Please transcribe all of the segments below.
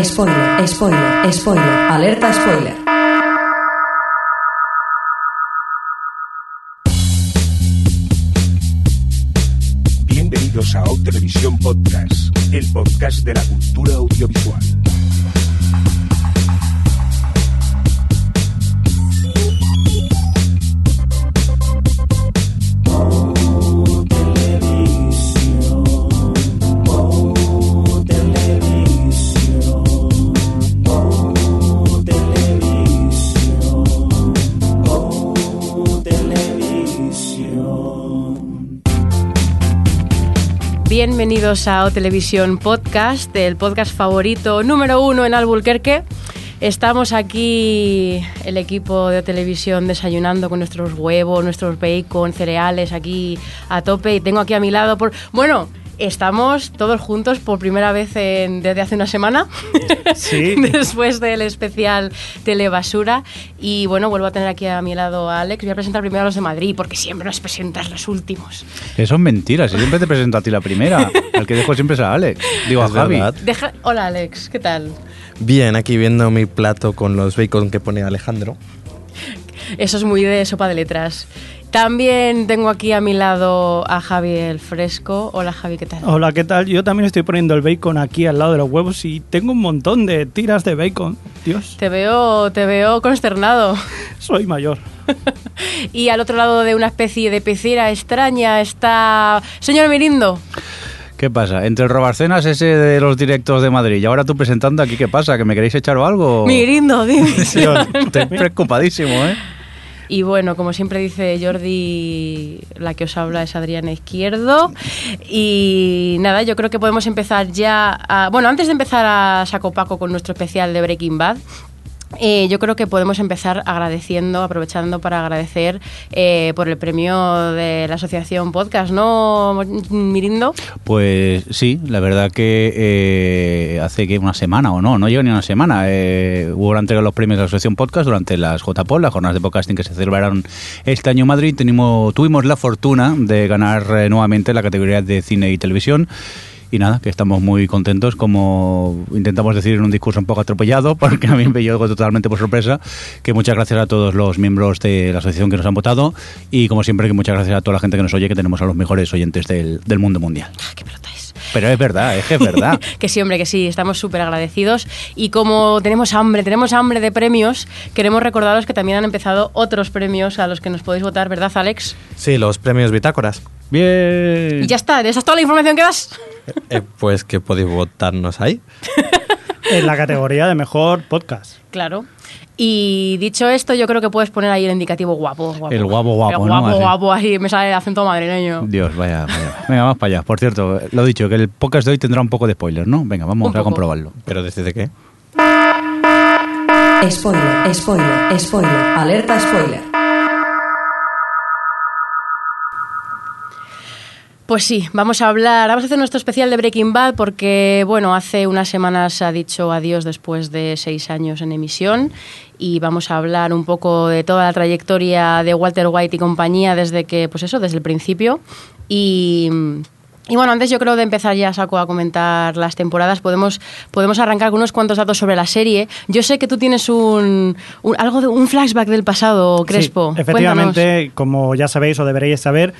Spoiler, spoiler, spoiler, alerta spoiler. Bienvenidos a O Televisión Podcast, el podcast de la cultura audiovisual. Bienvenidos a O Televisión Podcast, el podcast favorito número uno en Albuquerque. Estamos aquí, el equipo de Televisión, desayunando con nuestros huevos, nuestros bacon, cereales aquí a tope. Y tengo aquí a mi lado, por bueno, estamos todos juntos por primera vez en- desde hace una semana. Sí. Después del especial Telebasura. Y bueno, vuelvo a tener aquí a mi lado a Alex. Voy a presentar primero a los de Madrid, porque siempre nos presentas los últimos. Eso es mentira, si siempre te presento a ti la primera. El que dejo siempre es a Alex. Digo, a Javi. Deja- Hola Alex, ¿qué tal? Bien, aquí viendo mi plato con los bacon que pone Alejandro. Eso es muy de sopa de letras. También tengo aquí a mi lado a Javi el Fresco. Hola Javi, ¿qué tal? Hola, ¿qué tal? Yo también estoy poniendo el bacon aquí al lado de los huevos y tengo un montón de tiras de bacon. Dios, Te veo, te veo consternado. soy mayor. Y al otro lado de una especie de pecera extraña está... Señor Mirindo. ¿Qué pasa? Entre el robarcenas ese de los directos de Madrid y ahora tú presentando aquí, ¿qué pasa? ¿Que me queréis echar o algo? Mirindo, dime. Estoy preocupadísimo, ¿eh? Y bueno, como siempre dice Jordi, la que os habla es Adriana Izquierdo. Y nada, yo creo que podemos empezar ya. a- bueno, antes de empezar a saco paco con nuestro especial de Breaking Bad. Eh, yo creo que podemos empezar agradeciendo, aprovechando para agradecer eh, por el premio de la Asociación Podcast, ¿no, Mirindo? Pues sí, la verdad que eh, hace una semana o no, no llega ni una semana, eh, hubo la entrega de los premios de la Asociación Podcast durante las JPOD, las jornadas de podcasting que se celebraron este año en Madrid. Tuvimos la fortuna de ganar eh, nuevamente la categoría de cine y televisión. Y nada, que estamos muy contentos, como intentamos decir en un discurso un poco atropellado, porque a mí me llegó totalmente por sorpresa, que muchas gracias a todos los miembros de la asociación que nos han votado y como siempre que muchas gracias a toda la gente que nos oye, que tenemos a los mejores oyentes del, del mundo mundial. Ah, ¡Qué! Pero es verdad, es que es verdad. que sí, hombre, que sí, estamos súper agradecidos. Y como tenemos hambre, tenemos hambre de premios, queremos recordaros que también han empezado otros premios a los que nos podéis votar, ¿verdad, Alex? Sí, los premios bitácoras. Bien. Y ya está, esa es toda la información que das. Eh, pues que podéis votarnos ahí. En la categoría de mejor podcast. Claro. Y dicho esto, yo creo que puedes poner ahí el indicativo guapo. guapo. El guapo, guapo, El ¿no? guapo, Así. guapo, ahí me sale el acento madrileño. Dios, vaya, vaya. Venga, vamos para allá. Por cierto, lo dicho, que el podcast de hoy tendrá un poco de spoiler, ¿no? Venga, vamos Un a poco. comprobarlo. ¿Pero desde qué? Spoiler, spoiler, spoiler, alerta spoiler. Pues sí, vamos a hablar, vamos a hacer nuestro especial de Breaking Bad porque, bueno, hace unas semanas ha dicho adiós después de seis años en emisión y vamos a hablar un poco de toda la trayectoria de Walter White y compañía desde que, pues eso, desde el principio y... Y bueno, antes yo creo de empezar ya saco a comentar las temporadas, podemos, podemos arrancar con unos cuantos datos sobre la serie. Yo sé que tú tienes un, un- algo de un flashback del pasado, Crespo. Sí, efectivamente, como ya sabéis o deberéis saber,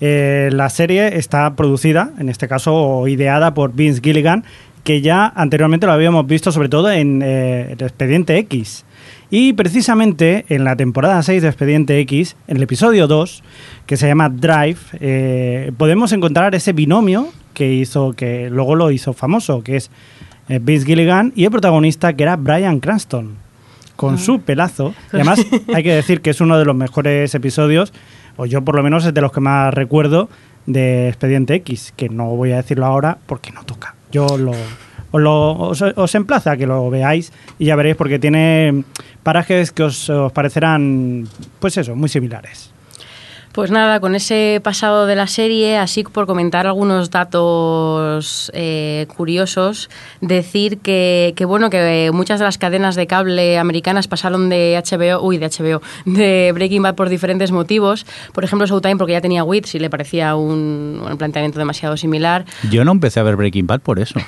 eh, la serie está producida, en este caso o ideada por Vince Gilligan, que ya anteriormente lo habíamos visto sobre todo en eh, el Expediente X. Y precisamente en la temporada 6 de Expediente X, en el episodio 2, que se llama Drive, eh, podemos encontrar ese binomio que hizo, que luego lo hizo famoso, que es Vince Gilligan y el protagonista que era Brian Cranston con su pelazo. Y además, hay que decir que es uno de los mejores episodios, o yo por lo menos es de los que más recuerdo de Expediente X, que no voy a decirlo ahora porque no toca. Yo lo, os, lo- os, os emplazo a que lo veáis y ya veréis porque tiene parajes que os, os parecerán, pues eso, muy similares. Pues nada, con ese pasado de la serie, así por comentar algunos datos eh, curiosos, decir que, que, bueno que muchas de las cadenas de cable americanas pasaron de HBO, uy, de HBO, de Breaking Bad por diferentes motivos. Por ejemplo, Showtime porque ya tenía Wits y le parecía un planteamiento demasiado similar. Yo no empecé a ver Breaking Bad por eso.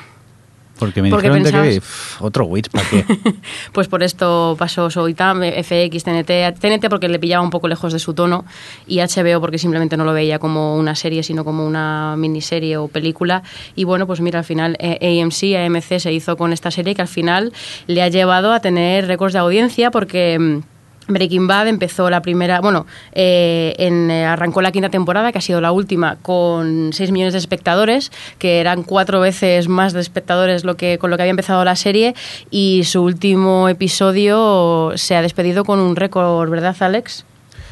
Porque me Porque dijeron de que pensabas- "Pff, otro Witch, ¿para qué? Pues por esto pasó Soitam, FX, TNT, TNT porque le pillaba un poco lejos de su tono y HBO porque simplemente no lo veía como una serie, sino como una miniserie o película. Y bueno, pues mira, al final eh, AMC, AMC se hizo con esta serie que al final le ha llevado a tener récords de audiencia porque... Breaking Bad empezó la primera, bueno, eh, en, eh, arrancó la quinta temporada, que ha sido la última, con 6 millones de espectadores, que eran cuatro veces más de espectadores lo que, con lo que había empezado la serie, y su último episodio se ha despedido con un récord, ¿verdad, Alex?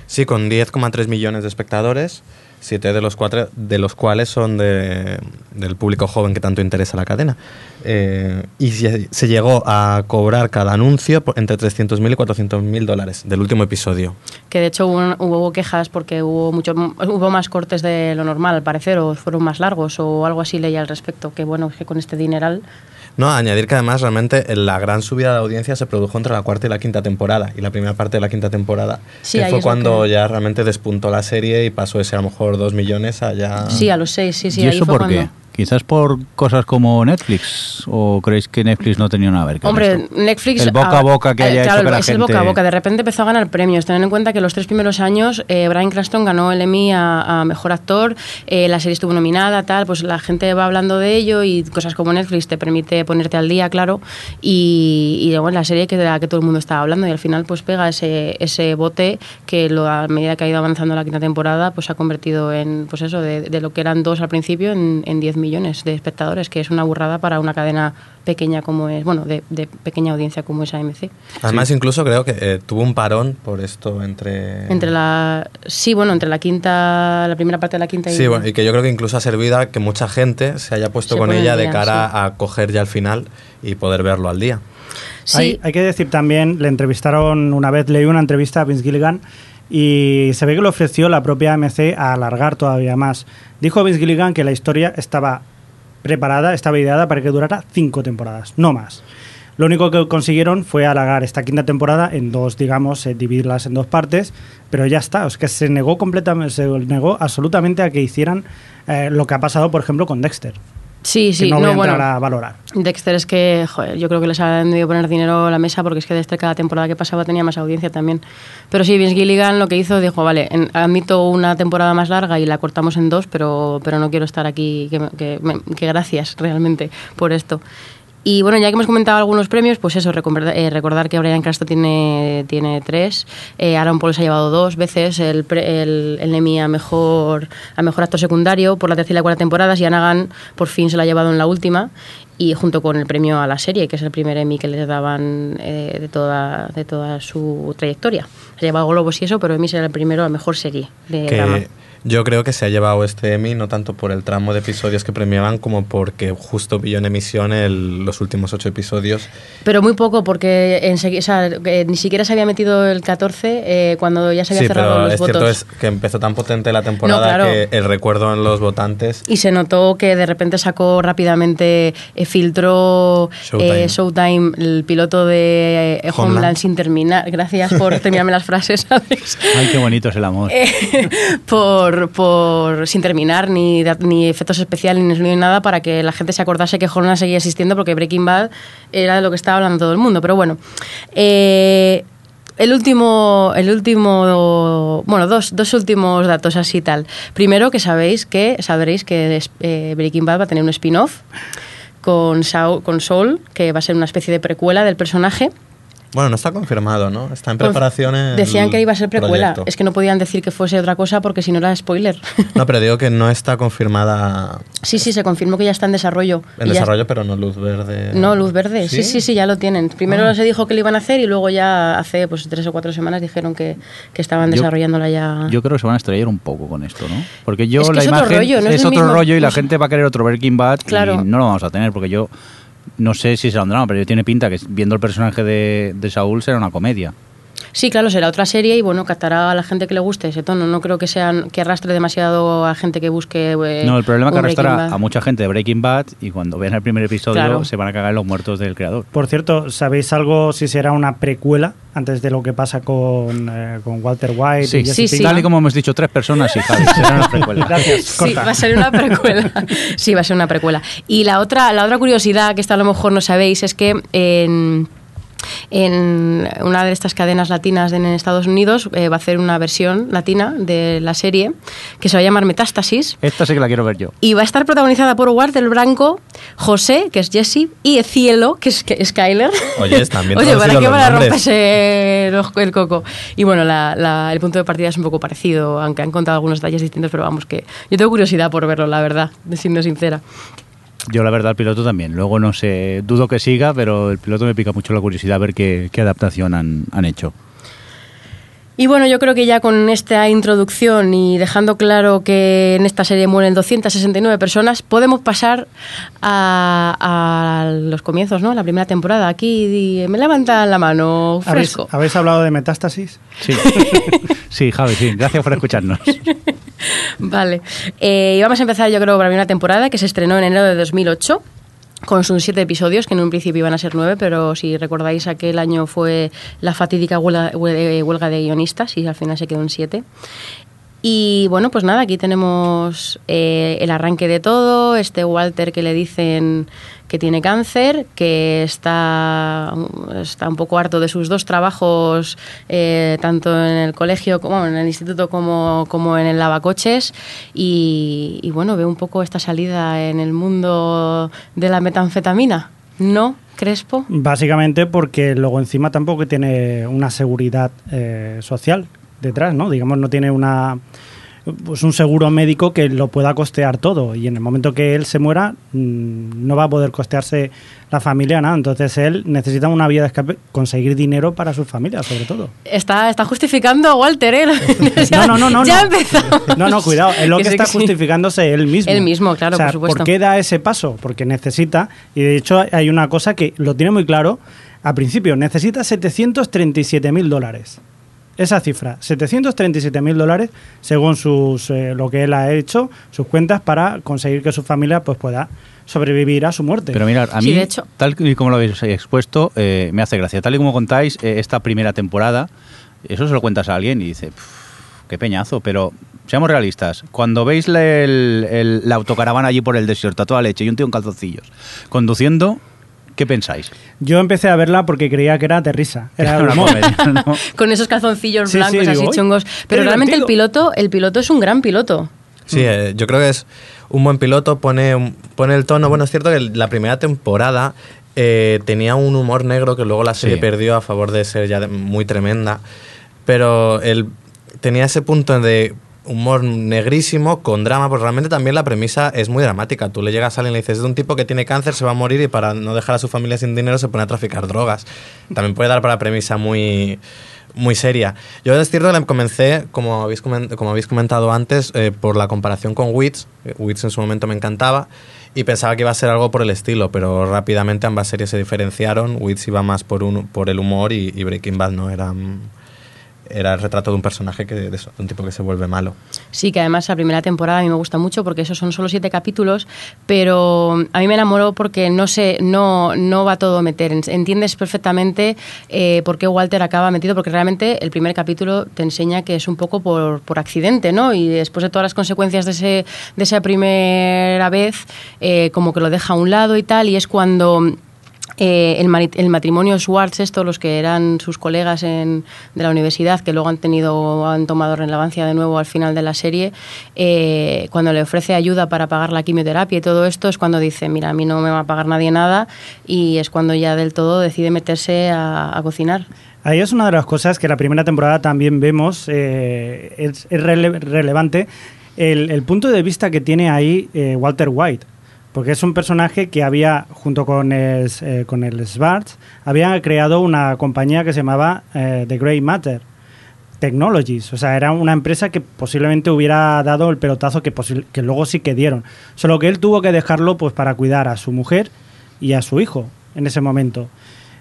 Sí, con 10,3 millones de espectadores, siete de los, cuatro, de los cuales son de- del público joven que tanto interesa la cadena. Eh, y se, se llegó a cobrar cada anuncio entre 300.000 y 400.000 dólares del último episodio. Que de hecho hubo, hubo quejas porque hubo, mucho, hubo más cortes de lo normal, al parecer, o fueron más largos, o algo así leía al respecto, que bueno, que con este dineral... No, añadir que además realmente la gran subida de audiencia se produjo entre la cuarta y la quinta temporada. Y la primera parte de la quinta temporada Sí, que fue cuando que- ya realmente despuntó la serie y pasó ese a lo mejor dos millones a ya... Sí, a los seis, sí, sí. ¿Y ahí eso fue por qué? cuando- ¿Quizás por cosas como Netflix? ¿O creéis que Netflix no tenía nada que ver con Hombre, esto? Netflix. El boca a boca que eh, haya claro, hecho que la es gente... el boca a boca. De repente empezó a ganar premios. Tened en cuenta que los tres primeros años eh, Brian Cranston ganó el Emmy a, a mejor actor, eh, la serie estuvo nominada, tal. Pues la gente va hablando de ello y cosas como Netflix te permite ponerte al día, claro. Y, y bueno, la serie que de la que todo el mundo estaba hablando y al final pues pega ese, ese bote que lo, a medida que ha ido avanzando la quinta temporada pues se ha convertido en pues eso de, de lo que eran dos al principio en, en 10 millones de espectadores que es una burrada para una cadena pequeña como es bueno de, de pequeña audiencia como es AMC Además, incluso creo que eh, tuvo un parón por esto entre... entre la sí bueno entre la quinta la primera parte de la quinta y Sí, bueno, y que yo creo que incluso ha servido a que mucha gente se haya puesto Se con ella al de día, cara sí. a coger ya el final y poder verlo al día. sí Hay, hay que decir también, le entrevistaron una vez, leí una entrevista a Vince Gilligan y se ve que le ofreció la propia AMC a alargar todavía más. Dijo Vince Gilligan que la historia estaba preparada, estaba ideada para que durara cinco temporadas, no más. Lo único que consiguieron fue alargar esta quinta temporada en dos, digamos, eh, dividirlas en dos partes, pero ya está, es que se negó completamente, se negó absolutamente a que hicieran eh, lo que ha pasado, por ejemplo, con Dexter. Sí que sí no voy no, a bueno entrar a valorar. Dexter es que, joder, yo creo que les han debido poner dinero a la mesa porque es que Dexter cada temporada que pasaba tenía más audiencia también. Pero sí, Vince Gilligan lo que hizo, dijo, vale, en- admito una temporada más larga y la cortamos en dos, pero, pero no quiero estar aquí, que, que gracias realmente por esto. Y bueno, ya que hemos comentado algunos premios, pues eso, recordar, eh, recordar que Brian Cranston tiene, tiene tres, eh, Aaron Paul se ha llevado dos veces el, el, el Emmy a mejor, a mejor actor secundario por la tercera y la cuarta temporadas y Anagan por fin se la ha llevado en la última y junto con el premio a la serie, que es el primer Emmy que les daban eh, de, toda, de toda su trayectoria. Se ha llevado Globos y eso, pero Emmy será el primero a mejor serie de drama. Yo creo que se ha llevado este Emmy no tanto por el tramo de episodios que premiaban como porque justo pilló en emisión el- los últimos ocho episodios. Pero muy poco, porque enseguida, o sea, ni siquiera se había metido el 14 eh, cuando ya se había Sí, cerrado pero los es votos. cierto es que empezó tan potente la temporada No, claro. que el recuerdo en los votantes Y se notó que de repente sacó rápidamente, eh, filtró Showtime. eh, Showtime, el piloto de eh, Homeland. Homeland. sin terminar. Gracias por terminarme las frases, Alex. Ay, qué bonito es el amor. Eh, por, sin terminar ni, ni efectos especiales ni nada para que la gente se acordase que Homeland seguía existiendo porque Breaking Bad era de lo que estaba hablando todo el mundo pero bueno eh, el último, el último, bueno, dos, dos últimos datos así tal. Primero que sabéis que, sabréis que eh, Breaking Bad va a tener un spin-off con, Saul, con Saul, que va a ser una especie de precuela del personaje. Bueno, no está confirmado, ¿no? Está en preparación el Decían que iba a ser precuela. proyecto. Es que no podían decir que fuese otra cosa porque si no era spoiler. No, pero digo que no está confirmada sí, sí, se confirmó que ya está en desarrollo. en Y ya- desarrollo, pero no luz verde. No, luz verde. Sí, sí, sí, ya lo tienen. Primero Ah. se dijo que lo iban a hacer y luego ya hace pues tres o cuatro semanas dijeron que, que estaban Yo- desarrollándola ya. Yo creo que se van a estrellar un poco con esto, ¿no? Porque yo Es que la es otro imagen rollo, no es otro mismo- rollo y la sé. gente va a querer otro Breaking Bad Claro. y no lo vamos a tener porque yo no sé si será un drama, pero tiene pinta que viendo el personaje de, de Saúl será una comedia. Sí, claro, será otra serie y bueno, captará a la gente que le guste ese tono. No creo que sean que arrastre demasiado a gente que busque. eh, No, el problema es que un Breaking arrastra Bad. a mucha gente de Breaking Bad y cuando vean el primer episodio Claro. se van a cagar los muertos del creador. Por cierto, ¿sabéis algo si será una precuela antes de lo que pasa con, eh, con Walter White? Sí, y Sí, sí. Tal y como hemos dicho tres personas, será una precuela. Gracias, Sí, va a ser una precuela. Sí, va a ser una precuela. Y la otra, la otra curiosidad que esta a lo mejor no sabéis es que en, en una de estas cadenas latinas en Estados Unidos eh, va a hacer una versión latina de la serie que se va a llamar Metástasis. Esta sí que la quiero ver yo. Y va a estar protagonizada por Walter Branco, José, que es Jesse, y Cielo, que es que- Skyler. Oye, bien Oye, ¿para qué los van a nombres. romperse el coco? Y bueno, la- la- el punto de partida es un poco parecido, aunque han contado algunos detalles distintos, pero vamos, que yo tengo curiosidad por verlo, la verdad, siendo sincera. Yo la verdad el piloto también. Luego no sé, dudo que siga, pero el piloto me pica mucho la curiosidad a ver qué, adaptación han, han hecho. Y bueno, yo creo que ya con esta introducción y dejando claro que en esta serie mueren 269 personas, podemos pasar a, a los comienzos, ¿no? La primera temporada. Aquí me levantan la mano ¿Habéis, fresco. habéis hablado de Metástasis? Sí, sí Javi, sí. Gracias por escucharnos. Vale. Eh, y vamos a empezar, yo creo, por la primera temporada, que se estrenó en enero de 2008 con sus siete episodios, que en un principio iban a ser nueve, pero si recordáis aquel año fue la fatídica huelga, hue- huelga de guionistas y al final se quedó en siete. Y bueno, pues nada, aquí tenemos eh, el arranque de todo, este Walter que le dicen que tiene cáncer, que está, está un poco harto de sus dos trabajos, eh, tanto en el colegio, como en el instituto, como, como en el lavacoches, y, y bueno, ve un poco esta salida en el mundo de la metanfetamina, ¿no, Crespo? Básicamente porque luego encima tampoco tiene una seguridad eh, social detrás, ¿no? Digamos, no tiene una pues un seguro médico que lo pueda costear todo y en el momento que él se muera mm, no va a poder costearse la familia nada entonces él necesita una vía de escape conseguir dinero para su familia sobre todo Está, está justificando a Walter, ¿eh? no no no no ya no. empezamos. no no cuidado es lo que, está sí. justificándose él mismo Él mismo, claro, O sea, por supuesto. ¿por qué da ese paso? porque necesita y de hecho hay una cosa que lo tiene muy claro al principio necesita 737 mil dólares esa cifra, 737 mil dólares, según sus, eh, lo que él ha hecho, sus cuentas, para conseguir que su familia pues, pueda sobrevivir a su muerte. Pero mirad, a Sí, mí, de hecho. tal y como lo habéis expuesto, eh, me hace gracia. Tal y como contáis, eh, esta primera temporada, eso se lo cuentas a alguien y dice, "Pff, qué peñazo, pero seamos realistas. Cuando veis la, el- el- la autocaravana allí por el desierto a toda leche y un tío en calzoncillos conduciendo, ¿qué pensáis? Yo empecé a verla porque creía que era de risa. Era una humor. comedia, ¿no? con esos calzoncillos Sí, sí, blancos digo, así "Uy, chungos. Pero realmente el divertido". piloto, el piloto es un gran piloto. Sí, eh, yo creo que es un buen piloto, pone, pone el tono. Bueno, es cierto que la primera temporada eh, tenía un humor negro que luego la serie Sí. perdió a favor de ser ya de- muy tremenda, pero él tenía ese punto de humor negrísimo con drama, pues realmente también la premisa es muy dramática. Tú le llegas a alguien y le dices, es un tipo que tiene cáncer, se va a morir y para no dejar a su familia sin dinero se pone a traficar drogas. También puede dar para premisa muy muy seria. Yo es cierto que comencé, como habéis, como habéis comentado antes, eh, por la comparación con Wits. Wits en su momento me encantaba y pensaba que iba a ser algo por el estilo, pero rápidamente ambas series se diferenciaron. Wits iba más por, un, por el humor y, Breaking Bad no era, mm, era el retrato de un personaje que de eso, un tipo que se vuelve malo. Sí, que además la primera temporada a mí me gusta mucho porque esos son solo siete capítulos, pero a mí me enamoró porque no sé, no, no va todo a meter. Entiendes perfectamente eh, por qué Walter acaba metido, porque realmente el primer capítulo te enseña que es un poco por, por accidente, ¿no? Y después de todas las consecuencias de, ese, de esa primera vez, eh, como que lo deja a un lado y tal, y es cuando eh, el, el matrimonio Schwartz, esto, los que eran sus colegas en, de la universidad, que luego han tenido, han tomado relevancia de nuevo al final de la serie, eh, cuando le ofrece ayuda para pagar la quimioterapia y todo esto, es cuando dice, mira, a mí no me va a pagar nadie nada, y es cuando ya del todo decide meterse a, cocinar. Ahí es una de las cosas que la primera temporada también vemos, eh, es, es rele- relevante el, punto de vista que tiene ahí Walter White, porque es un personaje que había, junto con el, eh, con el Schwartz, había creado una compañía que se llamaba eh, The Grey Matter Technologies, o sea, era una empresa que posiblemente hubiera dado el pelotazo que, que luego sí que dieron, solo que él tuvo que dejarlo pues para cuidar a su mujer y a su hijo en ese momento.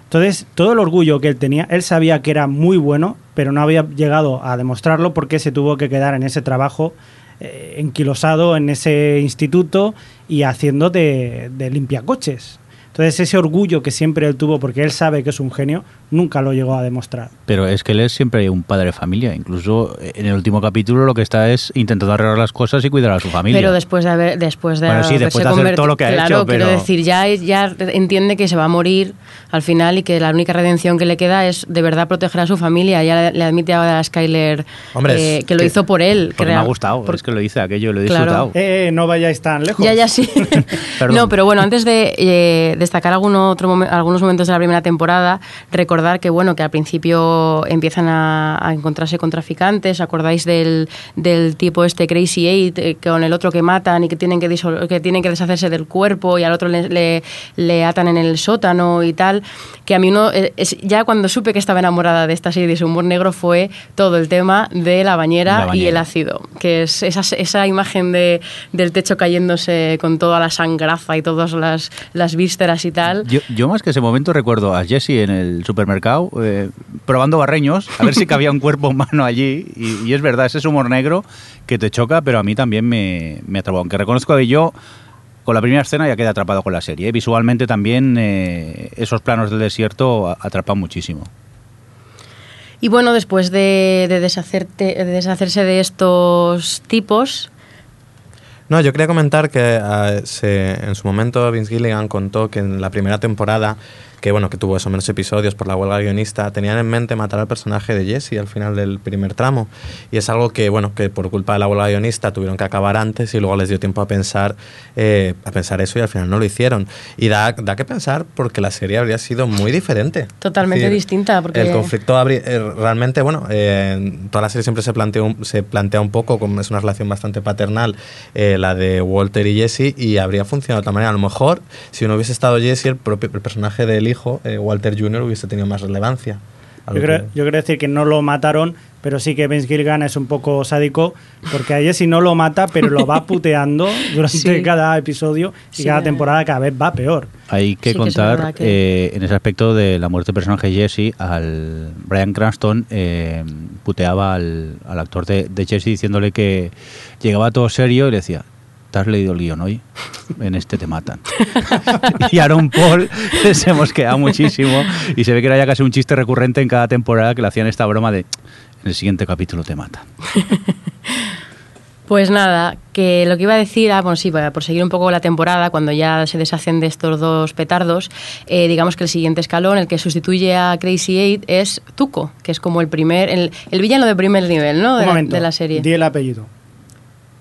Entonces, todo el orgullo que él tenía, él sabía que era muy bueno, pero no había llegado a demostrarlo porque se tuvo que quedar en ese trabajo eh, enquilosado en ese instituto y haciendo de, de limpiacoches. Entonces, ese orgullo que siempre él tuvo, porque él sabe que es un genio, nunca lo llegó a demostrar. Pero es que él es siempre un padre de familia. Incluso en el último capítulo lo que está es intentando arreglar las cosas y cuidar a su familia. Pero después de haber, después de Bueno, sí, haberse después de hacer converti- todo lo que ha claro, hecho, quiero pero- decir, ya, ya entiende que se va a morir al final y que la única redención que le queda es de verdad proteger a su familia. Ya le, le admite ahora a Skyler Hombre, eh, que lo que- hizo por él. que Porque me ha gustado. por- Es que lo hice aquello, lo he Claro. disfrutado. Eh, eh, no vayáis tan lejos. Ya, ya sí. No, pero bueno, antes de eh, destacar alguno otro momen- algunos momentos de la primera temporada, recordar que bueno que al principio empiezan a, a encontrarse con traficantes. ¿Acordáis del, del tipo este Crazy Eight eh, con el otro que matan y que tienen que, que tienen que deshacerse del cuerpo y al otro le, le- le atan en el sótano y tal? Que a mí uno eh, es- ya cuando supe que estaba enamorada de esta serie de su humor negro fue todo el tema de la bañera, La y bañera. el ácido, que es esa, esa imagen de, del techo cayéndose con toda la sangraza y todas las, las vísceras y tal. Yo, yo más que ese momento recuerdo a Jesse en el supermercado eh, probando barreños, a ver si cabía un cuerpo humano allí. Y, y es verdad, ese es humor negro que te choca, pero a mí también me, me atrapó. Aunque reconozco que yo con la primera escena ya quedé atrapado con la serie. Visualmente también eh, esos planos del desierto atrapan muchísimo. Y bueno, después de, de deshacerte- de deshacerse de estos tipos, No, yo quería comentar que se- en su momento Vince Gilligan contó que en la primera temporada, que bueno, que tuvo esos menos episodios por la huelga guionista, tenían en mente matar al personaje de Jesse al final del primer tramo. Y es algo que, bueno, que por culpa de la huelga guionista tuvieron que acabar antes y luego les dio tiempo a pensar, eh, a pensar eso y al final no lo hicieron. Y da, da que pensar porque la serie habría sido muy diferente. Totalmente Es distinta, porque- El conflicto habría- eh, realmente, bueno, eh, toda la serie siempre se plantea un, se plantea un poco, como es una relación bastante paternal, eh, la de Walter y Jesse, y habría funcionado de otra manera. A lo mejor, si no hubiese estado Jesse, el, propio, el personaje del hijo, eh, Walter Jr., hubiese tenido más relevancia. Yo creo, que- yo quiero decir que no lo mataron, pero sí que Vince Gilligan es un poco sádico, porque a Jesse no lo mata, pero lo va puteando durante Sí. cada episodio y Sí, cada temporada cada vez va peor. Hay que Sí que es contar que- eh, en ese aspecto de la muerte del personaje Jesse, al Brian Cranston eh, puteaba al, al actor de, de Jesse diciéndole que llegaba todo serio y le decía, ¿te has leído el guion hoy? En este te matan. y Aaron Paul se mosqueaba muchísimo y se ve que era ya casi un chiste recurrente en cada temporada que le hacían esta broma de, en el siguiente capítulo te matan. Pues nada, que lo que iba a decir, ah, bueno, sí, para- por seguir un poco la temporada, cuando ya se deshacen de estos dos petardos, eh, digamos que el siguiente escalón, el que sustituye a Crazy Eight, es Tuco, que es como el primer, el, el villano de primer nivel, ¿no? De, Un la, momento, de la serie. di el apellido.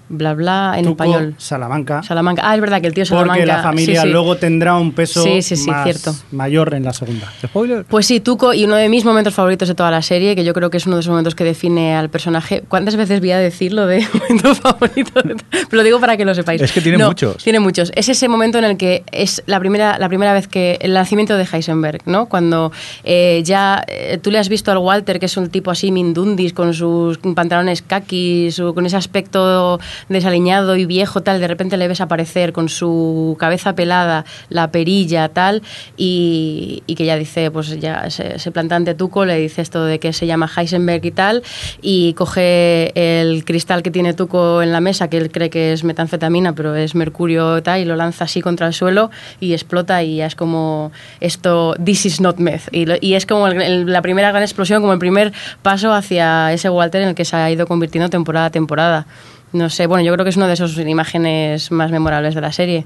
Bla, bla, en Tuco español. Salamanca. Salamanca. Ah, es verdad que el tío Salamanca. porque la familia sí, sí. luego tendrá un peso Sí, sí, sí, más cierto. mayor en la segunda. ¿Spoiler? Pues sí, Tuco, y uno de mis momentos favoritos de toda la serie, que yo creo que es uno de esos momentos que define al personaje. ¿Cuántas veces voy a decirlo de momento favorito? de- Lo digo para que lo sepáis. Es que tiene No, muchos. Tiene muchos. Es ese momento en el que es la primera, la primera vez que. El nacimiento de Heisenberg, ¿no? Cuando eh, ya eh, tú le has visto al Walter, que es un tipo así mindundis, con sus pantalones kakis, su- con ese aspecto desaliñado y viejo, tal. De repente le ves aparecer con su cabeza pelada, la perilla, tal. Y, que ya dice, pues ya se, planta ante Tuco, le dice esto de que se llama Heisenberg y tal. Y coge el cristal que tiene Tuco en la mesa, que él cree que es metanfetamina, pero es mercurio tal, y lo lanza así contra el suelo y explota y ya es como esto, this is not meth. Y, lo- y es como el- la primera gran explosión, como el primer paso hacia ese Walter en el que se ha ido convirtiendo temporada a temporada. No sé, bueno, yo creo que es una de esas imágenes más memorables de la serie.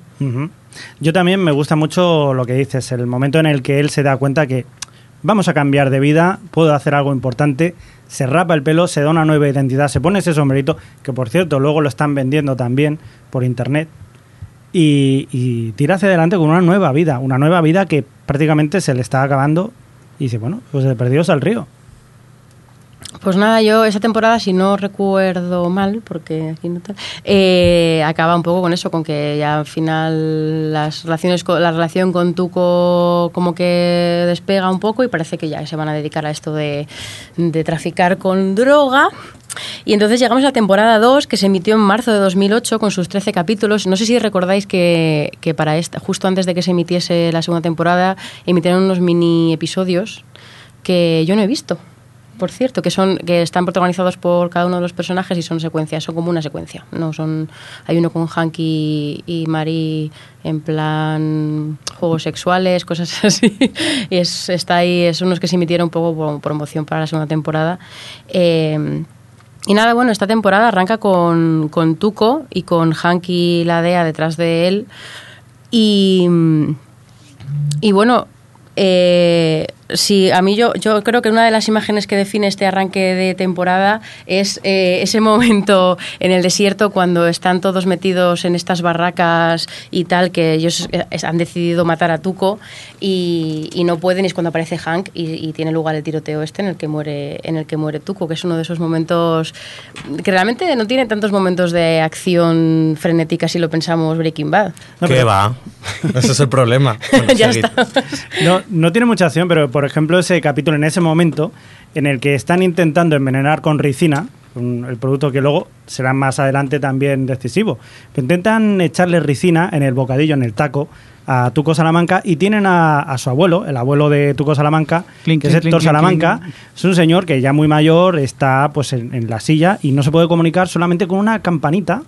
Yo también me gusta mucho lo que dices, el momento en el que él se da cuenta que vamos a cambiar de vida, puedo hacer algo importante, se rapa el pelo, se da una nueva identidad, se pone ese sombrerito, que por cierto luego lo están vendiendo también por internet, y, y tira hacia adelante con una nueva vida, una nueva vida que prácticamente se le está acabando y dice, bueno, pues de perdidos al río. Pues nada, yo esa temporada, si no recuerdo mal, porque aquí no está, eh, acaba un poco con eso, con que ya al final las relaciones, la relación con Tuco como que despega un poco y parece que ya se van a dedicar a esto de, traficar con droga. Y entonces llegamos a la temporada 2, que se emitió en marzo de 2008 con sus 13 capítulos. No sé si recordáis que, que para esta, justo antes de que se emitiese la segunda temporada, emitieron unos mini episodios que yo no he visto. Por cierto, que son que están protagonizados por cada uno de los personajes y son secuencias, son como una secuencia. No son hay uno con Hanky y Mari en plan juegos sexuales, cosas así. Y es, está ahí, es unos que se emitieron un poco como promoción para la segunda temporada. Eh, y nada, bueno, esta temporada arranca con, con Tuco y con Hanky la Dea detrás de él. Y, y bueno, eh, sí, a mí yo, yo creo que una de las imágenes que define este arranque de temporada es eh, ese momento en el desierto cuando están todos metidos en estas barracas y tal, que ellos eh, han decidido matar a Tuco y, y no pueden, y es cuando aparece Hank y, y tiene lugar el tiroteo este en el que muere, en el que muere Tuco, que es uno de esos momentos que realmente no tiene tantos momentos de acción frenética si lo pensamos Breaking Bad. No, ¿Qué va? Ese es el problema. Bueno, ya está. No, no tiene mucha acción, pero por ejemplo ese capítulo en ese momento en el que están intentando envenenar con ricina, un- el producto que luego será más adelante también decisivo, pero intentan echarle ricina en el bocadillo, en el taco, a Tuco Salamanca y tienen a, a su abuelo, el abuelo de Tuco Salamanca, Clink, que es Héctor clink, Salamanca, clink. es un señor que ya muy mayor está pues en, en la silla y no se puede comunicar solamente con una campanita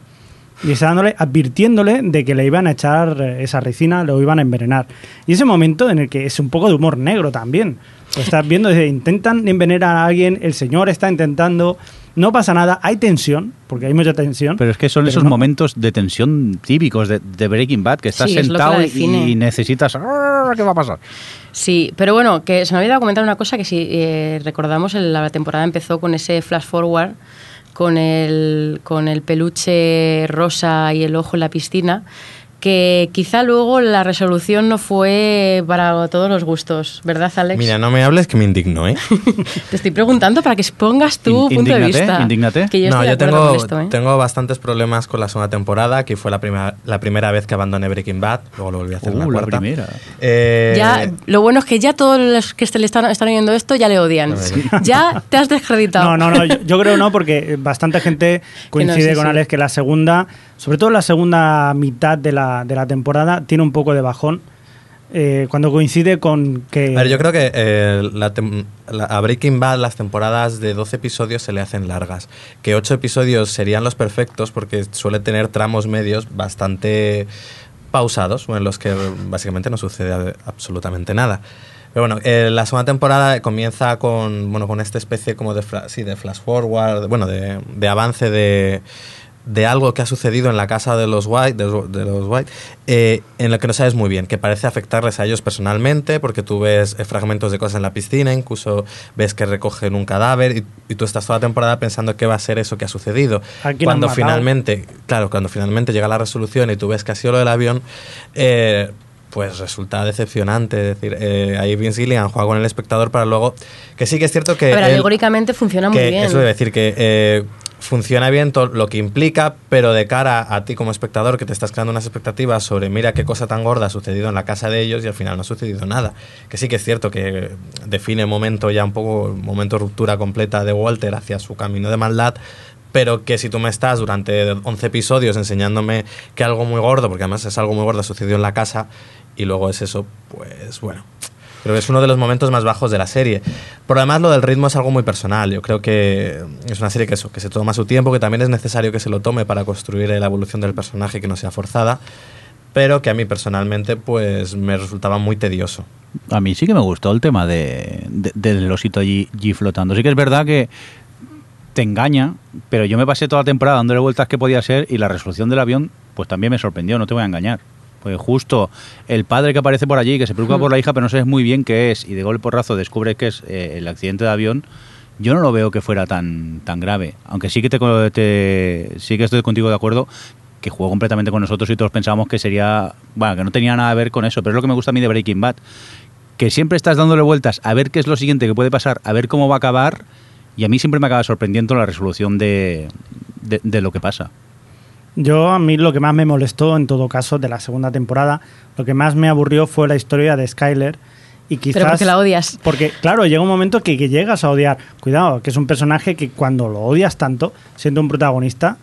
y está dándole, advirtiéndole de que le iban a echar eh, esa ricina, lo iban a envenenar. Y ese momento en el que es un poco de humor negro también. Lo estás viendo, dice, intentan envenenar a alguien, el señor está intentando, no pasa nada, hay tensión, porque hay mucha tensión. Pero es que son esos no- momentos de tensión típicos de, de Breaking Bad, que estás Sí, es lo que sentado y, necesitas... "Ah, ¿Qué va a pasar? Sí, pero bueno, que se me ha olvidado comentar una cosa que si eh, recordamos, el- la temporada empezó con ese flash forward, con el, con el peluche rosa y el ojo en la piscina, que quizá luego la resolución no fue para todos los gustos, ¿verdad, Alex? Mira, no me hables que me indigno, ¿eh? Te estoy preguntando para que expongas tu In- punto de vista. indígnate. Que yo no, yo tengo, esto, ¿eh? tengo bastantes problemas con la segunda temporada, que fue la, primera la primera vez que abandoné Breaking Bad, luego lo volví a hacer en Uh, la la cuarta. primera. Eh, Ya, lo bueno es que ya todos los que le están, están oyendo esto ya le odian. Ya te has descreditado. No, no, no, yo, yo creo no, porque bastante gente coincide sí, con sí. Alex que la segunda, sobre todo la segunda mitad de la, de la temporada, tiene un poco de bajón. eh, cuando coincide con que... A ver, yo creo que eh, la la- a Breaking Bad las temporadas de 12 episodios se le hacen largas. Que 8 episodios serían los perfectos porque suele tener tramos medios bastante pausados, en los que básicamente no sucede absolutamente nada. Pero bueno, eh, la segunda temporada comienza con, bueno, con esta especie como de, sí, de flash forward, bueno, de, de avance de, de algo que ha sucedido en la casa de los White, de los, de los White eh, en lo que no sabes muy bien, que parece afectarles a ellos personalmente, porque tú ves eh, fragmentos de cosas en la piscina, incluso ves que recogen un cadáver y, y tú estás toda la temporada pensando qué va a ser eso que ha sucedido. ¿A quién han Cuando finalmente, claro, cuando finalmente llega la resolución y tú ves que ha sido lo del avión, eh, pues resulta decepcionante. Es decir, eh, ahí Vince Gilligan juega con el espectador para luego. Que sí que es cierto que. Él- alegóricamente funciona muy que bien. Eso debe decir que eh, funciona bien todo lo que implica, pero de cara a ti como espectador que te estás creando unas expectativas sobre mira qué cosa tan gorda ha sucedido en la casa de ellos y al final no ha sucedido nada. Que sí que es cierto que define momento ya un poco, momento ruptura completa de Walter hacia su camino de maldad. Pero que si tú me estás durante 11 episodios enseñándome que algo muy gordo, porque además es algo muy gordo, sucedió en la casa, y luego es eso, pues bueno, Creo que es uno de los momentos más bajos de la serie. Por además, lo del ritmo es algo muy personal. Yo creo que es una serie que eso, que se toma su tiempo, que también es necesario que se lo tome para construir la evolución del personaje que no sea forzada, pero que a mí personalmente pues me resultaba muy tedioso. A mí sí que me gustó el tema de, de- del osito allí, allí flotando. Sí que es verdad que te engaña, pero yo me pasé toda la temporada dándole vueltas que podía ser y la resolución del avión pues también me sorprendió, no te voy a engañar. Pues justo el padre que aparece por allí, que se preocupa por la hija, pero no sabes muy bien qué es, y de golpe porrazo descubre que es eh, el accidente de avión, yo no lo veo que fuera tan, tan grave. Aunque sí que te, te- sí que estoy contigo de acuerdo que jugó completamente con nosotros y todos pensábamos que sería, bueno, que no tenía nada que ver con eso, pero es lo que me gusta a mí de Breaking Bad, que siempre estás dándole vueltas a ver qué es lo siguiente que puede pasar, a ver cómo va a acabar Y a mí siempre me acaba sorprendiendo la resolución de, de, de lo que pasa. Yo, a mí lo que más me molestó, en todo caso, de la segunda temporada, lo que más me aburrió fue la historia de Skyler. Y quizás, Pero porque la odias. Porque, claro, llega un momento que, que llegas a odiar. Cuidado, que es un personaje que cuando lo odias tanto, siendo un protagonista,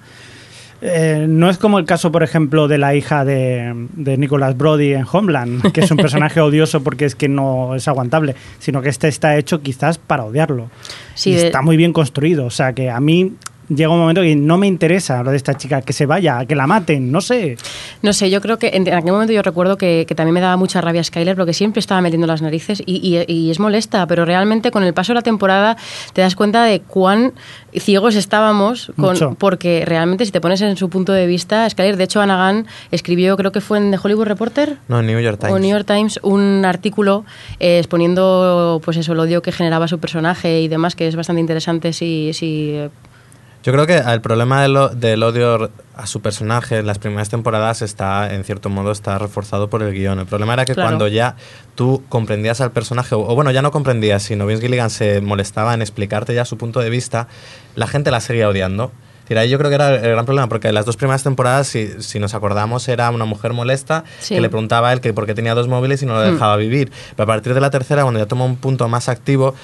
eh, no es como el caso, por ejemplo, de la hija de, de Nicholas Brody en Homeland, que es un personaje odioso porque es que no es aguantable, sino que este está hecho quizás para odiarlo. Sí, y de- está muy bien construido. O sea, que a mí llega un momento que no me interesa lo de esta chica, que se vaya, que la maten, no sé. No sé, yo creo que en, en aquel momento yo recuerdo que, que también me daba mucha rabia Skyler porque siempre estaba metiendo las narices y, y- y es molesta, pero realmente con el paso de la temporada te das cuenta de cuán ciegos estábamos con, porque realmente si te pones en su punto de vista, Skyler, de hecho Anagan escribió, creo que fue en The Hollywood Reporter, No, New York Times. o New York Times un artículo eh, exponiendo pues eso el odio que generaba su personaje y demás que es bastante interesante si, si eh, Yo creo que el problema del, odio a su personaje en las primeras temporadas está, en cierto modo, está reforzado por el guion. El problema era que Claro. cuando ya tú comprendías al personaje, o, o bueno, ya no comprendías, sino Vince Gilligan se molestaba en explicarte ya su punto de vista, la gente la seguía odiando. Decir, ahí yo creo que era el gran problema, porque en las dos primeras temporadas, si, si nos acordamos, era una mujer molesta Sí. que le preguntaba a él que por qué tenía dos móviles y no lo Hmm. dejaba vivir. Pero a partir de la tercera, cuando ya toma un punto más activo,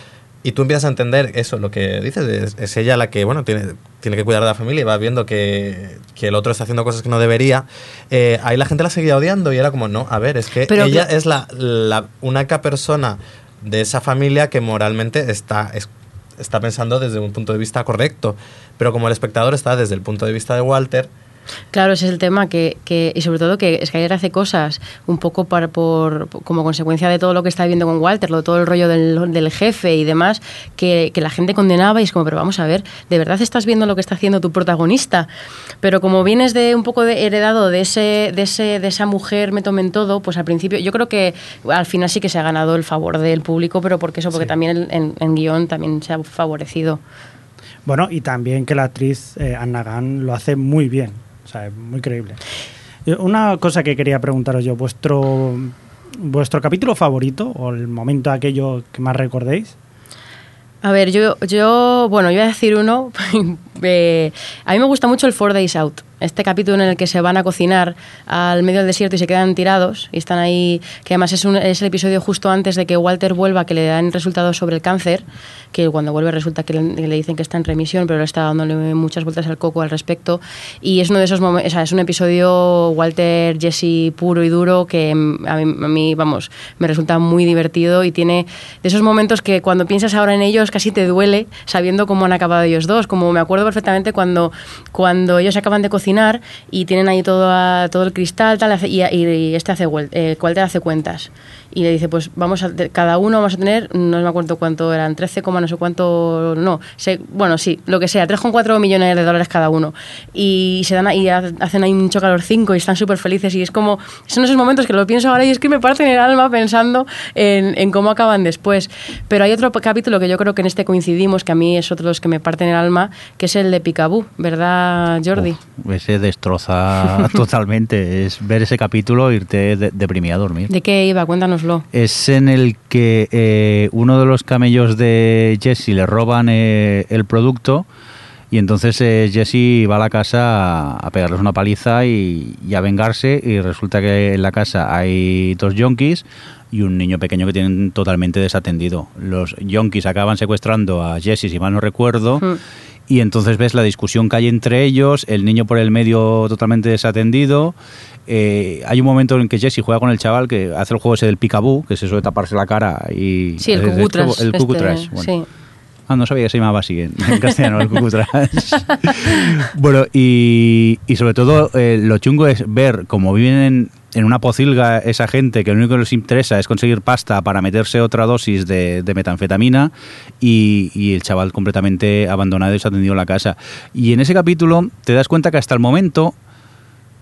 y tú empiezas a entender eso, lo que dices, es, es ella la que, bueno, tiene, tiene que cuidar de la familia y va viendo que, que el otro está haciendo cosas que no debería. Eh, ahí la gente la seguía odiando y era como, no, a ver, es que Pero ella es la, la única persona de esa familia que moralmente está, es- está pensando desde un punto de vista correcto. Pero como el espectador está desde el punto de vista de Walter, Claro, ese es el tema, que, que- y sobre todo que Skyler hace cosas un poco para, por, como consecuencia de todo lo que está viviendo con Walter, lo, todo el rollo del, del jefe y demás, que, que la gente condenaba y es como, pero vamos a ver, ¿de verdad estás viendo lo que está haciendo tu protagonista? Pero como vienes de un poco de, heredado de, ese, de, ese, de esa mujer me tomen todo, pues al principio yo creo que al final sí que se ha ganado el favor del público, pero porque eso, porque también en, en- en guion también se ha favorecido. Bueno, y también que la actriz eh, Anna Gunn lo hace muy bien. O sea, es muy creíble. Eh, Una cosa que quería preguntaros yo, vuestro vuestro capítulo favorito o el momento aquello que más recordéis. A ver, yo, yo bueno, yo a decir uno. eh, a mí me gusta mucho el Four Days Out. Este capítulo en el que se van a cocinar al medio del desierto y se quedan tirados y están ahí, que además es, el episodio justo antes de que Walter vuelva, que le dan resultados sobre el cáncer, que cuando vuelve resulta que le, dicen que está en remisión, pero le está dándole muchas vueltas al coco al respecto. Y es uno de esos momentos, sea, es un episodio Walter Jesse puro y duro que a mí, a mí, vamos, me resulta muy divertido y tiene de esos momentos que cuando piensas ahora en ellos casi te duele sabiendo cómo han acabado ellos dos. Como me acuerdo perfectamente cuando, cuando ellos acaban de cocinar y tienen ahí todo, a- todo el cristal tal, hace- y, y este hace, eh, Walter hace cuentas y le dice, pues vamos a, cada uno vamos a tener, no me acuerdo cuánto eran, 13, coma no sé cuánto, no, bueno, sí, lo que sea, 3,4 millones de dólares cada uno. Y se dan ha- hacen ahí un chocalor 5 y están súper felices y es como, son esos momentos que lo pienso ahora y es que me parten el alma pensando en, en cómo acaban después. Pero hay otro capítulo que yo creo que en este coincidimos, que a mí es otro de los que me parten el alma, que es el de Picaboo, ¿verdad, Jordi? Uf, ese destroza totalmente. Es ver ese capítulo e irte de- deprimido a dormir. ¿De qué iba? Cuéntanoslo. Es en el que eh, uno de los camellos de Jesse le roban eh, el producto y entonces eh, Jesse va a la casa a, a pegarles una paliza y, y a vengarse y resulta que en la casa hay dos yonkis y un niño pequeño que tienen totalmente desatendido. Los yonkis acaban secuestrando a Jesse, si mal no recuerdo, Mm. y entonces ves la discusión que hay entre ellos, el niño por el medio totalmente desatendido. Eh, hay un momento en que Jesse juega con el chaval que hace el juego ese del picaboo, que es eso de taparse la cara y... Sí, el hacer esto, cucutras. El este, cucutras, bueno. sí. Ah, no sabía que se llamaba así en, en castellano, el cucutras. bueno, y, y sobre todo eh, lo chungo es ver cómo viven en, en una pocilga esa gente que lo único que les interesa es conseguir pasta para meterse otra dosis de, de metanfetamina y, y el chaval completamente abandonado y desatendido en la casa. Y en ese capítulo te das cuenta que hasta el momento,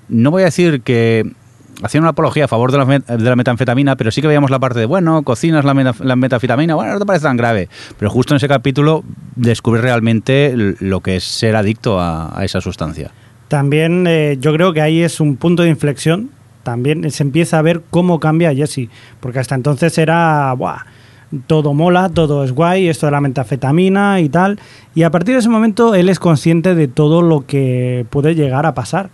no voy a decir que hacían una apología a favor de la, de la metanfetamina, pero sí que veíamos la parte de, bueno, cocinas la, meta- la metanfetamina, bueno, no te parece tan grave. Pero justo en ese capítulo descubres realmente lo que es ser adicto a, esa sustancia. También eh, yo creo que ahí es un punto de inflexión. También se empieza a ver cómo cambia Jesse. Porque hasta entonces era. Buah, todo mola, todo es guay, esto de la metafetamina y tal. Y a partir de ese momento él es consciente de todo lo que puede llegar a pasar.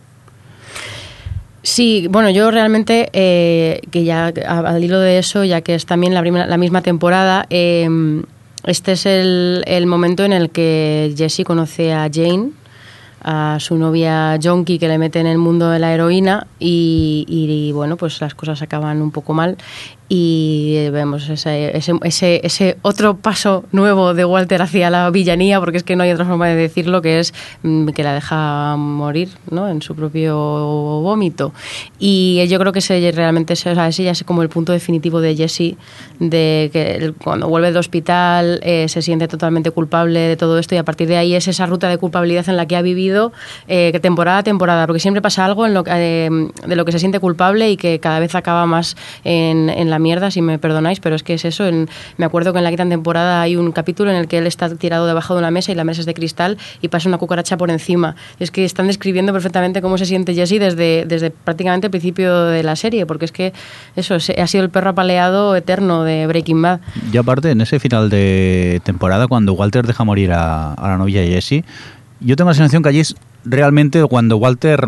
Sí, bueno, yo realmente, eh, que ya al hilo de eso, ya que es también la, la misma temporada, eh, este es el, el, momento en el que Jesse conoce a Jane, a su novia Jonky que le mete en el mundo de la heroína y, bueno, pues las cosas acaban un poco mal y vemos ese, ese, ese, ese, otro paso nuevo de Walter hacia la villanía, porque es que no hay otra forma de decirlo, que es mm, que la deja morir ¿no? en su propio vómito. Y yo creo que ese realmente o sea, ese ya es como el punto definitivo de Jesse, de que cuando vuelve del hospital eh, se siente totalmente culpable de todo esto y a partir de ahí es esa ruta de culpabilidad en la que ha vivido eh, temporada a temporada, porque siempre pasa algo en lo, eh, de lo que se siente culpable y que cada vez acaba más en, en la mierda, si me perdonáis, pero es que es eso. En, me acuerdo que en la quinta temporada hay un capítulo en el que él está tirado debajo de una mesa y la mesa es de cristal y pasa una cucaracha por encima. Es que están describiendo perfectamente cómo se siente Jesse desde, desde prácticamente el principio de la serie, porque es que eso ha sido el perro apaleado eterno de Breaking Bad. Y aparte, en ese final de temporada, cuando Walter deja morir a, a la novia Jesse, yo tengo la sensación que allí es realmente cuando Walter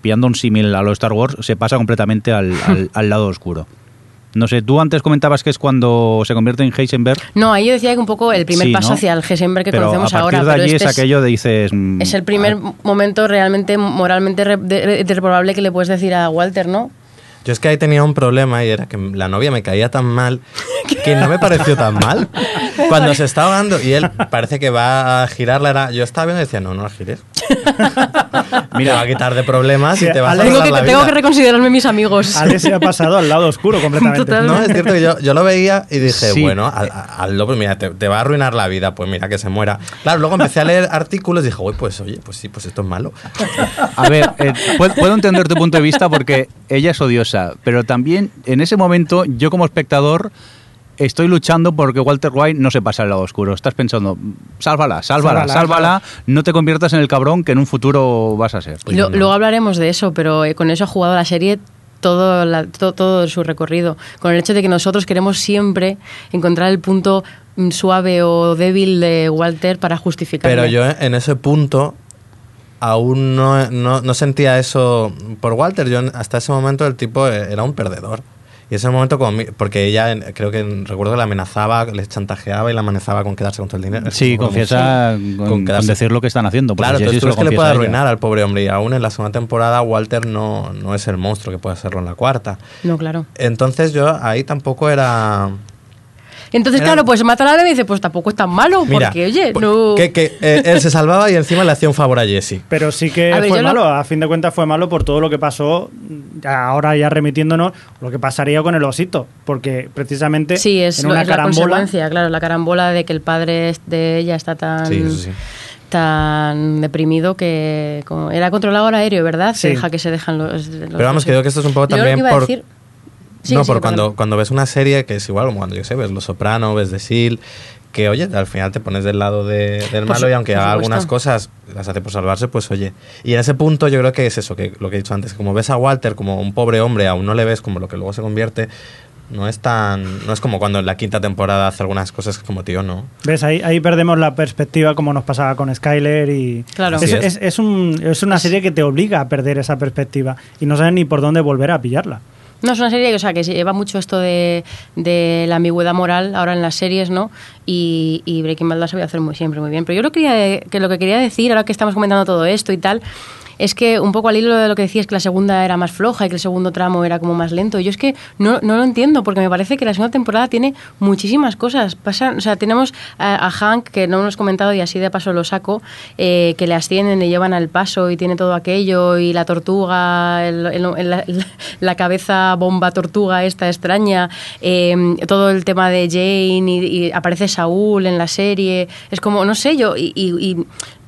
pillando un símil a los Star Wars, se pasa completamente al, al, al lado oscuro. No sé, tú antes comentabas que es cuando se convierte en Heisenberg. No, ahí yo decía que un poco el primer Sí, paso ¿no? hacia el Heisenberg que pero conocemos a partir ahora. de pero allí este es aquello de dices... mm, es el primer ah, momento realmente moralmente reprobable que le puedes decir a Walter, ¿no? Yo es que ahí tenía un problema y era que la novia me caía tan mal que no me pareció tan mal. Cuando se está ahogando y él parece que va a girarla, era, yo estaba viendo y decía, no, no la gires. Mira, va a quitar de problemas Sí, y te vas a Ale- Tengo que, la tengo vida. que reconsiderarme mis amigos. Ale se ha pasado al lado oscuro completamente. No, es cierto que yo, yo lo veía y dije, Sí. bueno, al- al lobo, mira, te, te va a arruinar la vida, pues mira, que se muera. Claro, luego empecé a leer artículos y dije, uy, pues oye, pues sí, pues esto es malo. A ver, eh, puedo, puedo entender tu punto de vista porque ella es odiosa, pero también en ese momento yo como espectador estoy luchando porque Walter White no se pasa al lado oscuro. Estás pensando, sálvala, sálvala, Sálvala, sálvala, no te conviertas en el cabrón que en un futuro vas a ser. Lo- Luego hablaremos de eso, pero eh, con eso ha jugado la serie todo, la- to- todo su recorrido. Con el hecho de que nosotros queremos siempre encontrar el punto mm, suave o débil de Walter para justificarlo. Pero yo en ese punto aún no, no, no sentía eso por Walter. Yo hasta ese momento el tipo era un perdedor. Y ese momento, como porque ella creo que recuerdo que la amenazaba, le chantajeaba y la amenazaba con quedarse con todo el dinero. Sí, confiesa con, Con quedarse- con decir lo que están haciendo. porque Claro, entonces tú es que le puede arruinar al pobre hombre. Y aún en la segunda temporada, Walter no, no es el monstruo que puede serlo en la cuarta. No, claro. Entonces yo ahí tampoco era... Entonces, claro, pues mata a la y dice, pues tampoco es tan malo, Mira, porque, oye, pues, no... que, que, eh, él se salvaba y encima le hacía un favor a Jesse. Pero sí que A ver, fue lo- malo, a fin de cuentas fue malo por todo lo que pasó, ahora ya remitiéndonos, lo que pasaría con el osito, porque precisamente Sí, es, en lo- una es la carambola... consecuencia, claro, la carambola de que el padre de ella está tan... Sí, eso sí. tan deprimido que como- era controlador aéreo, ¿verdad? Sí. Se deja que se dejan los, los- Pero vamos, que digo que esto es un poco también por... decir- Sí, no, sí, perdón. cuando, cuando ves una serie que es igual, como cuando yo sé, ves Los Soprano, ves The Seal, que oye, al final te pones del lado de- del malo y aunque haga algunas cosas, las hace por salvarse, pues oye. Y en ese punto yo creo que es eso, que lo que he dicho antes, como ves a Walter como un pobre hombre, aún no le ves como lo que luego se convierte, no es tan. No es como cuando en la quinta temporada hace algunas cosas que como tío, no. ¿Ves? Ahí, ahí perdemos la perspectiva como nos pasaba con Skyler y... Claro. Es. es- es un- es una serie que te obliga a perder esa perspectiva y no sabes ni por dónde volver a pillarla. No, es una serie que, o sea, que se lleva mucho esto de, de la ambigüedad moral ahora en las series, ¿no? Y, y Breaking Bad lo sabía hacer muy siempre muy bien. Pero yo lo quería, que lo que quería decir, ahora que estamos comentando todo esto y tal, es que un poco al hilo de lo que decías que la segunda era más floja y que el segundo tramo era como más lento. Yo es que no, no lo entiendo porque me parece que la segunda temporada tiene muchísimas cosas. Pasan, o sea, tenemos a, Hank, que no hemos comentado y así de paso lo saco, eh, que le ascienden, le llevan al paso y tiene todo aquello y la tortuga, el- la, cabeza bomba tortuga esta extraña, eh, todo el tema de Jane y, y aparece Saúl en la serie. Es como, no sé, yo, y, y- y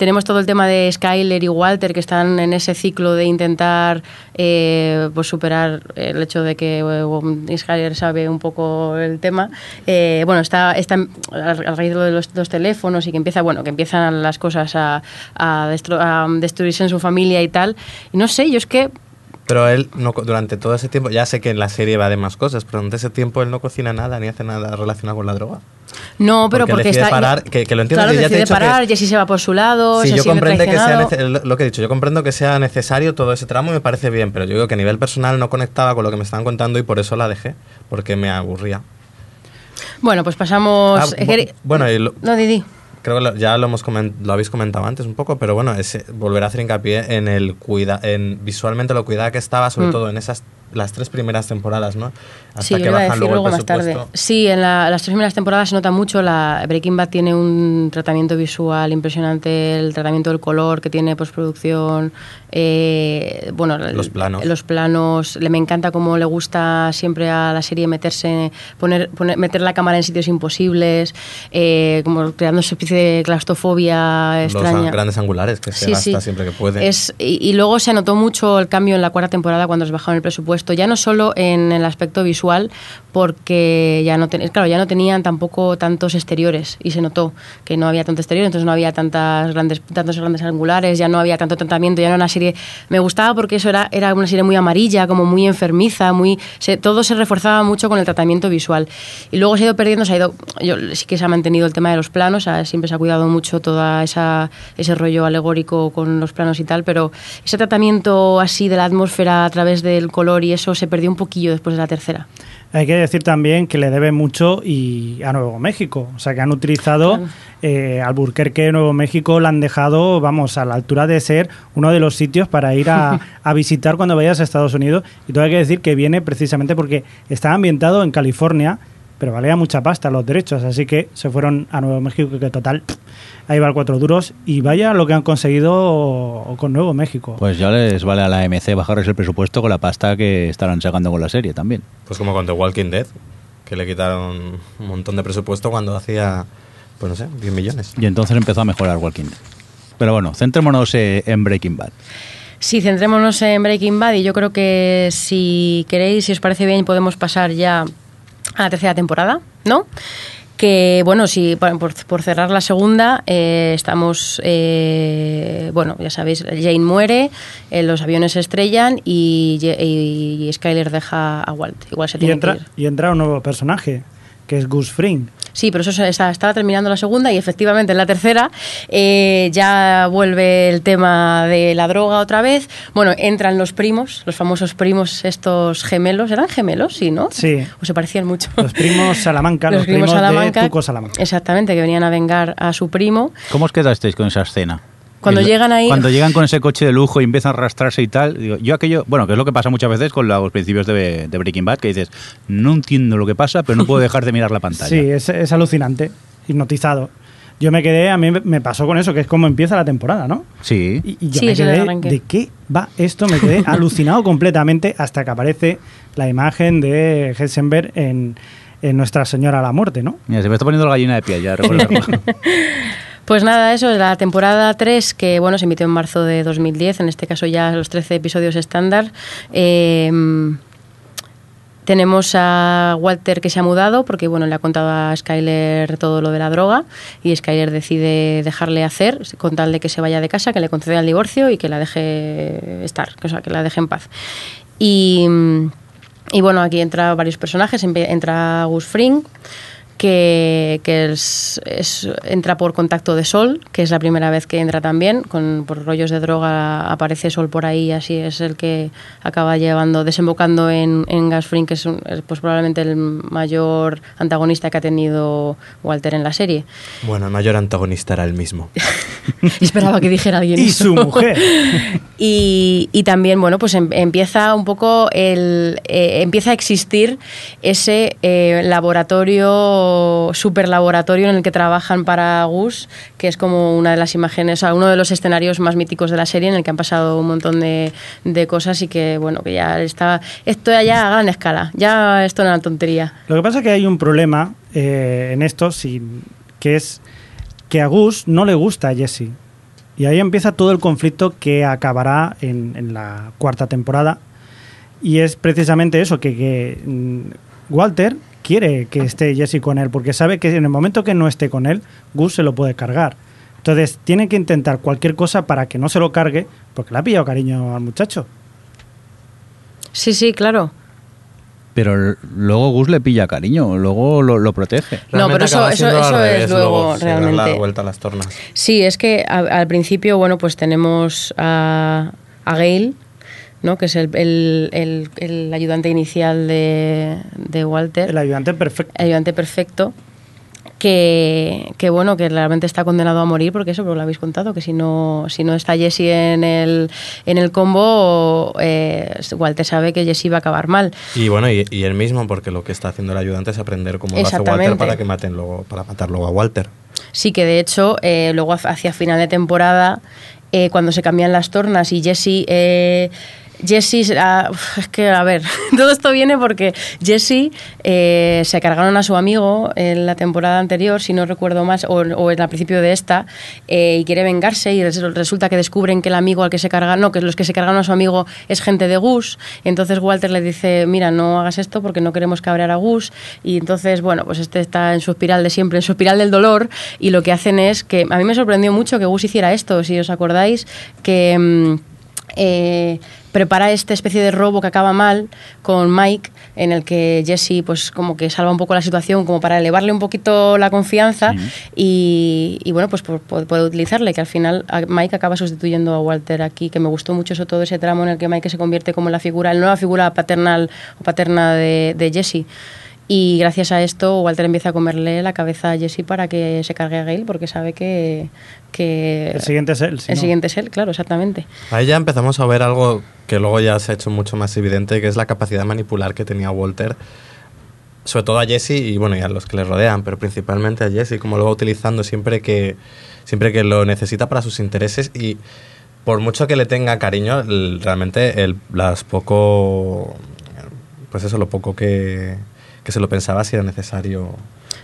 tenemos todo el tema de Skyler y Walter que están en ese ciclo de intentar eh, pues superar el hecho de que eh, Skyler sabe un poco el tema. Eh, bueno, está, está a raíz de los dos teléfonos y que empieza, bueno, que empiezan las cosas a, a, destru- a destruirse en su familia y tal. Y no sé, yo es que Pero él, no, durante todo ese tiempo, ya sé que en la serie va de más cosas, pero durante ese tiempo él no cocina nada ni hace nada relacionado con la droga. No, pero Porque porque, decide está. parar, que- que lo entiendo, Claro, que ya te he decide dicho que- parar, Jesse se va por su lado, Sí, se yo comprendo que sea lo que he dicho, yo comprendo que sea necesario todo ese tramo y me parece bien, pero yo digo que a nivel personal no conectaba con lo que me estaban contando y por eso la dejé, porque me aburría. Bueno, pues pasamos. Ah, eh, bueno, y lo- No, Didi. Creo que lo- ya lo hemos lo habéis comentado antes un poco, pero bueno, es volver a hacer hincapié en el cuida, en visualmente lo cuidada que estaba, sobre Mm. todo en esas las tres primeras temporadas, ¿no? Hasta Sí, yo que a bajan decir luego el luego más tarde. Sí, en la- las tres primeras temporadas se nota mucho. La Breaking Bad tiene un tratamiento visual impresionante, el tratamiento del color que tiene postproducción, eh, bueno, Los planos. los planos. Le me encanta cómo le gusta siempre a la serie meterse, poner, poner- meter la cámara en sitios imposibles, eh, como creando una especie de claustrofobia extraña. an- grandes angulares que se Sí, gasta sí. siempre que puede. Es, y, y luego se notó mucho el cambio en la cuarta temporada cuando se bajaron el presupuesto, ya no solo en el aspecto visual, porque ya no, ten- claro, ya no tenían tampoco tantos exteriores y se notó que no había tanto exterior, entonces no había tantas grandes, tantos grandes angulares, ya no había tanto tratamiento, ya no era una serie... Me gustaba porque eso era, era una serie muy amarilla, como muy enfermiza, muy se- todo se reforzaba mucho con el tratamiento visual. Y luego se ha ido perdiendo, se ha ido... Yo, sí que se ha mantenido el tema de los planos, ah, siempre se ha cuidado mucho esa ese rollo alegórico con los planos y tal, pero ese tratamiento así de la atmósfera a través del color y eso se perdió un poquillo después de la tercera. Hay que decir también que le debe mucho y a Nuevo México. O sea, que han utilizado Claro. eh, Alburquerque, Nuevo México, la han dejado, vamos, a la altura de ser uno de los sitios para ir a, a visitar cuando vayas a Estados Unidos. Y todo hay que decir que viene precisamente porque está ambientado en California, pero valía mucha pasta los derechos. Así que se fueron a Nuevo México, que total, ahí va el cuatro duros. Y vaya lo que han conseguido con Nuevo México. Pues ya les vale a la AMC bajarles el presupuesto con la pasta que estarán sacando con la serie también. Pues como con The Walking Dead, que le quitaron un montón de presupuesto cuando hacía, pues no sé, 10 millones. Y entonces empezó a mejorar Walking Dead. Pero bueno, centrémonos eh, en Breaking Bad. Sí, centrémonos en Breaking Bad y yo creo que si queréis, si os parece bien, podemos pasar ya a la tercera temporada, ¿no? Que bueno, si por, por- cerrar la segunda, eh, estamos, eh, bueno, ya sabéis, Jane muere, eh, los aviones se estrellan y, y Skyler deja a Walt. Igual se Y tiene entra, que ir. y entra un nuevo personaje, que es Gus Fring. Sí, pero eso estaba terminando la segunda y efectivamente en la tercera eh, ya vuelve el tema de la droga otra vez. Bueno, entran los primos, los famosos primos estos gemelos. ¿Eran gemelos? Sí, ¿no? Sí. O se parecían mucho. Los primos Salamanca, los, primos, de Tuco Salamanca. Exactamente, que venían a vengar a su primo. ¿Cómo os quedasteis con esa escena? Cuando El- llegan ahí- Cuando llegan con ese coche de lujo y empiezan a arrastrarse y tal. digo, yo aquello, bueno, que es lo que pasa muchas veces con los principios de, de Breaking Bad, que dices, no entiendo lo que pasa, pero no puedo dejar de mirar la pantalla. Sí, es, es alucinante, hipnotizado. Yo me quedé, a mí me- pasó con eso, que es como empieza la temporada, ¿no? Sí. Y, y yo Sí, me quedé. ¿de qué va esto? Me quedé alucinado completamente hasta que aparece la imagen de Heisenberg en, en Nuestra Señora la Muerte, ¿no? Mira, se me está poniendo la gallina de pie ya. Pues nada, eso es la temporada 3, que bueno, se emitió en marzo de 2010, en este caso ya los 13 episodios estándar. Eh, tenemos a Walter que se ha mudado porque bueno, le ha contado a Skyler todo lo de la droga y Skyler decide dejarle hacer con tal de que se vaya de casa, que le conceda el divorcio y que la deje estar, o sea, que la deje en paz. Y, y bueno, aquí entra varios personajes, entra Gus Fring, que, que es, es- entra por contacto de Sol, que es la primera vez que entra también, con, por rollos de droga aparece Sol por ahí, así es el que acaba llevando, desembocando en, en Gas Fring, que es, un- es, pues probablemente el mayor antagonista que ha tenido Walter en la serie. Bueno, el mayor antagonista era el mismo. Esperaba que dijera alguien Y eso. su mujer. Y, y también, bueno, pues em- empieza un poco el. eh, empieza a existir ese eh, laboratorio, super laboratorio en el que trabajan para Gus, que es como una de las imágenes, o sea, uno de los escenarios más míticos de la serie en el que han pasado un montón de, cosas y que, bueno, que ya está. Esto ya a gran escala, ya esto no es una tontería. Lo que pasa es que hay un problema eh, en esto, sí, que es que a Gus no le gusta a Jesse. Y ahí empieza todo el conflicto que acabará en, la cuarta temporada. Y es precisamente eso, que, que, mm, Walter quiere que esté Jesse con él, porque sabe que en el momento que no esté con él, Gus se lo puede cargar. Entonces tiene que intentar cualquier cosa para que no se lo cargue, porque le ha pillado cariño al muchacho. Sí, sí, claro. Pero luego Gus le pilla cariño, luego lo, lo protege. No, pero eso- eso- eso es revés, luego, se da la realmente. vuelta a las tornas. Sí, es que a- al principio, bueno, pues tenemos a, a Gail, ¿no? que es el, el- el- el ayudante inicial de, de Walter, El ayudante perfecto. el ayudante perfecto, que, que, bueno, que realmente está condenado a morir, porque eso, pero lo habéis contado, que si no, si no está Jesse en el, en el combo, eh, Walter sabe que Jesse va a acabar mal. Y bueno, y, y él mismo, porque lo que está haciendo el ayudante es aprender cómo lo hace. Walter para que maten luego, para matar luego a Walter. Sí, que de hecho, eh, luego hacia- hacia final de temporada, eh, cuando se cambian las tornas y Jesse. Jesse, uf, es que, a ver, todo esto viene porque Jesse eh, se cargaron a su amigo en la temporada anterior, si no recuerdo más, o, en el principio de esta, eh, y quiere vengarse y res- resulta que descubren que el amigo al que se cargan, no, que los que se cargaron a su amigo es gente de Gus, entonces Walter le dice, mira, no hagas esto porque no queremos cabrear a Gus, y entonces, bueno, pues este está en su espiral de siempre, en su espiral del dolor, y lo que hacen es que, a mí me sorprendió mucho que Gus hiciera esto, si os acordáis, que... mm, eh, prepara esta especie de robo que acaba mal con Mike, en el que Jesse pues como que salva un poco la situación como para elevarle un poquito la confianza y, y, bueno pues puede utilizarle, que al final Mike acaba sustituyendo a Walter aquí, que me gustó mucho eso todo ese tramo en el que Mike se convierte como la figura, la nueva figura paternal o paterna de, de Jesse. Y gracias a esto Walter empieza a comerle la cabeza a Jesse para que se cargue a Gale porque sabe que... que El siguiente es él. si el no. siguiente es él, claro, exactamente. Ahí ya empezamos a ver algo que luego ya se ha hecho mucho más evidente, que es la capacidad manipular que tenía Walter, sobre todo a Jesse y bueno, y a los que le rodean, pero principalmente a Jesse, como lo va utilizando siempre que, siempre que lo necesita para sus intereses y por mucho que le tenga cariño, el- realmente el, las poco, pues eso, lo poco que, que se lo pensaba si era necesario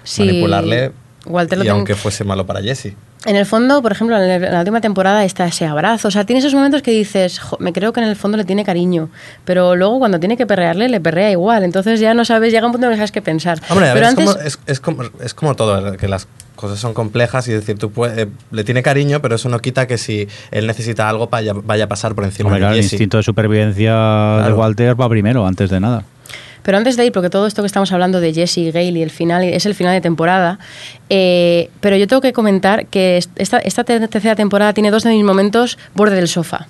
Sí, manipularle Walter lo y aunque fuese malo para Jesse. En el fondo, por ejemplo, en, el- en la última temporada está ese abrazo. O sea, tiene esos momentos que dices, "Jo, me creo que en el fondo le tiene cariño. Pero luego cuando tiene que perrearle, le perrea igual. Entonces ya no sabes, llega un punto en el que sabes qué pensar. Hombre, a ver, pero es, antes, como, es, es como, es como todo, que las cosas son complejas y decir, tú puedes, eh, le tiene cariño, pero eso no quita que si él necesita algo vaya, vaya a pasar por encima Hombre, de claro, el instinto de supervivencia de Claro. Walter va primero, antes de nada. Pero antes de ir, porque todo esto que estamos hablando de Jesse y Gale y el final es el final de temporada, eh, pero yo tengo que comentar que est- esta, esta te- tercera temporada tiene dos de mis momentos borde del sofá.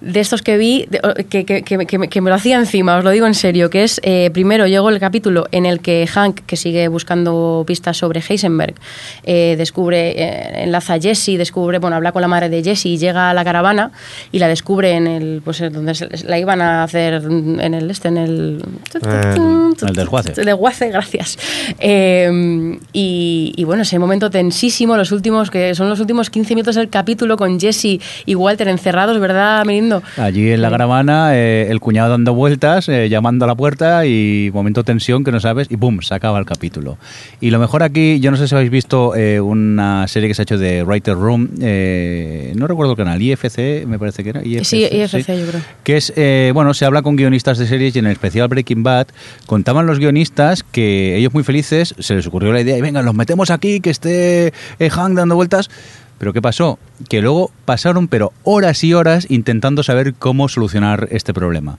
De estos que vi, de- que, que- que me- que lo hacía encima, os lo digo en serio, que es, eh, primero llegó el capítulo en el que Hank, que sigue buscando pistas sobre Heisenberg, eh, descubre, eh, enlaza a Jesse, descubre, bueno, habla con la madre de Jesse y llega a la caravana y la descubre en el, pues donde se- la iban a hacer en el este, en el... El desguace. El desguace, gracias. Eh, y, y bueno, ese momento tensísimo, los últimos, que son los últimos 15 minutos del capítulo con Jesse y Walter encerrados, ¿verdad, Mirindo? Allí en la caravana, eh, el cuñado dando vueltas, eh, llamando a la puerta y momento tensión que no sabes y ¡pum! se acaba el capítulo. Y lo mejor aquí, yo no sé si habéis visto eh, una serie que se ha hecho de Writer Room, eh, no recuerdo el canal, IFC me parece que era. IFC, Sí, IFC, yo creo. Que es, eh, bueno, se habla con guionistas de series y en el especial Breaking Bad contaban los guionistas que ellos muy felices se les ocurrió la idea y venga, los metemos aquí, que esté eh, Hank dando vueltas. Pero ¿qué pasó? Que luego pasaron pero horas y horas intentando saber cómo solucionar este problema.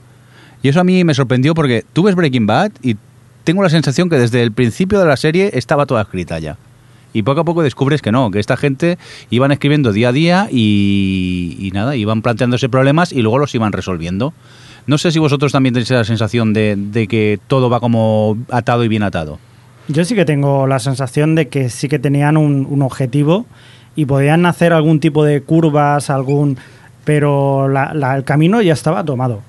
Y eso a mí me sorprendió porque tú ves Breaking Bad y tengo la sensación que desde el principio de la serie estaba toda escrita ya. Y poco a poco descubres que no, que esta gente iban escribiendo día a día y, y nada, iban planteándose problemas y luego los iban resolviendo. No sé si vosotros también tenéis la sensación de, que todo va como atado y bien atado. Yo sí que tengo la sensación de que sí que tenían un objetivo y podían hacer algún tipo de curvas, algún pero la- la- el camino ya estaba tomado.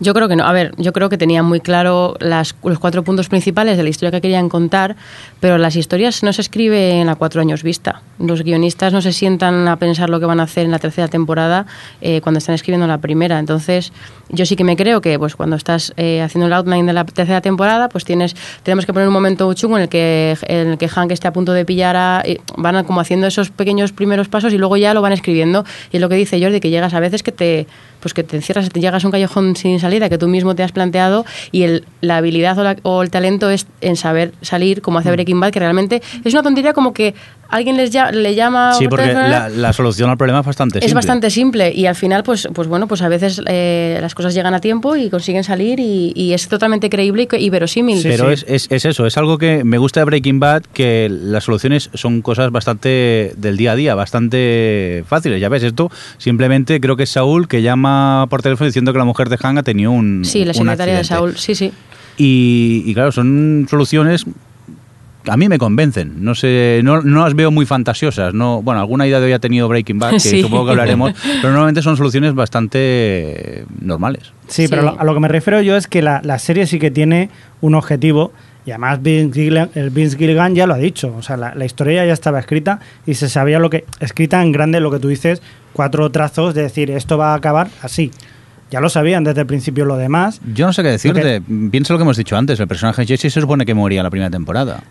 Yo creo que no. A ver, yo creo que tenían muy claro las, los cuatro puntos principales de la historia que querían contar, pero las historias no se escriben a cuatro años vista. Los guionistas no se sientan a pensar lo que van a hacer en la tercera temporada eh, cuando están escribiendo la primera. Entonces, yo sí que me creo que pues cuando estás eh, haciendo el outline de la tercera temporada, pues tienes tenemos que poner un momento chungo en el que, en el que Hank esté a punto de pillar a... y van a- como haciendo esos pequeños primeros pasos y luego ya lo van escribiendo. Y es lo que dice Jordi, que llegas a veces que te pues que te encierras, te llegas a un callejón sin salida que tú mismo te has planteado y el, la habilidad o, la- o el talento es en saber salir, como Mm. hace Breaking Bad, que realmente es una tontería como que alguien les ya- le llama Sí, por porque la, la solución al problema es bastante es simple. bastante simple y al final, pues, pues bueno, pues a veces eh, las cosas llegan a tiempo y consiguen salir y, y es totalmente creíble y, verosímil. Sí, Pero sí. Es, es, es eso, es algo que me gusta de Breaking Bad, que las soluciones son cosas bastante del día a día, bastante fáciles. Ya ves, esto simplemente creo que es Saúl que llama por teléfono diciendo que la mujer de Han ha tenido un Sí, la secretaria de. Saúl, sí, sí. Y, y claro, son soluciones a mí me convencen. No sé, no, no las veo muy fantasiosas. No, bueno, alguna idea de hoy ha tenido Breaking Bad, que Sí. supongo que hablaremos, pero normalmente son soluciones bastante normales. Sí, Sí. pero lo- a lo que me refiero yo es que la, la serie sí que tiene un objetivo y además Vince Gilligan, el Vince Gilligan ya lo ha dicho, o sea, la, la historia ya estaba escrita y se sabía lo que escrita en grande lo que tú dices, cuatro trazos de decir esto va a acabar así. Ya lo sabían desde el principio lo demás. Yo no sé qué decirte. Piensa lo que hemos dicho antes. El personaje de Jesse se supone que moría la primera temporada.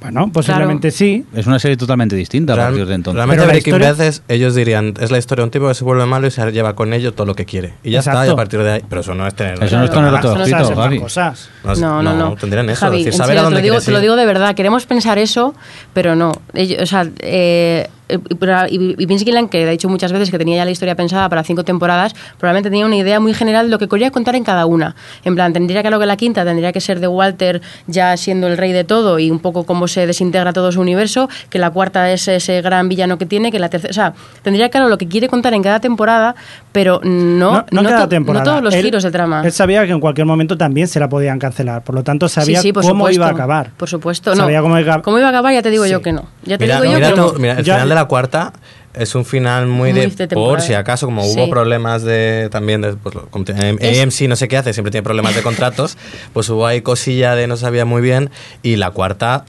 Bueno, posiblemente sí. Es una serie totalmente distinta a partir de entonces. Realmente Pero la Breaking historia- Bad es- ellos dirían, es la historia de un tipo que se vuelve malo y se lleva con ello todo lo que quiere. Y ya está, y Exacto. a partir de ahí... Pero eso no es tener... Eso no es tenerlo todo Eso no escrito, Gaby. cosas. es- No, no, no. tendrían eso. Javi, decir, saber serio, a te, dónde lo digo, te lo digo de verdad. Queremos pensar eso, pero no. Ellos- o sea, eh, y, y Vince que ha dicho muchas veces que tenía ya la historia pensada para cinco temporadas, probablemente tenía una idea muy general de lo que quería contar en cada una. En plan, tendría que lo que la quinta tendría que ser de Walter ya siendo el rey de todo y un poco cómo se desintegra todo su universo, que la cuarta es ese gran villano que tiene, que la tercera... O sea, tendría claro lo que quiere contar en cada temporada, pero no, no, no cada to- temporada. no todos los Él- giros de trama. Él sabía que en cualquier momento también se la podían cancelar, por lo tanto sabía Sí, sí, por cómo supuesto. iba a acabar. Por supuesto, no. Sabía cómo iba a- iba a acabar, ya te digo yo Sí. que no. Ya te Mira, digo yo mira que no. mira, el Ya- final de la cuarta es un final muy, Muy de, de por si acaso como Sí. hubo problemas de también de, pues, Es- AMC no sé qué hace siempre tiene problemas de contratos pues hubo ahí cosilla de no sabía muy bien y la cuarta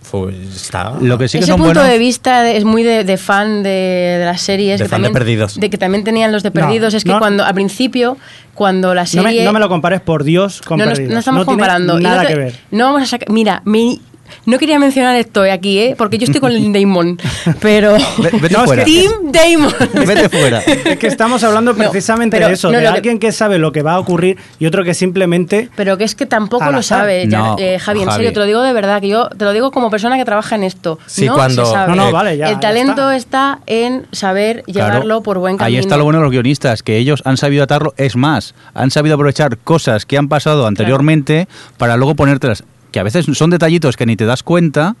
fue está Lo que sí que Ese son punto buenos. de vista es muy de, de fan de, de las series. De que fan de también, Perdidos. De que también tenían los de No, Perdidos. es que no. cuando al principio, cuando la No me, serie... no me lo compares por Dios con no, no, Perdidos. no estamos comparando. Nada no que ver. No vamos a sacar... Mira, mi- no quería mencionar esto aquí, ¿eh? Porque yo estoy con el Damon. Pero... Ve- Vete No, es fuera. Team Damon. Vete fuera. Es que estamos hablando No, precisamente pero de eso, no, de que- alguien que sabe lo que va a ocurrir y otro que simplemente... Pero que es que tampoco lo sabe, ya, No, eh, Javi, en Javi. serio, te lo digo de verdad, que yo te lo digo como persona que trabaja en esto. Sí, no cuando- se sabe. No, no, vale, ya, El ya talento está. está. en saber Claro, llevarlo por buen camino. Ahí está lo bueno de los guionistas, que ellos han sabido atarlo. Es más, han sabido aprovechar cosas que han pasado anteriormente para luego ponértelas. Que a veces son detallitos que ni te das cuenta,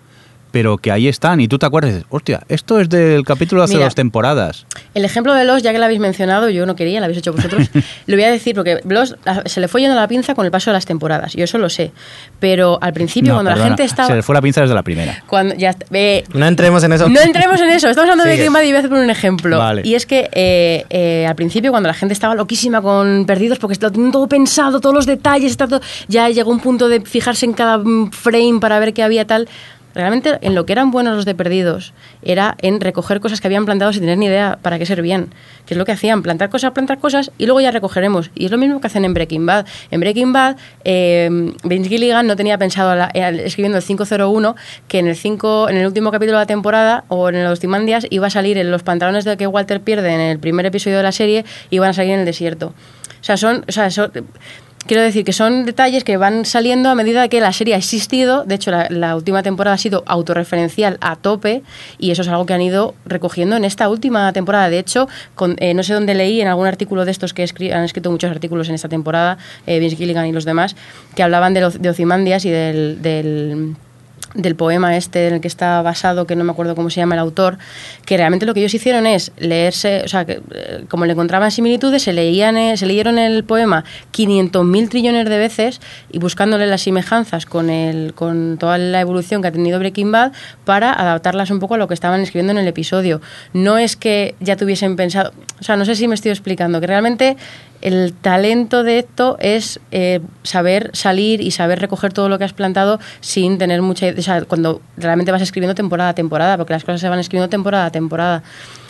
pero que ahí están. Y tú te acuerdas y dices, hostia, esto es del capítulo de hace Mira. dos temporadas. El ejemplo de Los, ya que lo habéis mencionado, yo no quería, lo habéis hecho vosotros, lo voy a decir porque Los se le fue yendo la pinza con el paso de las temporadas, yo eso lo sé. Pero al principio, No, cuando perdona, la gente estaba. Se le fue la pinza desde la primera. Cuando, ya, eh, no entremos en eso No entremos en eso, estamos hablando de Bad y voy a hacer un ejemplo. Vale. Y es que eh, eh, al principio, cuando la gente estaba loquísima con Perdidos, porque lo todo pensado, todos los detalles, está todo- ya llegó un punto de fijarse en cada mm, frame para ver qué había tal. Realmente, en lo que eran buenos los de Perdidos, era en recoger cosas que habían plantado sin tener ni idea para qué servían. Que es lo que hacían, plantar cosas, plantar cosas, y luego ya recogeremos. Y es lo mismo que hacen en Breaking Bad. En Breaking Bad, eh, Vince Gilligan no tenía pensado, la- eh, escribiendo el 501, que en el, 5, en el último capítulo de la temporada, o en los Timandias, iba a salir en los pantalones de que Walter pierde en el primer episodio de la serie, iban a salir en el desierto. O sea, son... O sea, son Quiero decir que son detalles que van saliendo a medida que la serie ha existido. De hecho, la, última temporada ha sido autorreferencial a tope y eso es algo que han ido recogiendo en esta última temporada. De hecho, con- eh, no sé dónde leí en algún artículo de estos que escri- han escrito muchos artículos en esta temporada, eh, Vince Gilligan y los demás, que hablaban de, los- de Ozymandias y del del poema este en el que está basado, que no me acuerdo cómo se llama el autor, que realmente lo que ellos hicieron es leerse, o sea, que, eh, como le encontraban similitudes, se, leían, eh, se leyeron el poema 500.000 trillones de veces y buscándole las semejanzas con, el, con toda la evolución que ha tenido Breaking Bad para adaptarlas un poco a lo que estaban escribiendo en el episodio. No es que ya tuviesen pensado, o sea, no sé si me estoy explicando, que realmente el talento de esto es eh, saber salir y saber recoger todo lo que has plantado sin tener mucha... O sea, cuando realmente vas escribiendo temporada a temporada, porque las cosas se van escribiendo temporada a temporada.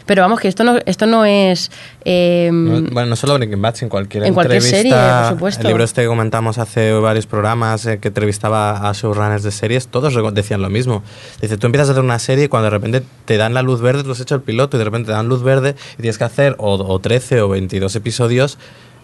Pero vamos, que esto no, esto no es... eh, No- bueno, no solo Breaking Bad, en cualquier En cualquier entrevista. serie, por supuesto. El libro este que comentamos hace varios programas eh, que entrevistaba a showrunners de series, todos decían lo mismo. Dice, tú empiezas a hacer una serie y cuando de repente te dan la luz verde, tú has hecho el piloto y de repente te dan luz verde y tienes que hacer o, o 13 o 22 episodios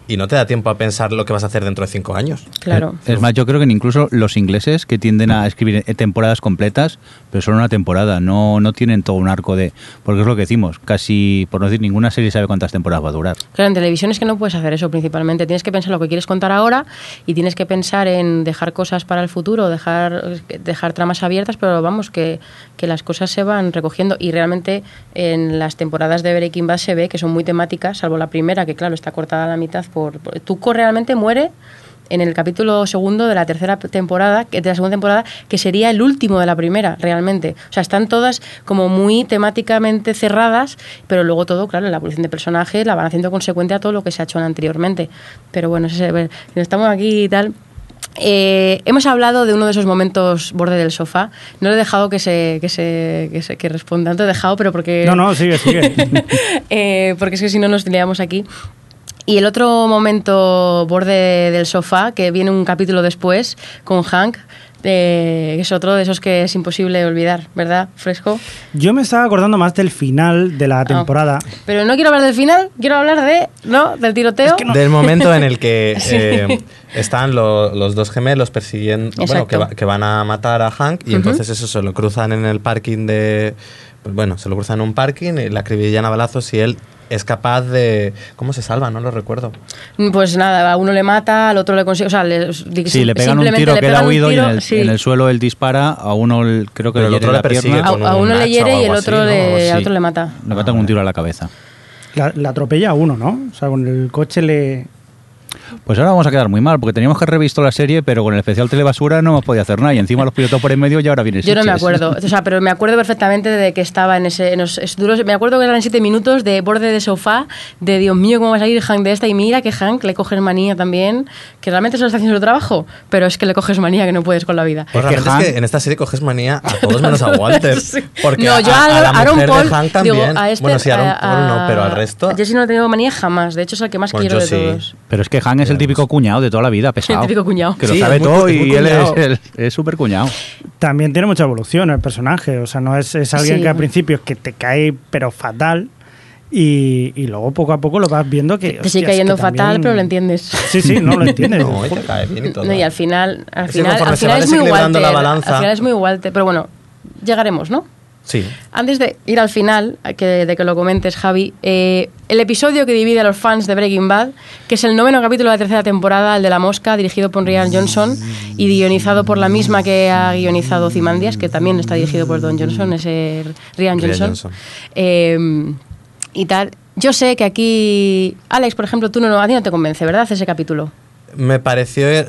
y no te da tiempo a pensar lo que vas a hacer dentro de 5 años. claro. Es más, yo creo que incluso los ingleses que tienden a escribir eh, temporadas completas, pero solo una temporada, no, no tienen todo un arco de... Porque es lo que decimos, casi, por no decir, ninguna serie sabe cuántas temporadas va a durar. Claro, en televisión es que no puedes hacer eso principalmente. Tienes que pensar lo que quieres contar ahora y tienes que pensar en dejar cosas para el futuro, dejar, dejar tramas abiertas, pero vamos, que, que las cosas se van recogiendo. Y realmente en las temporadas de Breaking Bad se ve que son muy temáticas, salvo la primera, que claro, está cortada a la mitad por... por- Tuco realmente muere en el capítulo segundo de la tercera temporada, de la segunda temporada, que sería el último de la primera, realmente. O sea, están todas como muy temáticamente cerradas, pero luego todo, claro, la evolución de personaje la van haciendo consecuente a todo lo que se ha hecho anteriormente. Pero bueno, estamos aquí y tal. Eh, hemos hablado de uno de esos momentos borde del sofá. No le he dejado que se, que se, que se- que responda. No te he dejado, pero porque No, no, sigue, sigue. eh, porque es que si no nos liamos aquí. Y el otro momento borde del sofá, que viene un capítulo después, con Hank, eh, que es otro de esos que es imposible olvidar, ¿verdad, Fresco? Yo me estaba acordando más del final de la Ah. temporada. Pero no quiero hablar del final, quiero hablar de, ¿no? Del tiroteo. Del momento en el que eh, están lo- los dos gemelos persiguiendo, bueno, Exacto. que, va- que van a matar a Hank y entonces eso se lo cruzan en el parking de, pues bueno, se lo cruzan en un parking y la acribillan a balazos y él es capaz de, ¿cómo se salva? No lo recuerdo. Pues nada, a uno le mata, al otro le consigue. O sea, le, Sí, le pegan un simplemente tiro, le queda huido y en tiro, el, sí. en el suelo él dispara, a uno el- creo que Pero el le otro hiere le la persigue pierna, a, uno le hiere y el otro, así, ¿no? le, al Sí. otro le mata. le matan con un tiro a la cabeza. La, la atropella a uno, ¿no? O sea, con el coche le... Pues ahora vamos a quedar muy mal, porque teníamos que haber revisto la serie, pero con el especial Telebasura no hemos podido hacer nada. Y encima los pilotos por en medio y ahora viene Yo no me acuerdo, o sea, pero me acuerdo perfectamente de que estaba en ese. en los- es duro- me acuerdo que eran siete minutos de borde de sofá, de Dios mío, ¿cómo va a salir Hank de esta? Y mira que Hank le coges manía también, que realmente solo está haciendo su trabajo, pero es que le coges manía que no puedes con la vida. Pues Es que realmente es Hank- que en esta serie coges manía a todos menos a Walter. Sí. Porque No, a, yo a- a la Aaron mujer Paul, de Hank digo, también. a este- bueno, sí, Aaron a- Paul no, pero al a- resto... a Jesse no le tengo manía jamás, de hecho es el que más Bueno, quiero yo de sí. todos. Pero es que Han es el típico cuñado de toda la vida, pesado. El típico cuñado. Que lo Sí, sabe muy todo y muy él es súper cuñado. También tiene mucha evolución el personaje. O sea, no es, es alguien Sí. que al principio es que te cae, pero fatal. Y, y luego poco a poco lo vas viendo que. Te sigue cayendo fatal, también- pero lo entiendes. Sí, sí, no lo entiendes. No, y te cae bien y todo. No, y al final, al final, al final es muy Walter. la balanza- Al final es muy Walter, pero bueno, llegaremos, ¿no? Sí. Antes de ir al final, que, de que lo comentes, Javi, eh, el episodio que divide a los fans de Breaking Bad, que es el noveno capítulo de la tercera temporada, el de la mosca, dirigido por Ryan Johnson y guionizado por la misma que ha guionizado Zimandias, que también está dirigido por Don Johnson, ese Ryan Ryan Johnson. Eh, y tal. Yo sé que aquí, Alex, por ejemplo, tú no, no- a ti no te convence, ¿verdad? Ese capítulo. Me pareció eh,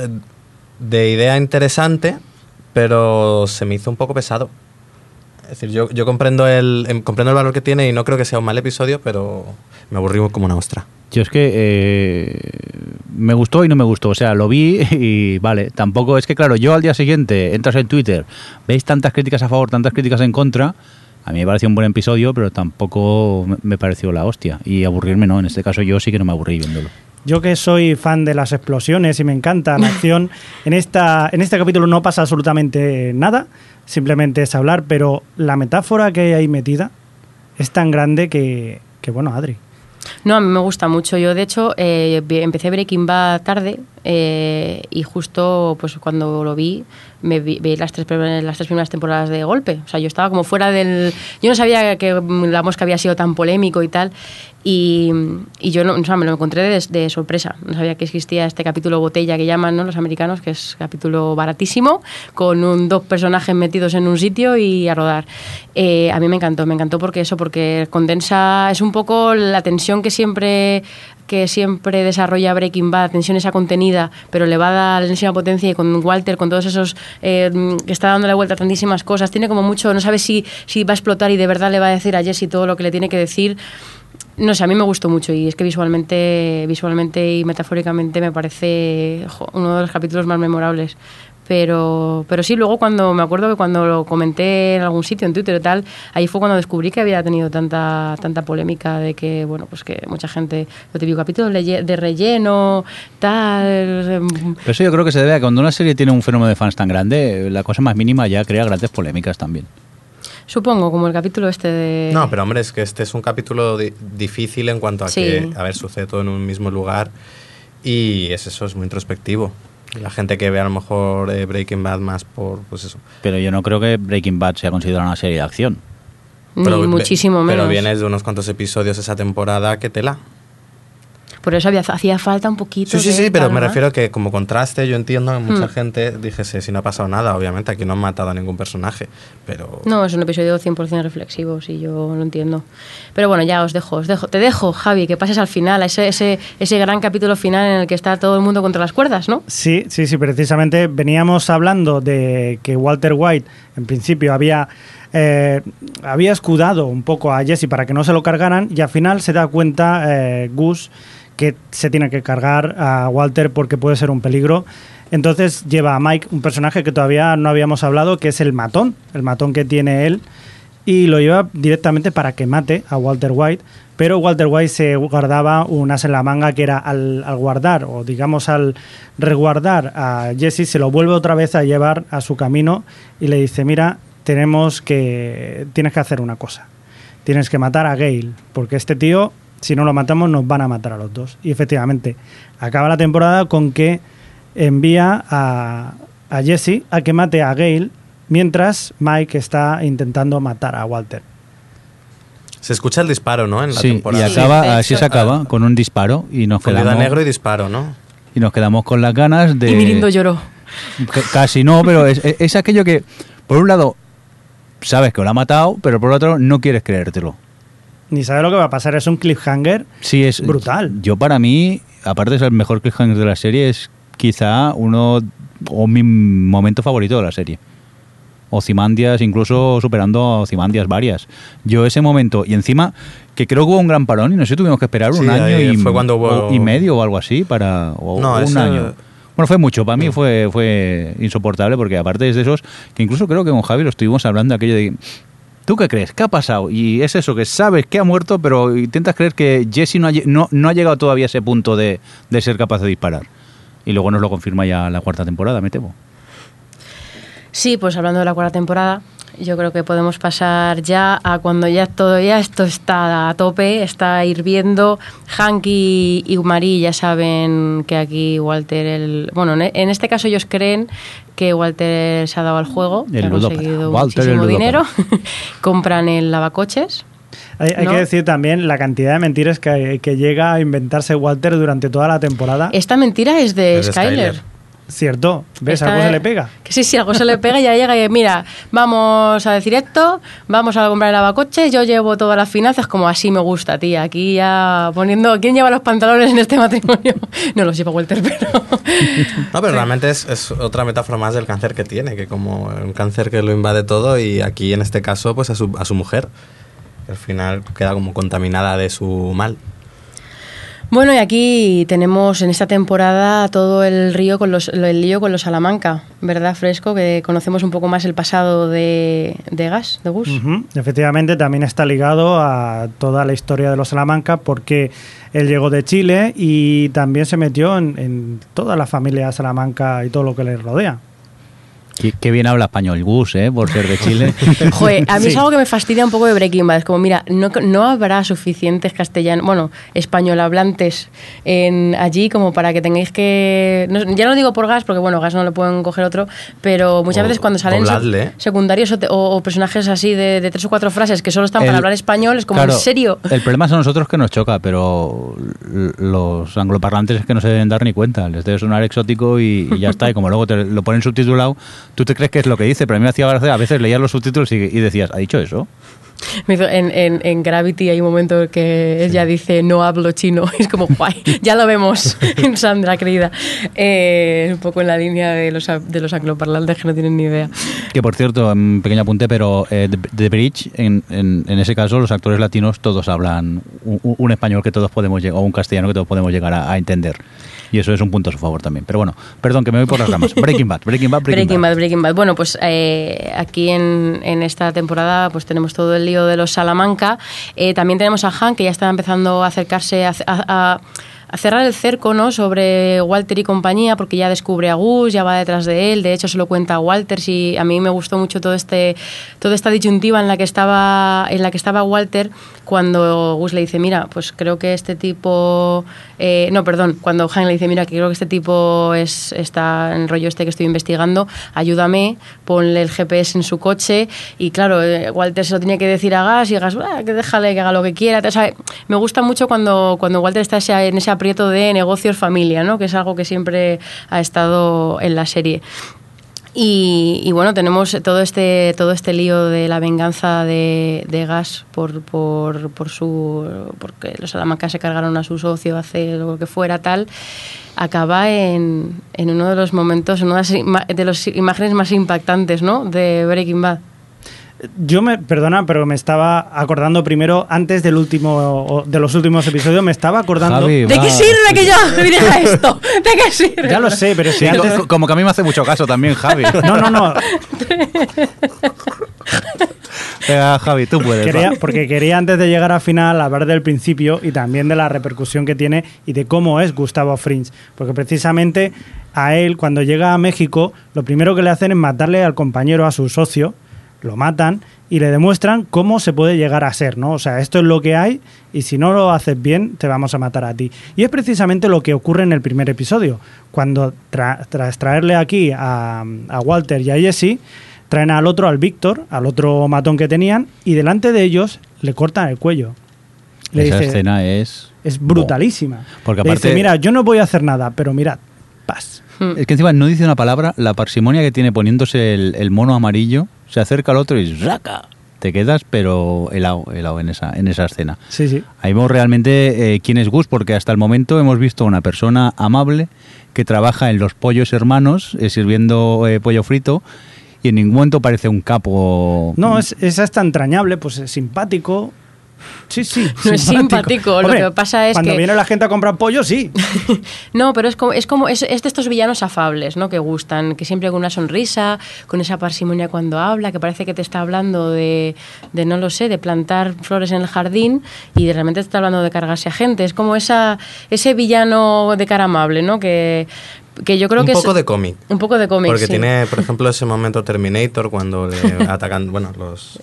de idea interesante, pero se me hizo un poco pesado. Es decir, yo, yo comprendo, el, em, comprendo el valor que tiene y no creo que sea un mal episodio, pero me aburrí como una ostra. Yo es que eh, me gustó y no me gustó. O sea, lo vi y vale. Tampoco es que, claro, yo al día siguiente entras en Twitter, veis tantas críticas a favor, tantas críticas en contra. A mí me pareció un buen episodio, pero tampoco me- me pareció la hostia. Y aburrirme no, en este caso yo sí que no me aburrí viéndolo. Yo que soy fan de las explosiones y me encanta la acción, en, esta, en este capítulo no pasa absolutamente nada, simplemente es hablar, pero la metáfora que hay ahí metida es tan grande que, que bueno, Adri. No, a mí me gusta mucho. Yo, de hecho, eh, empecé Breaking Bad tarde eh, y justo pues cuando lo vi, me vi, vi las, tres, las tres primeras temporadas de golpe. O sea, yo estaba como fuera del... Yo no sabía que La Mosca había sido tan polémico y tal. Y, y yo no, o sea, me lo encontré de, de sorpresa. No sabía que existía este capítulo botella que llaman ¿no? los americanos, que es capítulo baratísimo, con un, dos personajes metidos en un sitio y a rodar. Eh, a mí me encantó, me encantó porque eso, porque condensa, es un poco la tensión que siempre que siempre desarrolla Breaking Bad, tensión esa contenida, pero elevada a la enésima potencia y con Walter, con todos esos eh, que está dándole vuelta a tantísimas cosas, tiene como mucho, no sabe si, si va a explotar y de verdad le va a decir a Jesse todo lo que le tiene que decir. No sé, a mí me gustó mucho y es que visualmente, visualmente y metafóricamente me parece uno de los capítulos más memorables. Pero, pero sí, luego cuando me acuerdo que cuando lo comenté en algún sitio, en Twitter y tal, ahí fue cuando descubrí que había tenido tanta, tanta polémica de que, bueno, pues que mucha gente, lo típico capítulo de relleno, tal. em, Pero eso yo creo que se debe a que cuando una serie tiene un fenómeno de fans tan grande, la cosa más mínima ya crea grandes polémicas también. Supongo, como el capítulo este de. No, pero hombre, es que este es un capítulo di- difícil en cuanto a Sí. que, a ver, sucede todo en un mismo lugar y es eso, es muy introspectivo. Y La gente que ve a lo mejor eh, Breaking Bad más por, pues eso. Pero yo no creo que Breaking Bad sea considerada una serie de acción. Ni muchísimo menos. Pero vienes de unos cuantos episodios esa temporada que tela. Por eso había, hacía falta un poquito. Sí, sí, de sí, pero me refiero que como contraste, yo entiendo que mucha Hmm. gente dijese, si no ha pasado nada, obviamente aquí no han matado a ningún personaje, pero... No, es un episodio 100% reflexivo, sí, yo lo entiendo. Pero bueno, ya os dejo, os dejo. Te dejo, Javi, que pases al final, a ese, ese, ese gran capítulo final en el que está todo el mundo contra las cuerdas, ¿no? Sí, sí, sí, precisamente veníamos hablando de que Walter White en principio había, eh, había escudado un poco a Jesse para que no se lo cargaran y al final se da cuenta eh, Gus que se tiene que cargar a Walter porque puede ser un peligro. Entonces lleva a Mike, un personaje que todavía no habíamos hablado, que es el matón, el matón que tiene él, y lo lleva directamente para que mate a Walter White. Pero Walter White se guardaba un as en la manga que era al, al guardar, o digamos al resguardar a Jesse, se lo vuelve otra vez a llevar a su camino y le dice, mira, tenemos que, tienes que hacer una cosa. Tienes que matar a Gale, porque este tío, si no lo matamos, nos van a matar a los dos. Y efectivamente, acaba la temporada con que envía a, a Jesse a que mate a Gale, mientras Mike está intentando matar a Walter. Se escucha el disparo, ¿no? En la Sí, y temporada. Sí, acaba, de así se acaba, con un disparo y nos quedamos, negro y disparo, ¿no? y nos quedamos con las ganas de... Y Mirindo lloró. Casi no, pero es, es- es aquello que, por un lado, sabes que lo ha matado, pero por otro no quieres creértelo. Ni sabe lo que va a pasar, es un cliffhanger. Sí, es Brutal. Yo para mí, aparte de ser el mejor cliffhanger de la serie, es quizá uno o mi momento favorito de la serie. Ozymandias, incluso superando a Ozymandias varias. Yo ese momento, y encima, que creo que hubo un gran parón, y no sé si tuvimos que esperar un año y, fue cuando hubo- o- y medio o algo así para o No, un ese- año. Bueno, fue mucho, para mí Mm. fue, fue insoportable porque aparte es de esos que incluso creo que con Javi lo estuvimos hablando aquello de ¿Tú qué crees? ¿Qué ha pasado? Y es eso, que sabes que ha muerto, pero intentas creer que Jesse no ha, no, no ha llegado todavía a ese punto de, de ser capaz de disparar. Y luego nos lo confirma ya la cuarta temporada, me temo. Sí, pues hablando de la cuarta temporada, yo creo que podemos pasar ya a cuando ya todo ya esto está a tope, está hirviendo. Hank y, y Marie ya saben que aquí Walter, el, bueno, en, en este caso ellos creen que Walter se ha dado al juego, que El ha conseguido Walter muchísimo dinero, compran el lavacoches. Hay, hay ¿No? que decir también la cantidad de mentiras que, que llega a inventarse Walter durante toda la temporada. Esta mentira es de Es de Skyler. Skyler. Cierto, ¿ves? Esta- Algo se le pega. Que sí, sí, algo se le pega y ya llega y mira, vamos a decir esto, vamos a comprar el lavacoches, yo llevo todas las finanzas como así me gusta, tía. Aquí ya poniendo, ¿quién lleva los pantalones en este matrimonio? No los lleva Walter, pero... No, pero realmente es, es otra metáfora más del cáncer que tiene, que como un cáncer que lo invade todo y aquí en este caso pues a su, a su mujer. Al final queda como contaminada de su mal. Bueno, y aquí tenemos en esta temporada todo el río con los, el lío con los Salamanca, ¿verdad, Fresco? Que conocemos un poco más el pasado de, Gas, de Gus. Efectivamente, también está ligado a toda la historia de los Salamanca porque él llegó de Chile y también se metió en, en toda la familia Salamanca y todo lo que le rodea. Qué, qué bien habla español Gus, ¿eh? Por ser de Chile. Joder, a mí es algo que me fastidia un poco de Breaking Bad. Es como, mira, no, no habrá suficientes castellanos, bueno, español hablantes en, allí como para que tengáis que. no- ya no digo por gas, porque bueno, gas no lo pueden coger otro, pero muchas O veces cuando salen secundarios o, te- o- o personajes así de, de tres o cuatro frases que solo están El- para hablar español, es como, Claro, ¿en serio? El problema son nosotros que nos choca, pero los angloparlantes es que no se deben dar ni cuenta. Les debe sonar exótico y, y ya está. Y como luego te lo ponen subtitulado, tú te crees que es lo que dice, pero a mí me hacía gracia. A veces leías los subtítulos y, y decías, ¿ha dicho eso? En, en- en Gravity hay un momento que ella dice no hablo chino. Es como, guay, ya lo vemos en Sandra, querida. Eh, un poco en la línea de los, de los angloparlantes que no tienen ni idea. Que por cierto, un pequeño apunte, pero eh, The, Bridge, en, en- en ese caso, los actores latinos todos hablan un, un español que todos podemos llegar, o un castellano que todos podemos llegar a, a entender. Y eso es un punto a su favor también. Pero bueno, perdón, que me voy por las ramas. Breaking Bad, Breaking Bad, Breaking, Breaking Bad. Bad, Breaking Bad. Bueno, pues eh, aquí en, en esta temporada pues tenemos todo el lío de los Salamanca. Eh, también tenemos a Han, que ya está empezando a acercarse a, a- a- a cerrar el cerco ¿no? sobre Walter y compañía, porque ya descubre a Gus, ya va detrás de él. De hecho, se lo cuenta a Walter. Si, a mí me gustó mucho todo este, toda esta disyuntiva en la que estaba, en la que estaba Walter cuando Gus le dice, mira, pues creo que este tipo... eh, no, perdón, cuando Han le dice, mira, que creo que este tipo es, está en el rollo este que estoy investigando, ayúdame, ponle el GPS en su coche. Y claro, eh, Walter se lo tenía que decir a Gas y Gas, "Ah, que déjale que haga lo que quiera. O sea, me gusta mucho cuando, cuando Walter está en ese aprieto de negocios familia, ¿no? que es algo que siempre ha estado en la serie. Y, y bueno, tenemos todo este, todo este lío de la venganza de, de Gas por, por, por su. porque los Salamanca se cargaron a su socio hace lo que fuera, tal. Acaba en, en uno de los momentos, en una de las imágenes más impactantes, ¿no? De Breaking Bad. Yo me, perdona, pero me estaba acordando primero, antes del último, de los últimos episodios, me estaba acordando. Javi, ¿De qué sirve que yo diga esto? ¿De qué sirve? Ya lo sé, pero si Sí, antes. co- como que a mí me hace mucho caso también, Javi. No, no, no. Venga, Javi, tú puedes. Quería, porque quería antes de llegar al final hablar del principio y también de la repercusión que tiene y de cómo es Gustavo Fringe. Porque precisamente a él, cuando llega a México, lo primero que le hacen es matarle al compañero, a su socio, lo matan y le demuestran cómo se puede llegar a ser, ¿no? O sea, esto es lo que hay y si no lo haces bien, te vamos a matar a ti. Y es precisamente lo que ocurre en el primer episodio, cuando tra- tras traerle aquí a, a Walter y a Jesse, traen al otro, al Víctor, al otro matón que tenían, y delante de ellos le cortan el cuello. Le Esa dice, escena es. es brutalísima. Porque Le aparte- dice, mira, yo no voy a hacer nada, pero mirad, paz. Es que encima no dice una palabra, la parsimonia que tiene poniéndose el, el mono amarillo, se acerca al otro y ¡raca! Te quedas, pero helado, helado en esa, en esa escena. Sí, sí. Ahí vemos realmente eh, quién es Gus, porque hasta el momento hemos visto una persona amable que trabaja en los pollos hermanos, eh, sirviendo eh, pollo frito, y en ningún momento parece un capo. No, es, es hasta entrañable, pues es simpático. Sí, sí. No es simpático, lo que pasa es cuando que- viene la gente a comprar pollo, sí. No, pero es como, es como es, es de estos villanos afables, ¿no? Que gustan, que siempre con una sonrisa, con esa parsimonia cuando habla, que parece que te está hablando de, de no lo sé, de plantar flores en el jardín y de realmente te está hablando de cargarse a gente. Es como esa, ese villano de cara amable, ¿no? Que, que yo creo un que poco es de cómic. un poco de cómic. Porque sí. tiene, por ejemplo, ese momento Terminator cuando le atacan, bueno, los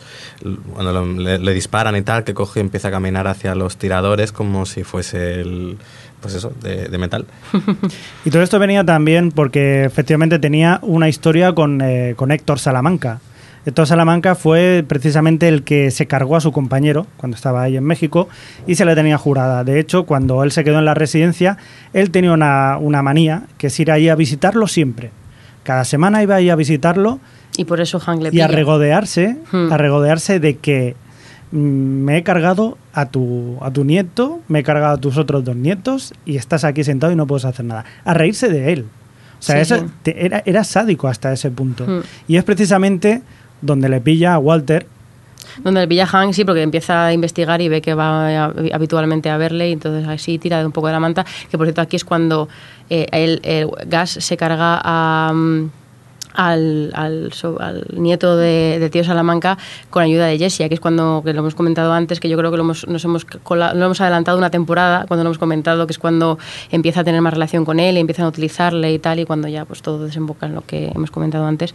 cuando lo- le, le disparan y tal, que coge y empieza a caminar hacia los tiradores como si fuese el, pues eso, de, de metal. Y todo esto venía también porque efectivamente tenía una historia con, eh, con Héctor Salamanca. Héctor Salamanca fue precisamente el que se cargó a su compañero cuando estaba ahí en México y se le tenía jurada. De hecho, cuando él se quedó en la residencia, él tenía una, una manía, que es ir ahí a visitarlo siempre. Cada semana iba ahí a visitarlo Y por eso Hank le y a regodearse, Hmm. a regodearse de que mm, me he cargado a tu, a tu nieto, me he cargado a tus otros dos nietos y estás aquí sentado y no puedes hacer nada. A reírse de él. O sea, Sí, eso sí. te- era, era sádico hasta ese punto. Hmm. Y es precisamente donde le pilla a Walter. Donde el pilla Hank, sí, porque empieza a investigar y ve que va a- habitualmente a verle y entonces así tira un poco de la manta. Que por cierto, aquí es cuando eh, el, el Gas se carga a, mm, al, al, nieto de, Tío Salamanca con ayuda de Jessie, que es cuando, que lo hemos comentado antes, que yo creo que lo hemos, nos hemos, hemos adelantado una temporada, cuando lo hemos comentado, que es cuando empieza a tener más relación con él y empiezan a utilizarle y tal, y cuando ya pues todo desemboca en lo que hemos comentado antes.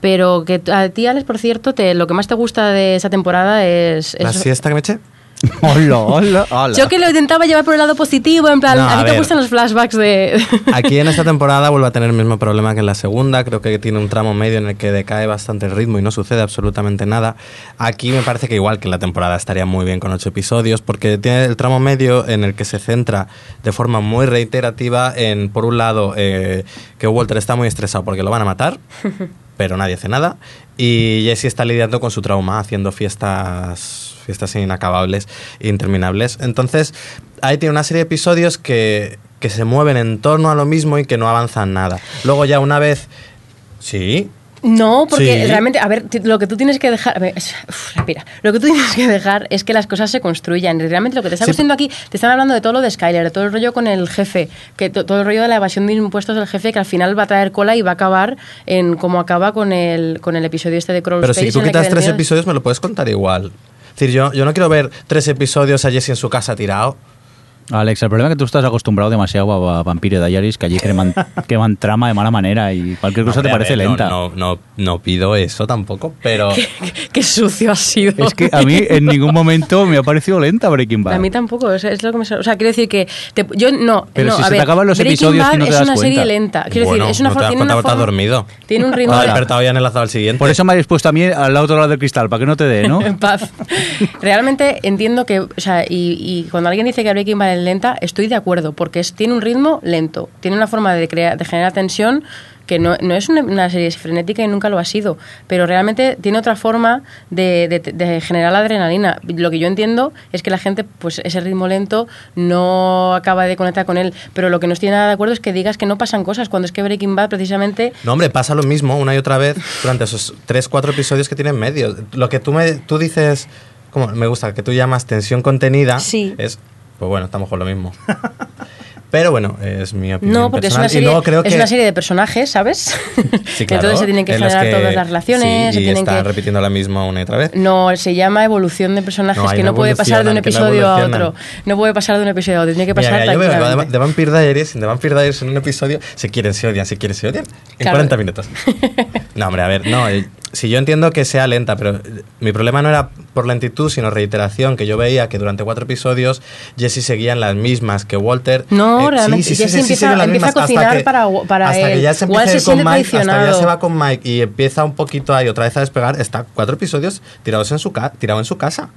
Pero que a ti, Alex, por cierto, lo que más te gusta de esa temporada es... La es- siesta que me eché. Hola, hola, hola. yo que lo intentaba llevar por el lado positivo, en plan, No, a, a ti te gustan los flashbacks de... Aquí en esta temporada vuelve a tener el mismo problema que en la segunda. Creo que tiene un tramo medio en el que decae bastante el ritmo y no sucede absolutamente nada. Aquí me parece que igual que en la temporada estaría muy bien con ocho episodios porque tiene el tramo medio en el que se centra de forma muy reiterativa en, por un lado, eh, que Walter está muy estresado porque lo van a matar. pero nadie hace nada. Y Jesse está lidiando con su trauma, haciendo fiestas, fiestas inacabables e interminables. Entonces, ahí tiene una serie de episodios que, que se mueven en torno a lo mismo y que no avanzan nada. Luego ya una vez... Sí, No, porque Sí. realmente, a ver, lo que tú tienes que dejar, a ver, uf, respira. Lo que tú tienes que dejar es que las cosas se construyan. Realmente lo que te está Sí. construyendo aquí, te están hablando de todo lo de Skyler, de todo el rollo con el jefe, que to- todo el rollo de la evasión de impuestos del jefe, que al final va a traer cola y va a acabar en como acaba con el con el episodio este de Crawl Pero Space. si tú quitas tres episodios, me lo puedes contar igual. Decir, yo, yo no quiero ver tres episodios a Jesse en su casa tirado. Alex, el problema es que tú estás acostumbrado demasiado a, Vampire Diaries, que allí queman, queman trama de mala manera y cualquier cosa te parece ver, lenta. No, no, no pido eso tampoco, pero... Qué sucio ha sido. Es que a mí en ningún momento me ha parecido lenta Breaking Bad. A mí tampoco, es, es lo que me... O sea, quiero decir que... te- yo no... Pero no, si a se te acaban los Breaking episodios y Bad no te es das una serie cuenta. lenta. Quiero Bueno, decir, es una no te das tiene cuenta una porque estás forma- dormido. Tiene un ritmo... Has despertado ya en enlazado al siguiente. Por eso me habéis puesto a mí al otro lado del cristal, para que no te dé, ¿no? en paz. Realmente entiendo que, o sea, y, y cuando alguien dice que Breaking Bad lenta, estoy de acuerdo, porque es, tiene un ritmo lento, tiene una forma de, crear, de generar tensión que no, no es una, una serie frenética y nunca lo ha sido, pero realmente tiene otra forma de, de- de generar la adrenalina. Lo que yo entiendo es que la gente, pues ese ritmo lento no acaba de conectar con él, pero lo que no estoy nada de acuerdo es que digas que no pasan cosas, cuando es que Breaking Bad precisamente No, hombre, pasa lo mismo una y otra vez durante esos tres, cuatro episodios que tienen medio. Lo que tú, me, tú dices, como me gusta, que tú llamas tensión contenida, Sí. es, pues bueno, estamos con lo mismo. Pero bueno, es mi opinión No, porque es una, serie, y es una serie de personajes, ¿sabes? Sí, claro, Entonces se tienen que generar todas las relaciones, sí, se y están que... repitiendo la misma una y otra vez. No, se llama evolución de personajes, No, que no puede pasar de un no episodio a otro. No puede pasar de un episodio a otro, tiene que Mira, pasar mira, yo veo de Vampire Diaries, de Vampire Diaries en un episodio, se quieren, se odian, se quieren, se odian. En Claro. 40 minutos. No, hombre, a ver, no. Si yo entiendo que sea lenta, pero eh, mi problema no era por lentitud, sino reiteración, que yo veía que durante cuatro episodios Jesse seguía en las mismas que Walter. No, Eh, realmente, Jesse empieza- siguen las empieza a mismas, hasta cocinar que- para- para hasta que ya se empieza se con Mike, hasta que ya se va con Mike y empieza un poquito ahí otra vez a despegar, está cuatro episodios tirados en su ca- tirado en su casa.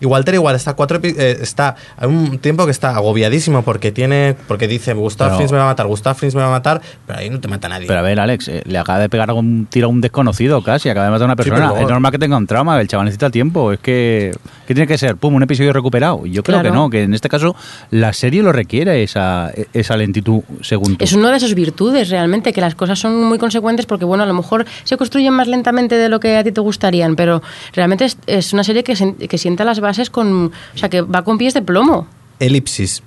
Y Walter igual está cuatro eh, está hay un tiempo que está agobiadísimo porque tiene porque dice Gustav Pero- Frings me va a matar, Gustav Frings me va a matar, pero ahí no te mata nadie. Pero a ver, Alex, eh, le acaba de pegar un tiro a un desconocido casi, acaba de matar a una Sí, persona. luego- es normal que tenga un trauma, el chaval necesita tiempo. Es que, ¿qué tiene que ser? Pum, un episodio recuperado. Yo creo Claro. que no, que en este caso la serie lo requiere, esa, esa lentitud, según tú. Es una de sus virtudes realmente, que las cosas son muy consecuentes porque, bueno, a lo mejor se construyen más lentamente de lo que a ti te gustarían, pero realmente es, es una serie que, sen- que sienta las bases con... O sea, que va con pies de plomo. Elipsis.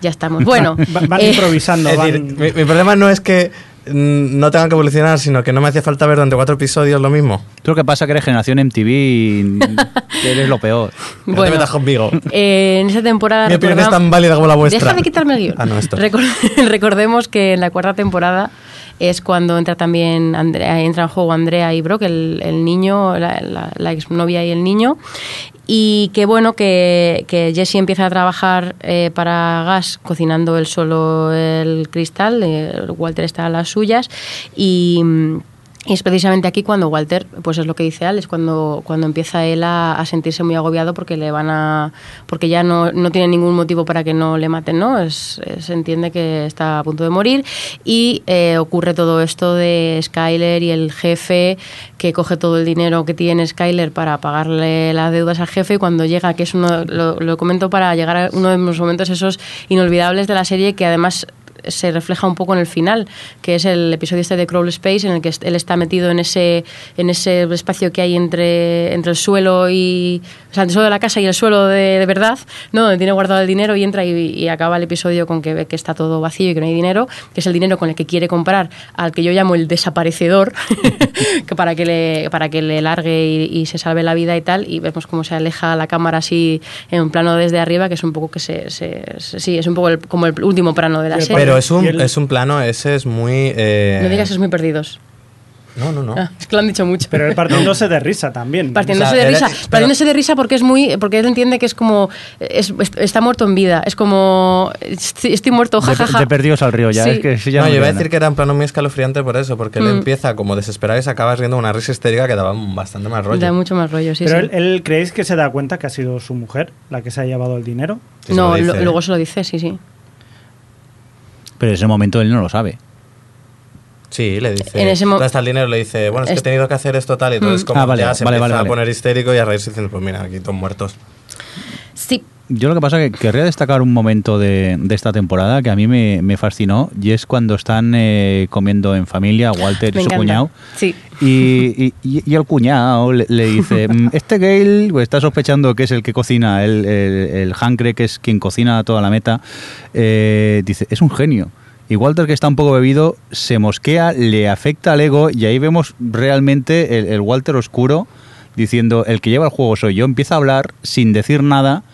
Ya estamos. Bueno, Va- van eh, improvisando. Es van- decir, mi, mi problema no es que mm, no tengan que evolucionar, sino que no me hacía falta ver durante cuatro episodios lo mismo. Tú lo que pasa es que eres generación MTV y eres lo peor. No te Bueno. metas conmigo. eh, en esa temporada... Mi opinión es tan válida como la vuestra. Deja de quitarme el guion. Ah, no, esto. Recor- recordemos que en la cuarta temporada es cuando entra también Andrea, entra en juego Andrea y Brock, el, el niño, la, la, la exnovia y el niño. Y que bueno, que, que Jesse empieza a trabajar eh, para Gas cocinando él solo el cristal, Walter está a las suyas y... y es precisamente aquí cuando Walter, pues es lo que dice Alex, cuando, cuando empieza él a, sentirse muy agobiado porque le van a. porque ya no, no tiene ningún motivo para que no le maten, ¿no? Se entiende que está a punto de morir. Y eh, ocurre todo esto de Skyler y el jefe que coge todo el dinero que tiene Skyler para pagarle las deudas al jefe. Y cuando llega, que es uno, lo, lo comento para llegar a uno de los momentos esos inolvidables de la serie que además se refleja un poco en el final, que es el episodio este de Crawl Space, en el que él está metido en ese, en ese espacio que hay entre, entre el suelo y. O sea, el suelo de la casa y el suelo de, de verdad, ¿no? Donde tiene guardado el dinero y entra y, y acaba el episodio con que ve que está todo vacío y que no hay dinero, que es el dinero con el que quiere comprar al que yo llamo el desaparecedor, que para que le, para que le largue y, y se salve la vida y tal, y vemos cómo se aleja la cámara así en un plano desde arriba, que es un poco que se. se- se- sí, es un poco el- como el último plano de la serie. Pero es un, es un plano, ese es muy... eh, No digas es muy perdidos. No, no, no. Ah, es que lo han dicho mucho. Pero él partiéndose de risa también. partiéndose O sea, de risa, pero- partiéndose de risa porque es muy, porque él entiende que es como es- es- está muerto en vida, es como estoy, estoy muerto, De, jajaja. de perdidos al río, ya Sí. es que ya no, yo iba a decir que era un plano muy escalofriante por eso, porque él Mm. empieza como desesperado y se acaba riendo una risa histérica que daba bastante más rollo. Da mucho más rollo, sí, Pero sí. él, él creéis que se da cuenta que ha sido su mujer la que se ha llevado el dinero. Sí, se no, lo lo- dice. luego se lo dice, sí, sí. Pero en ese momento él no lo sabe. Sí, le dice. En ese mo- ¿Dónde está el dinero? Le dice, bueno, es que he tenido que hacer esto tal. Y entonces, Mm. como Ah, vale, ya se vale, empieza vale, a vale. poner histérico y a reírse diciendo, pues mira, aquí todos muertos. Sí, yo lo que pasa es que querría destacar un momento de, de esta temporada que a mí me, me fascinó y es cuando están eh, comiendo en familia Walter Me y su encanta. cuñado. Sí. Y, y- y el cuñado le, le dice, "Mm, este Gale pues, está sospechando que es el que cocina, el, el, el Hancre, que es quien cocina toda la meta, eh, dice, es un genio. Y Walter, que está un poco bebido, se mosquea, le afecta al ego y ahí vemos realmente el, el Walter oscuro diciendo, el que lleva el juego soy yo, empieza a hablar sin decir nada.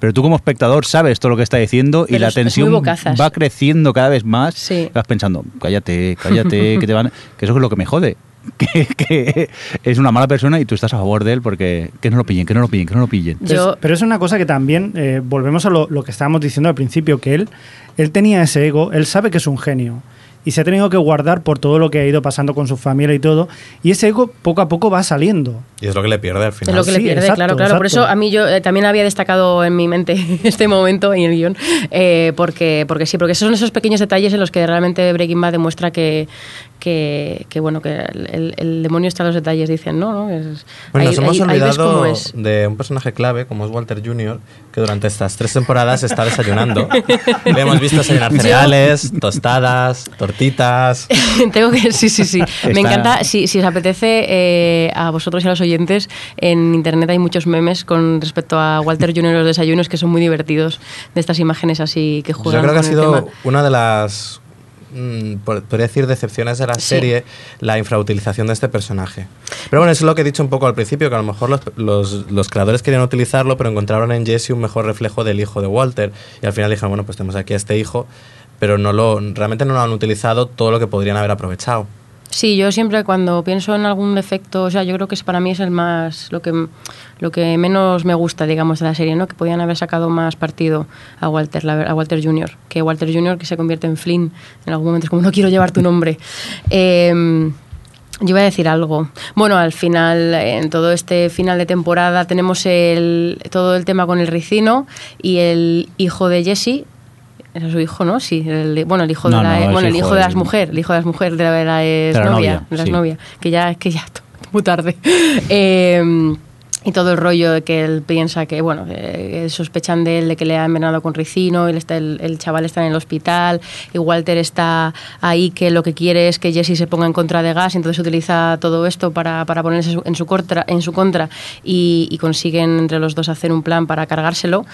Pero tú como espectador sabes todo lo que está diciendo y la tensión va creciendo cada vez más. Sí. Vas pensando, cállate, cállate, que te van... Que eso es lo que me jode. Que, que es una mala persona y tú estás a favor de él porque que no lo pillen, que no lo pillen, que no lo pillen. Yo, pero es una cosa que también, eh, volvemos a lo, lo que estábamos diciendo al principio, que él, él tenía ese ego, él sabe que es un genio. Y se ha tenido que guardar por todo lo que ha ido pasando con su familia y todo. Y ese ego poco a poco va saliendo. Y es lo que le pierde al final. Es lo que le pierde, exacto, claro, claro. Por exacto. eso a mí yo eh, también había destacado en mi mente este momento en el guion, eh, porque, porque sí, porque son esos pequeños detalles en los que realmente Breaking Bad demuestra que, que, que, bueno, que el, el demonio está en los detalles, dicen, ¿no? ¿no? Es- Bueno, ahí- nos hemos cómo olvidado es. de un personaje clave como es Walter Jr., que durante estas tres temporadas está desayunando. Le hemos visto desayunar cereales, tostadas, tortitas. Tengo que, sí, sí, sí. Me encanta, si, si os apetece, eh, a vosotros y a los oyentes, en internet hay muchos memes con respecto a Walter Jr. y los desayunos que son muy divertidos, de estas imágenes así que Yo juegan creo que ha con el sido una de las, mm, podría decir, decepciones de la Sí. serie, la infrautilización de este personaje. Pero bueno, eso es lo que he dicho un poco al principio, que a lo mejor los, los- los creadores querían utilizarlo, pero encontraron en Jesse un mejor reflejo del hijo de Walter. Y al final dijeron, bueno, pues tenemos aquí a este hijo, pero no lo, realmente no lo han utilizado todo lo que podrían haber aprovechado. Sí, yo siempre cuando pienso en algún defecto, o sea, yo creo que es- para mí es el más, lo que, lo que menos me gusta, digamos, de la serie, ¿no? Que podían haber sacado más partido a Walter, a Walter Jr., que Walter Jr. que se convierte en Flynn en algún momento, es como no quiero llevar tu nombre. Eh, yo iba a decir algo. Bueno, al final, en todo este final de temporada, tenemos el, todo el tema con el ricino y el hijo de Jesse. Era su hijo, ¿no? Sí, el- bueno, el hijo de la, no, bueno, el hijo hijo de las mujeres, el hijo de las mujeres de la, de la De la novia, de la sí. exnovia, que ya que ya muy tarde. Eh, y todo el rollo de que él piensa que, bueno, que sospechan de él de que le ha envenenado con ricino, él está, el, el chaval está en el hospital y Walter está ahí que lo que quiere es que Jesse se ponga en contra de Gas, entonces utiliza todo esto para, para ponerse en su contra, en su contra y, y consiguen entre los dos hacer un plan para cargárselo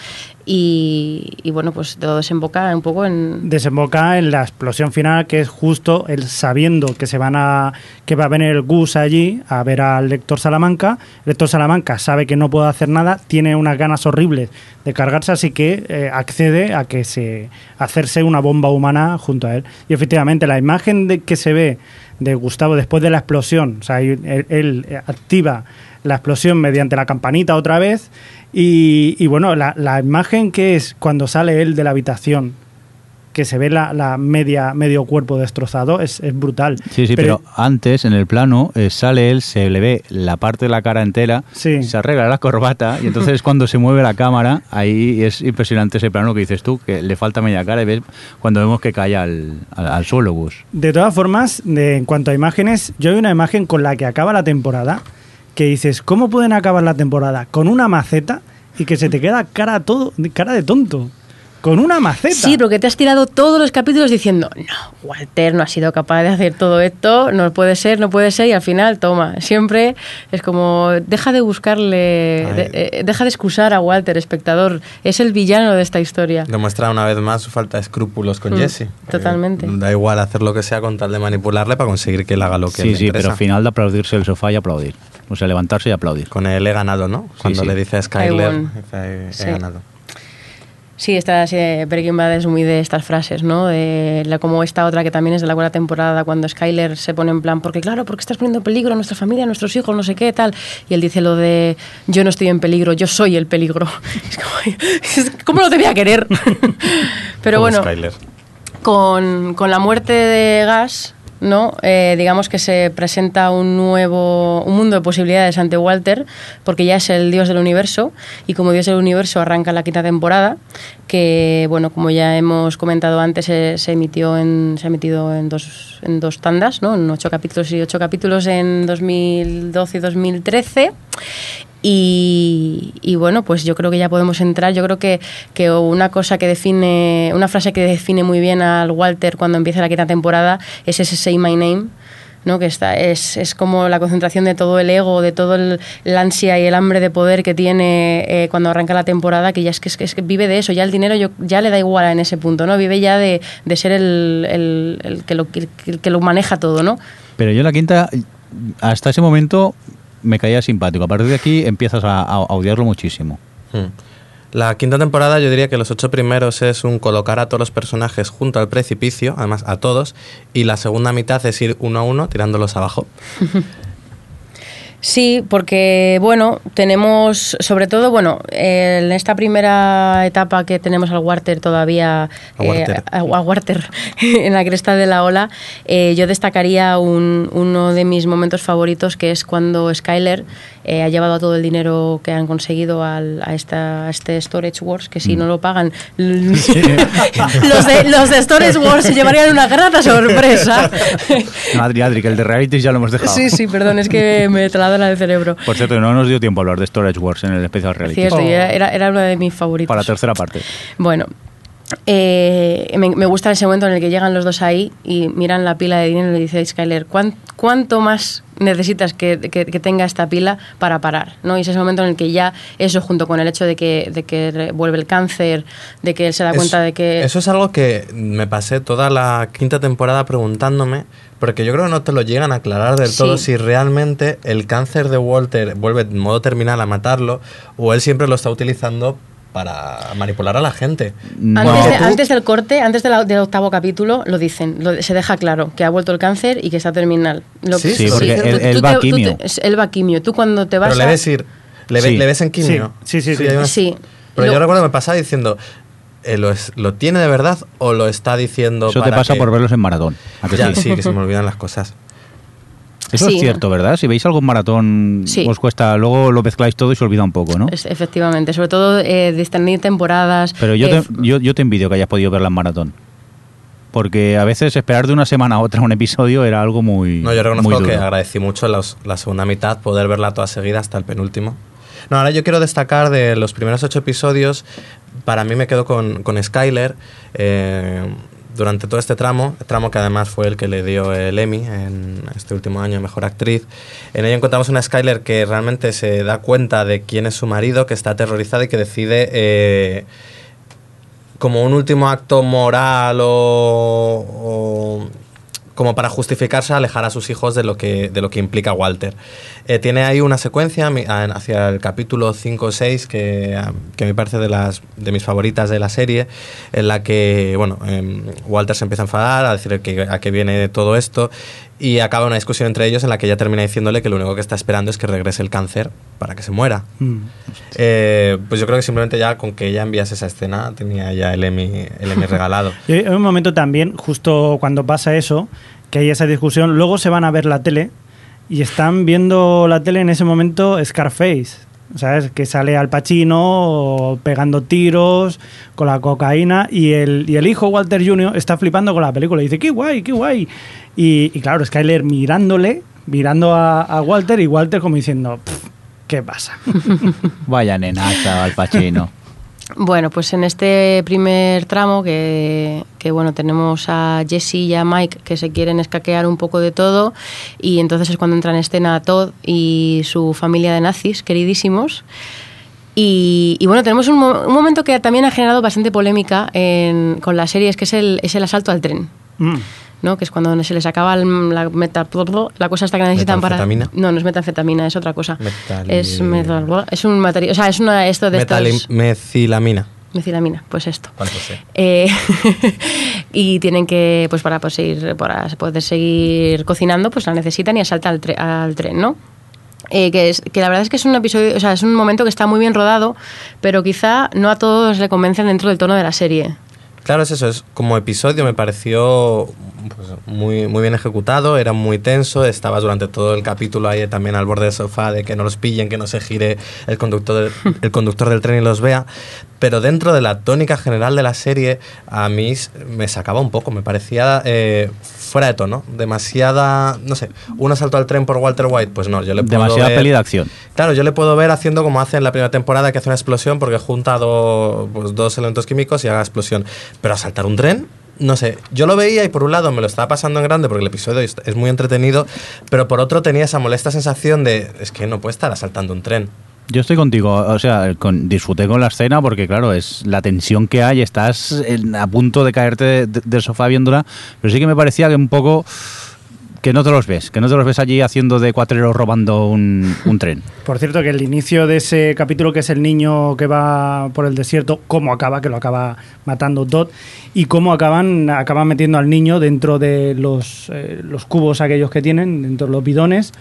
y, y bueno, pues todo desemboca un poco en... Desemboca en la explosión final, que es justo el sabiendo que se van a. que va a venir el Gus allí a ver al lector Salamanca. Lector Salamanca sabe que no puede hacer nada, tiene unas ganas horribles de cargarse, así que eh, accede a que se. hacerse una bomba humana junto a él. Y efectivamente, la imagen de que se ve de Gustavo después de la explosión, o sea, él, activa la explosión mediante la campanita otra vez. Y, y bueno, la, la imagen que es cuando sale él de la habitación, que se ve la, la media medio cuerpo destrozado, es, es brutal. Sí, sí, pero, antes en el plano eh, sale él, se le ve la parte de la cara entera, Sí. se arregla la corbata y entonces cuando se mueve la cámara, ahí es impresionante ese plano que dices tú, que le falta media cara y ves cuando vemos que cae al, al, al suelo Gus. De todas formas, de- en cuanto a imágenes, yo hay una imagen con la que acaba la temporada que dices, ¿cómo pueden acabar la temporada? Con una maceta y que se te queda cara todo, cara de tonto. Con una maceta. Sí, porque te has tirado todos los capítulos diciendo, no, Walter no ha sido capaz de hacer todo esto, no puede ser, no puede ser, y al final, toma, siempre es como, deja de buscarle, de- eh, deja de excusar a Walter, espectador, es el villano de esta historia. Demuestra una vez más su falta de escrúpulos con Mm, Jesse. totalmente. Eh, da igual hacer lo que sea con tal de manipularle para conseguir que él haga lo que Sí, le sí, interesa. pero al final de aplaudirse el sofá y aplaudir. O sea, levantarse y aplaudir. Con él he ganado, ¿no? Cuando sí. le dice a Skyler, he, he Sí. ganado. Sí, esta eh, Breaking Bad es muy de estas frases, ¿no? De la, como esta otra que también es de la buena temporada, cuando Skyler se pone en plan, porque claro, porque estás poniendo en peligro a nuestra familia, a nuestros hijos, no sé qué, tal. Y él dice lo de, yo no estoy en peligro, yo soy el peligro. Es como, ¿Cómo lo te voy a querer? Pero Como bueno, Skyler. con, con la muerte de Gas, ¿no? Eh, digamos que se presenta un nuevo un mundo de posibilidades ante Walter, porque ya es el dios del universo, y como dios del universo arranca la quinta temporada, que bueno, como ya hemos comentado antes, se, se emitió en, se ha emitido en dos, en dos tandas, ¿no? En ocho capítulos y ocho capítulos en 2012 y 2013. Y, y bueno, pues yo creo que ya podemos entrar. Yo creo que, que una cosa que define, una frase que define muy bien al Walter cuando empieza la quinta temporada es ese Say My Name. ¿no? que está, es, es como la concentración de todo el ego, de todo el, la ansia y el hambre de poder que tiene eh, cuando arranca la temporada, que ya es que, es que- vive de eso, ya el dinero yo, ya le da igual en ese punto, ¿no? Vive ya de, de ser el, el- el que lo, el que lo maneja todo, ¿no? Pero yo la quinta, hasta ese momento, me caía simpático. A partir de aquí empiezas a, a- a odiarlo muchísimo. Hmm. La quinta temporada yo diría que los ocho primeros es un colocar a todos los personajes junto al precipicio, además a todos, y la segunda mitad es ir uno a uno tirándolos abajo. Sí, porque bueno, tenemos sobre todo, bueno, eh, en esta primera etapa que tenemos al Warter todavía, A Warter. eh, a, a Warter, en la cresta de la ola, eh, yo destacaría un- uno de mis momentos favoritos que es cuando Skyler eh, ha llevado todo el dinero que han conseguido al- a, esta, a este Storage Wars, que si no lo pagan, los, de, los de Storage Wars se llevarían una grata sorpresa. No, Adri, Adri, que el de reality ya lo hemos dejado. Sí, sí, perdón, es que me taladra el cerebro. Por cierto, no nos dio tiempo a hablar de Storage Wars en el especial reality. Cierto, era, era- uno de mis favoritos. Para la tercera parte. Bueno, eh, me, me gusta ese momento en el que llegan los dos ahí y miran la pila de dinero y le dice a Skyler, "¿Cuán- ¿cuánto más necesitas que, que- que tenga esta pila para parar? ¿no? Y es ese momento en el que ya eso, junto con el hecho de que, de que re- vuelve el cáncer, de que él se da cuenta de que... Eso es algo que me pasé toda la quinta temporada preguntándome, porque yo creo que no te lo llegan a aclarar del Sí. todo si realmente el cáncer de Walter vuelve en modo terminal a matarlo o él siempre lo está utilizando para manipular a la gente. No. Antes, de- Porque tú- antes del corte, antes de la- del octavo capítulo, lo dicen, lo- se deja claro que ha vuelto el cáncer y que está terminal. Lo Sí, que- sí, porque él- te- va quimio. él va quimio. Tú cuando te vas Pero le a- ves ir, le, ve- Sí. le ves en quimio. Sí, sí, sí, sí. Sí. Pero Lo- yo recuerdo que me pasaba diciendo, eh, ¿lo, es- ¿lo tiene de verdad o lo está diciendo Eso te pasa que- por verlos en maratón. ¿A que Ya, sí? sí, que se me olvidan las cosas. Eso Sí. es cierto, ¿verdad? Si veis algún maratón, Sí. os cuesta, luego lo mezcláis todo y se olvida un poco, ¿no? Es- efectivamente, sobre todo eh, discernir temporadas. Pero yo eh, te, yo, yo te envidio que hayas podido verla en maratón. Porque a veces esperar de una semana a otra un episodio era algo muy. No, yo muy reconozco duro. que agradecí mucho los- la segunda mitad, poder verla toda seguida hasta el penúltimo. No, ahora yo quiero destacar de los primeros ocho episodios, para mí me quedo con, con Skyler eh, durante todo este tramo, tramo que además fue el que le dio el Emmy en este último año, Mejor Actriz. En ello encontramos una Skyler que realmente se da cuenta de quién es su marido, que está aterrorizada y que decide... eh, como un último acto moral o, o como para justificarse alejar a sus hijos de lo que, de lo que implica Walter. Eh, tiene ahí una secuencia mi- a- hacia el capítulo 5 o 6 que, a- que me parece de, las, de mis favoritas de la serie, en la que bueno, em, Walter se empieza a enfadar, a decir que, a qué viene todo esto, y acaba una discusión entre ellos en la que ella termina diciéndole que lo único que está esperando es que regrese el cáncer para que se muera. Mm. Eh, pues yo creo que simplemente ya con que ella enviase esa escena tenía ya el Emmy, el Emmy regalado. Y hay un momento también, justo cuando pasa eso, que hay esa discusión, luego se van a ver la tele y están viendo la tele en ese momento Scarface. ¿Sabes? Que sale Al Pacino pegando tiros con la cocaína y el, y el hijo Walter Jr. está flipando con la película y dice, qué guay, qué guay. Y, y claro, Skyler mirándole, mirando a, a Walter y Walter como diciendo, "Pff, ¿qué pasa? Vaya nenaza, Al Pacino. Bueno, pues en este primer tramo que, que, bueno, tenemos a Jesse y a Mike que se quieren escaquear un poco de todo y entonces es cuando entra en escena Todd y su familia de nazis, queridísimos. Y, y bueno, tenemos un, mo- un momento que también ha generado bastante polémica en- con la serie, es que es el, es el asalto al tren. Mm. ¿No? que es cuando se les acaba el- la meta, la cosa hasta que necesitan para no no es metanfetamina es otra cosa Metal- es metal- es un material o sea es una esto de Metali- estos Mecilamina. mecilamina pues esto eh, y tienen que, pues para, pues, seguir- para poder seguir cocinando, pues la necesitan y asalta al, tre- al tren, ¿no? Eh, que, es, que la verdad es que es un episodio, o sea, es un momento que está muy bien rodado, pero quizá no a todos le convencen dentro del tono de la serie. Claro, es eso, es como episodio me pareció pues, muy, muy bien ejecutado, era muy tenso, estabas durante todo el capítulo ahí también al borde del sofá de que no los pillen, que no se gire el conductor del, el conductor del tren y los vea, pero dentro de la tónica general de la serie a mí me sacaba un poco, me parecía eh, fuera de tono, demasiada, no sé, un asalto al tren por Walter White, pues no, yo le puedo Demasiada ver- peli de acción. Claro, yo le puedo ver haciendo como hace en la primera temporada, que hace una explosión porque junta do- pues, dos elementos químicos y haga explosión. Pero asaltar un tren, no sé. Yo lo veía y por un lado me lo estaba pasando en grande porque el episodio es es muy entretenido, pero por otro tenía esa molesta sensación de, es que no puede estar asaltando un tren. Yo estoy contigo, o sea, con- disfruté con la escena porque, claro, es la tensión que hay, estás en- a punto de caerte de- de- del sofá viéndola, pero sí que me parecía que un poco que no te los ves, que no te los ves allí haciendo de cuatreros robando un, un tren. Por cierto, que el inicio de ese capítulo, que es el niño que va por el desierto, cómo acaba, que lo acaba matando Dot, y cómo acaban, acaban metiendo al niño dentro de los, eh, los cubos aquellos que tienen, dentro de los bidones,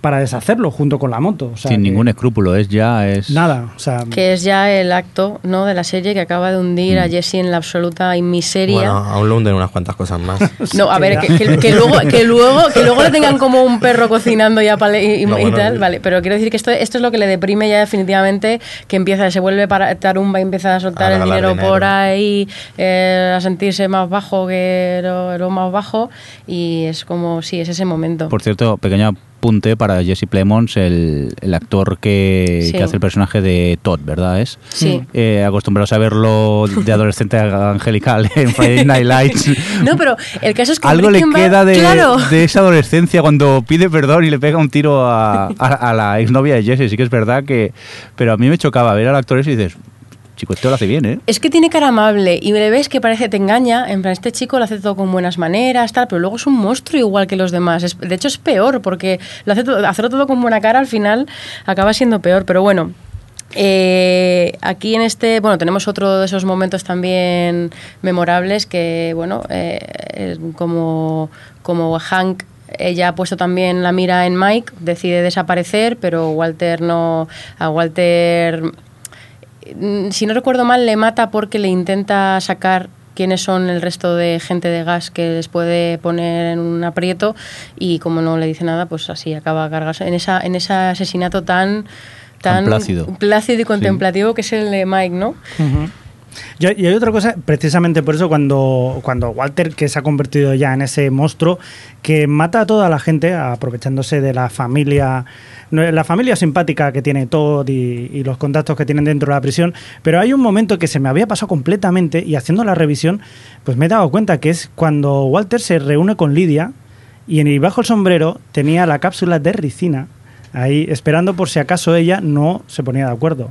para deshacerlo junto con la moto. O sea, Sin que ningún escrúpulo, es ya, es... Nada, o sea, Que es ya el acto ¿no? de la serie que acaba de hundir a Jesse en la absoluta miseria. Bueno, aún lo hunden unas cuantas cosas más. No, a ver, que, que- que luego, que, luego, que luego le tengan como un perro cocinando ya pale- y, y- No, y tal, eh. vale. Pero quiero decir que esto, esto es lo que le deprime ya definitivamente, que empieza, se vuelve para tarumba y empieza a soltar A el dinero, dinero. por ahí, eh, a sentirse más bajo que lo, lo más bajo. Y es como, sí, es ese momento. Por cierto, pequeño apunte para Jesse Plemons, el, el actor que, Sí. que hace el personaje de Todd, ¿verdad? Es Sí. Eh, acostumbrados a verlo de adolescente angelical en Friday Night Lights. No, pero el caso es que Algo le queda de, Claro. de esa adolescencia cuando pide perdón y le pega un tiro a, a- a la exnovia de Jesse. Sí que es verdad que... Pero a mí me chocaba ver al actor ese y dices, chico, esto lo hace bien, ¿eh? Es que tiene cara amable y le ves que parece te engaña, en plan este chico lo hace todo con buenas maneras, tal, pero luego es un monstruo igual que los demás. De hecho es peor porque lo hace todo, hacerlo todo con buena cara al final acaba siendo peor, pero bueno. eh, aquí en este, bueno, tenemos otro de esos momentos también memorables que, bueno, eh, como, como Hank ella ha puesto también la mira en Mike, decide desaparecer, pero Walter no, a Walter si no recuerdo mal, le mata porque le intenta sacar quiénes son el resto de gente de gas que les puede poner en un aprieto y como no le dice nada, pues así acaba cargarse en esa en ese asesinato tan Tan tan plácido. plácido y contemplativo que es el de Mike, ¿no? Y, y hay otra cosa, precisamente por eso, cuando, cuando Walter, que se ha convertido ya en ese monstruo, que mata a toda la gente, aprovechándose de la familia, la familia simpática que tiene Todd y, y los contactos que tienen dentro de la prisión, pero hay un momento que se me había pasado completamente y haciendo la revisión, pues me he dado cuenta que es cuando Walter se reúne con Lidia y en el bajo el sombrero tenía la cápsula de ricina ahí esperando por si acaso ella no se ponía de acuerdo.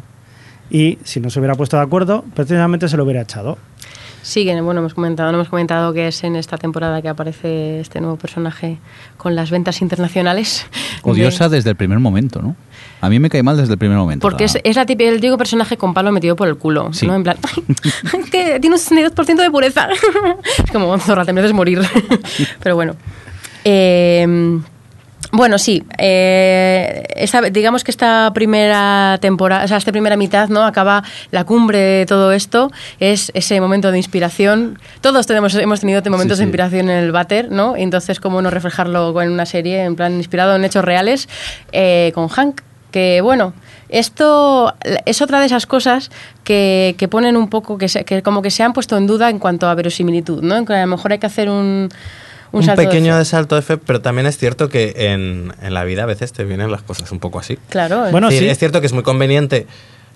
Y si no se hubiera puesto de acuerdo, precisamente se lo hubiera echado. Sí, que bueno, hemos comentado, no hemos comentado que es en esta temporada que aparece este nuevo personaje con las ventas internacionales. Odiosa De- desde el primer momento, ¿no? A mí me cae mal desde el primer momento. Porque o es, es la típica, el típico personaje con palo metido por el culo, Sí. ¿no? En plan, "Ay, que tiene un 62% de pureza. es como, zorra, te mereces morir. Pero bueno. Eh, bueno, sí. eh, esta- digamos que esta primera temporada, o sea, esta primera mitad, ¿no? Acaba la cumbre de todo esto. Es ese momento de inspiración. Todos tenemos, hemos tenido momentos Sí, de inspiración en el váter, ¿no? Entonces, ¿cómo no reflejarlo en una serie, en plan, inspirado en hechos reales, eh, con Hank? Que bueno, esto es otra de esas cosas que, que ponen un poco, que, se- que como que se han puesto en duda en cuanto a verosimilitud, ¿no? En que a lo mejor hay que hacer un, un, Un, salto de pequeño fe. de salto de fe, pero también es cierto que en, en la vida a veces te vienen las cosas un poco así. Claro. Bueno, es, decir, sí. es cierto que es muy conveniente,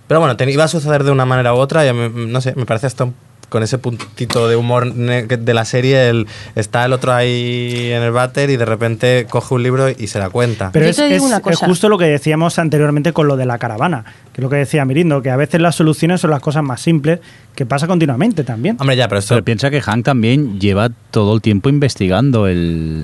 pero bueno, te- iba a suceder de una manera u otra y a mí, no sé, me parece hasta un- con ese puntito de humor de la serie, el, está el otro ahí en el váter y de repente coge un libro y se da cuenta. Pero es, es- es justo lo que decíamos anteriormente con lo de la caravana, que es lo que decía Mirindo, que a veces las soluciones son las cosas más simples, que pasa continuamente también. Hombre, ya, pero esto... Pero piensa que Hank también lleva todo el tiempo investigando el,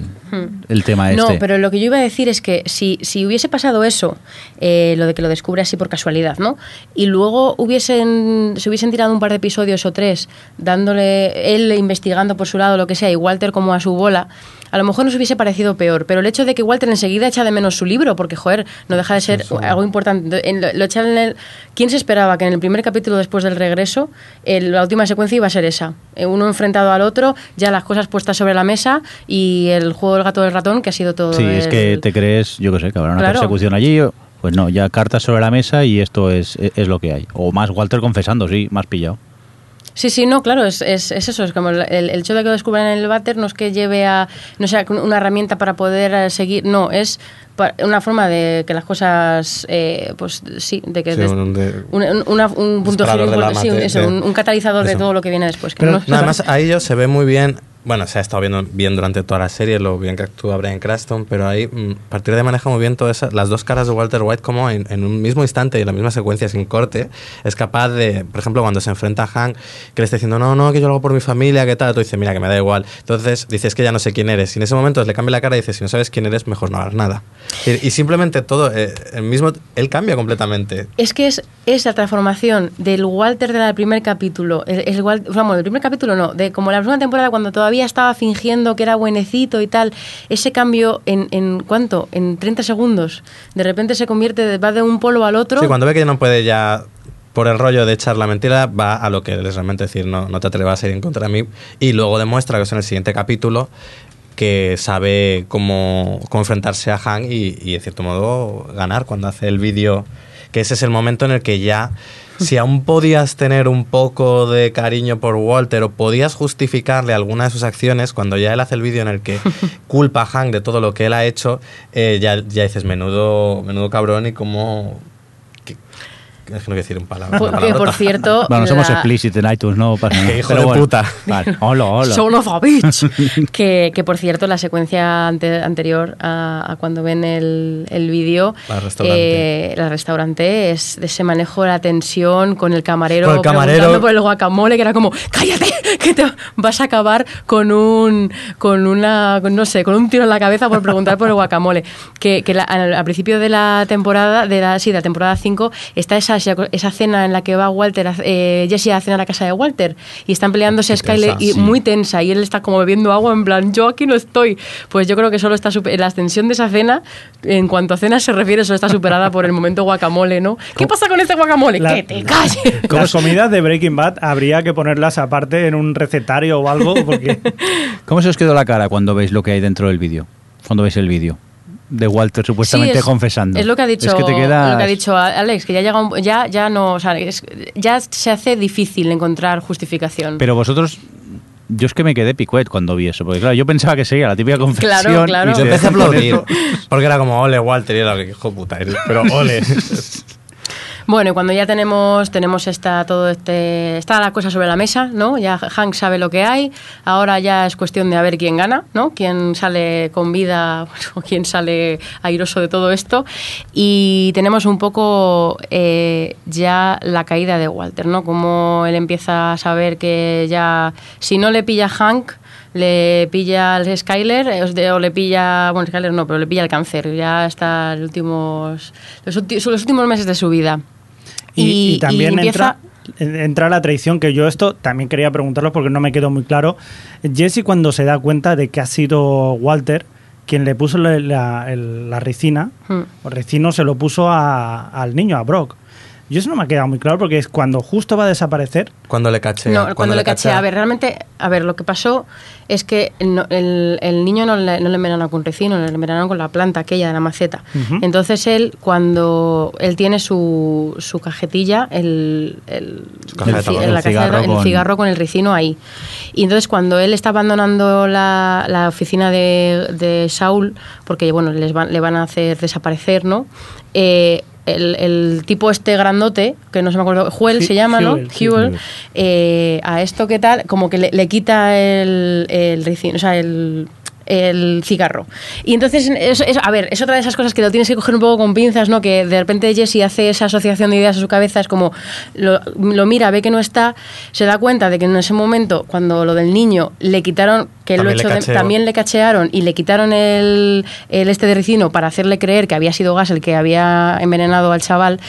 el tema este. No, pero lo que yo iba a decir es que si, si hubiese pasado eso, eh, lo de que lo descubre así por casualidad, ¿no? Y luego hubiesen, se hubiesen tirado un par de episodios o tres dándole, él investigando por su lado lo que sea y Walter como a su bola, a lo mejor nos hubiese parecido peor. Pero el hecho de que Walter enseguida echa de menos su libro, porque, joder, no deja de ser algo importante. En lo, lo en el- ¿Quién se esperaba que en el primer capítulo después del regreso, el- la última secuencia iba a ser esa? Eh, Uno enfrentado al otro, ya las cosas puestas sobre la mesa y el juego del gato del ratón, que ha sido todo. Sí, es que te crees, yo qué sé, que habrá una Claro. persecución allí. Pues no, ya cartas sobre la mesa y esto es, es lo que hay. O más Walter confesando, sí, más pillado. Sí, sí, no, claro, es, es, es eso, es como el, el hecho de que lo descubran en el váter no es que lleve a, no sea una herramienta para poder eh, seguir, no, es una forma de que las cosas, eh, pues sí, de que Sí, des- un- de- un, un- una- un punto importante, sí, eso, de- un, catalizador de todo lo que viene después. que Pero no- nada más a ellos se ve muy bien. Bueno, se ha estado viendo bien durante toda la serie lo bien que actúa Brian Cranston, pero ahí mm, a partir de maneja muy bien todas las dos caras de Walter White como en, un mismo instante y en la misma secuencia sin corte es capaz de, por ejemplo, cuando se enfrenta a Hank que le está diciendo no, no, que yo lo hago por mi familia, ¿qué tal? Tú dices, mira, que me da igual. Entonces dices que ya no sé quién eres. Y en ese momento le cambia la cara y dices, si no sabes quién eres, mejor no hagas nada. Y, simplemente todo, eh, el mismo, él cambia completamente. Es que es, es la transformación del Walter del primer capítulo, el, el vamos, del primer capítulo no, de como la segunda temporada cuando todavía estaba fingiendo que era buenecito y tal, ese cambio en, en ¿cuánto? En 30 segundos. De repente se convierte, va de un polo al otro. Sí, cuando ve que ya no puede ya por el rollo de echar la mentira, va a lo que es realmente decir, no, no te atrevas a ir en contra de mí. Y luego demuestra que es en el siguiente capítulo que sabe cómo, enfrentarse a Han y, y, de cierto modo ganar cuando hace el vídeo, que ese es el momento en el que ya, si aún podías tener un poco de cariño por Walter o podías justificarle alguna de sus acciones, cuando ya él hace el vídeo en el que culpa a Han de todo lo que él ha hecho, eh, ya, ya dices, menudo, menudo cabrón y cómo... que- es que no quiero decir un palabra. Por- una que por cierto, Bueno, somos la- explicit en iTunes, no pasa nada. Hijo Pero de bueno. puta. Vale, hola, hola. Son of a bitch. que, que, por cierto, la secuencia ante- anterior a, a cuando ven el, el vídeo, La restaurante. eh, la restaurante es de ese manejo de la tensión con el camarero, Con el camarero. preguntando por el guacamole, que era como, cállate, que te vas a acabar con un, con una, con, no sé, con un tiro en la cabeza por preguntar por el guacamole. Que, que la- al, al principio de la temporada, de la, sí, de la temporada 5, está esa, esa cena en la que va Walter, a- eh, Jesse a cenar a casa de Walter y están peleándose Qué Skyler tensa, y sí. muy tensa y él está como bebiendo agua en plan, yo aquí no estoy. Pues yo creo que solo está super- la ascensión de esa cena, en cuanto a cena se refiere, solo está superada por el momento guacamole, ¿no? ¿Qué pasa con este guacamole? La- ¡Que te calles! Las comidas de Breaking Bad habría que ponerlas aparte en un recetario o algo, porque ¿Cómo se os quedó la cara cuando veis lo que hay dentro del vídeo? Cuando veis el vídeo de Walter supuestamente Sí, es- confesando. Es lo que ha dicho, Es que te quedas... lo que ha dicho Alex, que ya llega un- ya, ya no, o sea, es- ya se hace difícil encontrar justificación. Pero vosotros... Yo es que me quedé picuet cuando vi eso, porque claro, yo pensaba que sería la típica confesión. Claro, claro. y Yo empecé a aplaudir. Porque era como, ole, Walter, y era que hijo de puta eres. Pero ole. Bueno, cuando ya tenemos, tenemos esta, todo este, está la cosa sobre la mesa, ¿no? Ya Hank sabe lo que hay, ahora ya es cuestión de a ver quién gana, ¿no? Quién sale con vida o quién sale airoso de todo esto. Y tenemos un poco eh, ya la caída de Walter, ¿no? Como él empieza a saber que ya, si no le pilla Hank, le pilla al Skyler eh, o le pilla, bueno, Skyler no, pero le pilla el cáncer, ya está los últimos, los últimos meses de su vida. Y, y también empieza- entra, entra la traición, que yo esto también quería preguntarlo porque no me quedó muy claro. Jesse cuando se da cuenta de que ha sido Walter quien le puso la, la- ricina, Hmm. o ricino se lo puso a- al niño, a Brock. Yo eso no me ha quedado muy claro porque es cuando justo va a desaparecer. Cuando le caché. No, cuando, le caché, a ver, realmente, a ver, lo que pasó es que no- el, el niño no le, no le envenenaron con resino, le envenenaron con la planta aquella de la maceta. Entonces él, cuando él tiene su, su cajetilla, el, el, Su el la El con- cigarro con el ricino ahí. Y entonces cuando él está abandonando la, la oficina de, de Saul, porque bueno, les van, le van a hacer desaparecer, ¿no? Eh, el, el tipo este grandote, que no se me acuerdo, Joel Hu- se llama, ¿no? Huel, sí. Huel, eh, a esto que tal, como que le, le quita el, el o sea, el, el cigarro. Y entonces, es, es- a ver, es otra de esas cosas que lo tienes que coger un poco con pinzas, ¿no? Que de repente Jesse hace esa asociación de ideas en su cabeza, es como, lo, lo mira, ve que no está, se da cuenta de que en ese momento, cuando lo del niño le quitaron, que lo También hecho de- también le cachearon y le quitaron el, el este de ricino para hacerle creer que había sido gas el que había envenenado al chaval,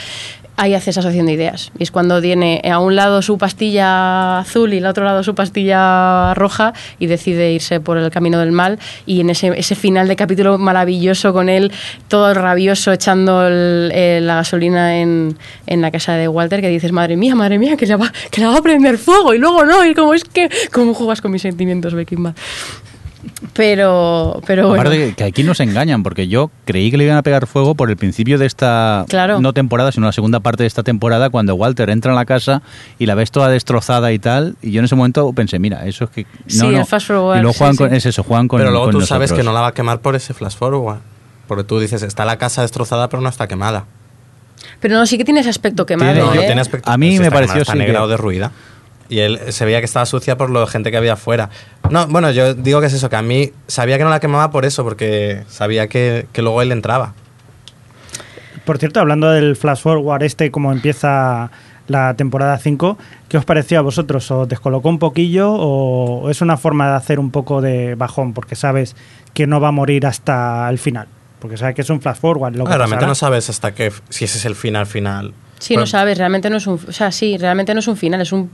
ahí hace esa asociación de ideas. Y es cuando tiene a un lado su pastilla azul y al otro lado su pastilla roja y decide irse por el camino del mal. Y en ese, final de capítulo maravilloso con él, todo rabioso, echando eh, la gasolina en, en la casa de Walter, que dices, madre mía, madre mía, que la va, que va a prender fuego. Y luego no, y como es que, ¿cómo juegas con mis sentimientos, Breaking Bad? Pero, pero bueno. Aparte que, aquí nos engañan, porque yo creí que le iban a pegar fuego por el principio de esta, Claro. no temporada, sino la segunda parte de esta temporada, cuando Walter entra en la casa y la ves toda destrozada y tal, y yo en ese momento pensé, mira, eso es que... No, Sí, no. el fast forward, Y luego sí, juegan sí. con, es eso, juegan con pero luego con tú sabes que no la va a quemar por ese flash forward. Porque tú dices, está la casa destrozada, pero no está quemada. Pero no, sí que tiene ese aspecto quemado. Tiene- No, no ¿eh? tiene aspecto. A mí me está pareció está sí negra que- o derruida. Y él se veía que estaba sucia por la gente que había afuera. No, bueno, yo digo que es eso, que a mí sabía que no la quemaba por eso, porque sabía que, que luego él entraba. Por cierto, hablando del flash forward este, como empieza la temporada 5, ¿qué os pareció a vosotros? ¿Os descolocó un poquillo o es una forma de hacer un poco de bajón porque sabes que no va a morir hasta el final? Porque sabes que es un flash forward. Lo que Ah, realmente no sabes hasta qué, si ese es el final final. Sí, Bueno, no sabes, realmente no es un, o sea, sí, realmente no es un final, es un,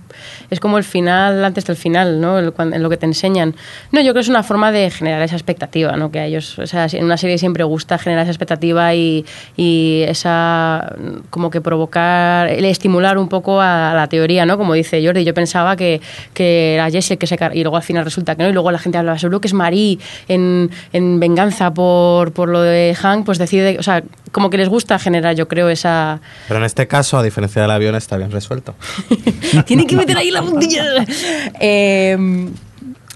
es como el final antes del final, ¿no? El- cuan- en lo que te enseñan. No, yo creo que es una forma de generar esa expectativa, ¿no? Que a ellos, o sea, en una serie siempre gusta generar esa expectativa y, y esa, como que provocar, estimular un poco a, la teoría, ¿no? Como dice Jordi, yo pensaba que, que era Jesse que se y luego al final resulta que no, y luego la gente habla, seguro que es Marie en, en venganza por, por lo de Hank, pues decide, o sea, como que les gusta generar, yo creo, esa Pero en este caso, a diferencia del avión, está bien resuelto. Tiene que meter ahí la puntilla. Eh,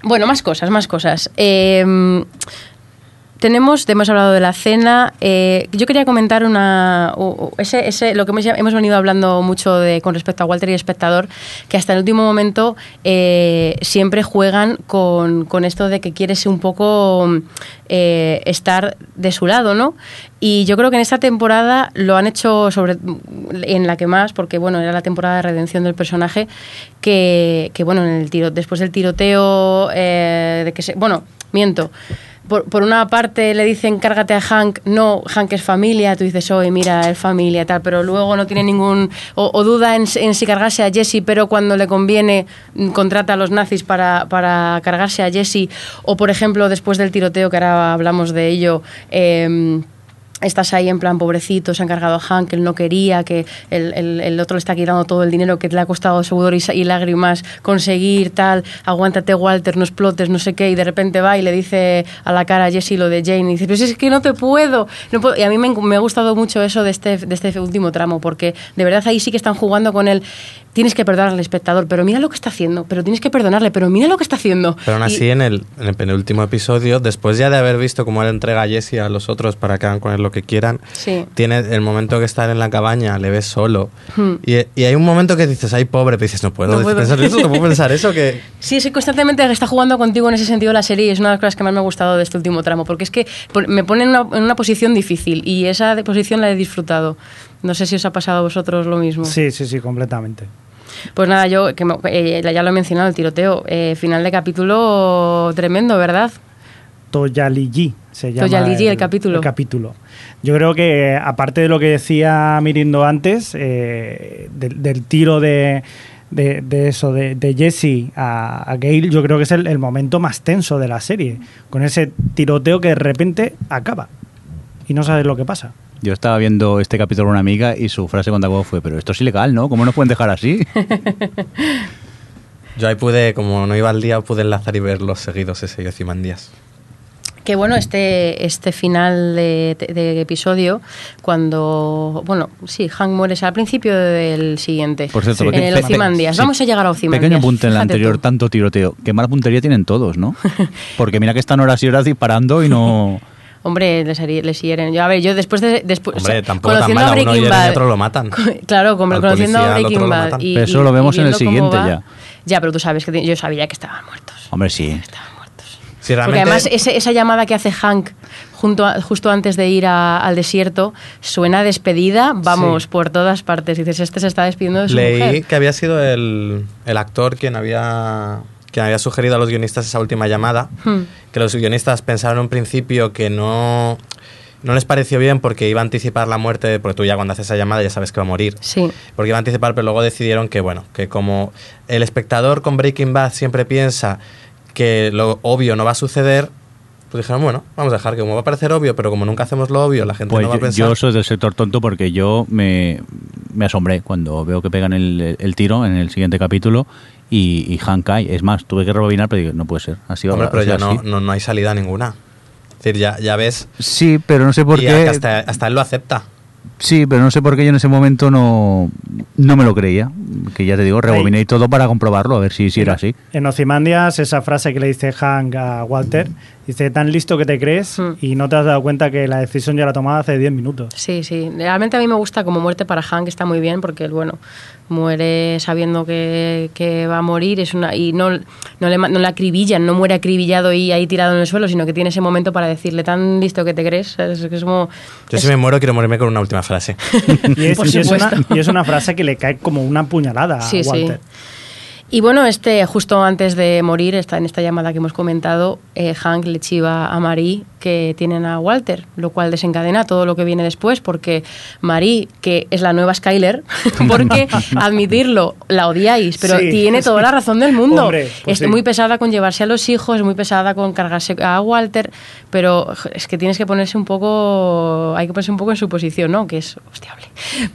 bueno, más cosas, más cosas. Eh, tenemos, hemos hablado de la cena. eh, yo quería comentar una, u- u- ese, ese, lo que hemos, hemos venido hablando mucho de, con respecto a Walter y espectador, que hasta el último momento eh, siempre juegan con, con esto de que quieres un poco eh, estar de su lado, ¿no? Y yo creo que en esta temporada lo han hecho sobre en la que más, porque bueno, era la temporada de redención del personaje, que, que, bueno, en el tiro, después del tiroteo, eh, de que se, bueno, miento. Por, por una parte le dicen cárgate a Hank, no, Hank es familia, tú dices, oye, mira, es familia, tal, pero luego no tiene ningún, o, duda en, en si cargarse a Jesse, pero cuando le conviene mm, contrata a los nazis para, para cargarse a Jesse, o por ejemplo, después del tiroteo, que ahora hablamos de ello, eh, estás ahí en plan pobrecito, se ha encargado a Hank, él no quería, que el, el- otro le está quitando todo el dinero que le ha costado sudor y, lágrimas conseguir, tal, aguántate Walter, no explotes, no sé qué, y de repente va y le dice a la cara a Jesse lo de Jane, y dice, pero si es que no te puedo, no puedo". y a mí me, me ha gustado mucho eso de este, de este último tramo, porque de verdad ahí sí que están jugando con él, tienes que perdonar al espectador, pero mira lo que está haciendo, pero tienes que perdonarle, pero mira lo que está haciendo. Pero aún Y- así, en, el, en el penúltimo episodio, después ya de haber visto cómo él entrega a Jesse a los otros para que hagan con él lo que quieran, Sí. tiene el momento que está en la cabaña, le ves solo. Hmm. Y, y hay un momento que dices, ay, pobre, pero dices, no puedo No puedo. pensar eso, no puedo pensar eso, que... Sí, es que constantemente está jugando contigo en ese sentido la serie y es una de las cosas que más me ha gustado de este último tramo, porque es que me pone en una, en una posición difícil y esa posición la he disfrutado. No sé si os ha pasado a vosotros lo mismo. Sí, sí, sí, completamente. Pues nada, yo que eh, ya lo he mencionado, el tiroteo, eh, final de capítulo tremendo, ¿verdad? Toyaligi se llama. Toyaligi, el capítulo. el capítulo. Yo creo que, aparte de lo que decía Mirindo antes, eh, del, del tiro de, de, de eso, de, de Jesse a, a Gale, yo creo que es el, el momento más tenso de la serie. Con ese tiroteo que de repente acaba y no sabes lo que pasa. Yo estaba viendo este capítulo con una amiga y su frase cuando acabó fue, pero esto es ilegal, ¿no? ¿Cómo nos pueden dejar así? Yo ahí pude, como no iba al día, pude enlazar y ver los seguidos ese y Ozymandias. Que bueno, este, este final de, de episodio, cuando, bueno, sí, Hank muere es al principio del siguiente, Por cierto, Sí. en el Ozymandias. sí. Vamos a llegar a Ozymandias. Pequeño punto en el anterior, tú. tanto tiroteo. Qué mala puntería tienen todos, ¿no? Porque mira que están horas y horas disparando y no... Hombre, les, les hieren. Yo, a ver, yo después de. Después, Hombre, o sea, tampoco tan mal, a uno y Bad. otro lo matan. Claro, como Al conociendo a policía, Breaking otro lo Bad. matan. Y, Pero eso y- lo y vemos en el siguiente va- ya. Ya, pero tú sabes que yo sabía que estaban muertos. Hombre, sí. Estaban muertos. Porque además ese- esa llamada que hace Hank junto a- justo antes de ir a- al desierto suena a despedida, vamos, Sí. por todas partes. Dices, este se está despidiendo de su leí mujer. que había sido el, el actor quien había, quien había sugerido a los guionistas esa última llamada, Hmm. que los guionistas pensaron en un principio que no, no les pareció bien porque iba a anticipar la muerte, porque tú ya cuando haces esa llamada ya sabes que va a morir. Sí. Porque iba a anticipar, pero luego decidieron que, bueno, que como el espectador con Breaking Bad siempre piensa que lo obvio no va a suceder, pues dijeron, bueno, vamos a dejar que como va a parecer obvio, pero como nunca hacemos lo obvio, la gente Pues no va a yo, pensar. yo soy del sector tonto porque yo me, me asombré cuando veo que pegan el, el tiro en el siguiente capítulo y, y Han cae. Es más, tuve que rebobinar, pero digo, no puede ser. Así Hombre, va- pero o sea, ya no, no, no hay salida ninguna. Es decir, ya, ya ves. Sí, pero no sé por y qué. hasta, hasta él lo acepta. Sí, pero no sé por qué yo en ese momento no, no me lo creía. Que ya te digo, rebobiné y todo para comprobarlo, a ver si, si era así. En Ozymandias, esa frase que le dice Hank a Walter, dice, tan listo que te crees Hmm. y no te has dado cuenta que la decisión ya la tomada hace 10 minutos. Sí, sí. Realmente a mí me gusta como muerte para Hank, está muy bien porque él, bueno, muere sabiendo que, que va a morir es una, y no, no, le, no le acribillan, no muere acribillado y ahí tirado en el suelo, sino que tiene ese momento para decirle tan listo que te crees. Que es como, Yo es- si me muero quiero morirme con una última frase. Y es, Por y es una, supuesto. y es una frase que le cae como una puñalada Sí, a sí. Y bueno, este justo antes de morir, está en esta llamada que hemos comentado, eh, Hank le chiva a Marie que tienen a Walter, lo cual desencadena todo lo que viene después, porque Marie, que es la nueva Skyler, porque admitirlo, la odiáis, pero Sí. tiene toda la razón del mundo. Hombre, pues es sí. muy pesada con llevarse a los hijos, es muy pesada con cargarse a Walter, pero es que tienes que ponerse un poco, hay que ponerse un poco en su posición, ¿no? Que es hostiable.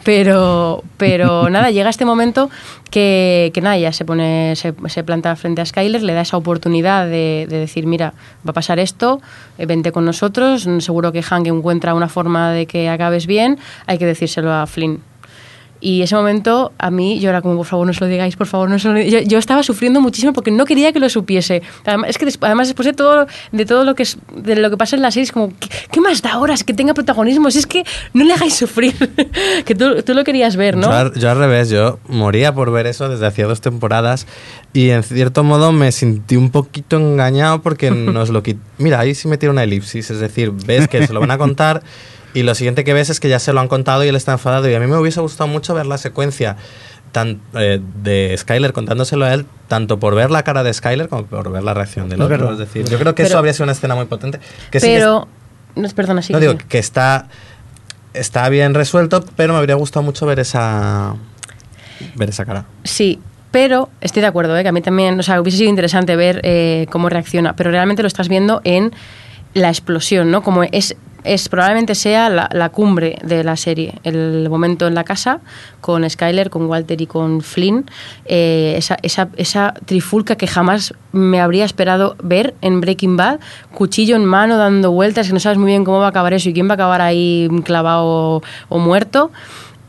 Pero, pero nada, llega este momento que, que nada, ya se pone, se, planta frente a Skyler, le da esa oportunidad de, de decir, mira, va a pasar esto, eh, vente con nosotros, seguro que Hank encuentra una forma de que acabes bien, hay que decírselo a Flynn. Y ese momento a mí yo era como, por favor, no se lo digáis, por favor, no se lo digáis. Yo, yo estaba sufriendo muchísimo porque no quería que lo supiese. Además, es que des- además después de todo, de todo lo que es, de lo que pasa en la serie, es como, ¿qué, qué más da ahora? Es que tenga protagonismo, si es que no le hagáis sufrir. que tú, tú lo querías ver, ¿no? Yo, al, yo al revés, yo moría por ver eso desde hacía dos temporadas y en cierto modo me sentí un poquito engañado porque nos lo quit... Mira, ahí sí me tira una elipsis, es decir, ves que se lo van a contar y lo siguiente que ves es que ya se lo han contado y él está enfadado y a mí me hubiese gustado mucho ver la secuencia tan, eh, de Skyler contándoselo a él, tanto por ver la cara de Skyler como por ver la reacción del otro. Es decir, yo creo que Pero- eso habría sido una escena muy potente. Que sí que es- pero, no, perdona, sí. no que digo sí. que está, está bien resuelto, pero me habría gustado mucho ver esa, ver esa cara. Sí, pero estoy de acuerdo, ¿eh? que a mí también, o sea, hubiese sido interesante ver eh, cómo reacciona, pero realmente lo estás viendo en la explosión, ¿no? Como es, es probablemente sea la, cumbre de la serie, el momento en la casa con Skyler, con Walter y con Flynn, eh, esa, esa, esa trifulca que jamás me habría esperado ver en Breaking Bad, cuchillo en mano dando vueltas, que no sabes muy bien cómo va a acabar eso y quién va a acabar ahí clavado o muerto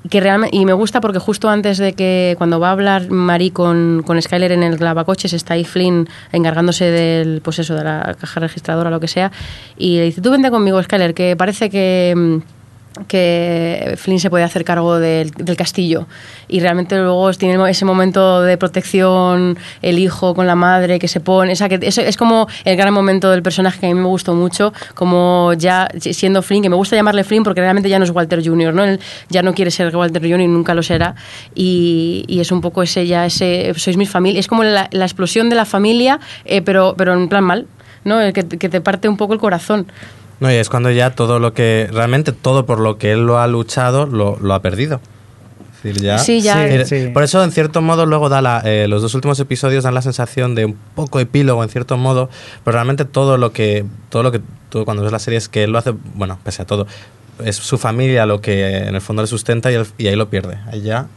que realmente y me gusta porque justo antes de que cuando va a hablar Marie con, con Skyler en el lavacoches está ahí Flynn encargándose del pues eso de la caja registradora lo que sea y le dice tú vente conmigo Skyler que parece que mm, que Flynn se puede hacer cargo del, castillo y realmente luego tiene ese momento de protección el hijo con la madre que se pone o que eso es como el gran momento del personaje que a mí me gustó mucho como ya siendo Flynn que me gusta llamarle Flynn porque realmente ya no es Walter Jr. ¿no? Él ya no quiere ser Walter Jr. y nunca lo será y, es un poco ese ya ese sois mi familia es como la, explosión de la familia eh, pero, pero en plan mal ¿no? Que te parte un poco el corazón No, y es cuando ya todo lo que, realmente todo por lo que él lo ha luchado, lo, lo ha perdido. Es decir, ya, Sí, ya. Sí, sí. Por eso, en cierto modo, luego da la, eh, los dos últimos episodios dan la sensación de un poco epílogo, en cierto modo, pero realmente todo lo que, todo lo que, todo cuando ves la serie es que él lo hace, bueno, pese a todo, es su familia lo que en el fondo le sustenta y, él- y ahí lo pierde. Ahí ya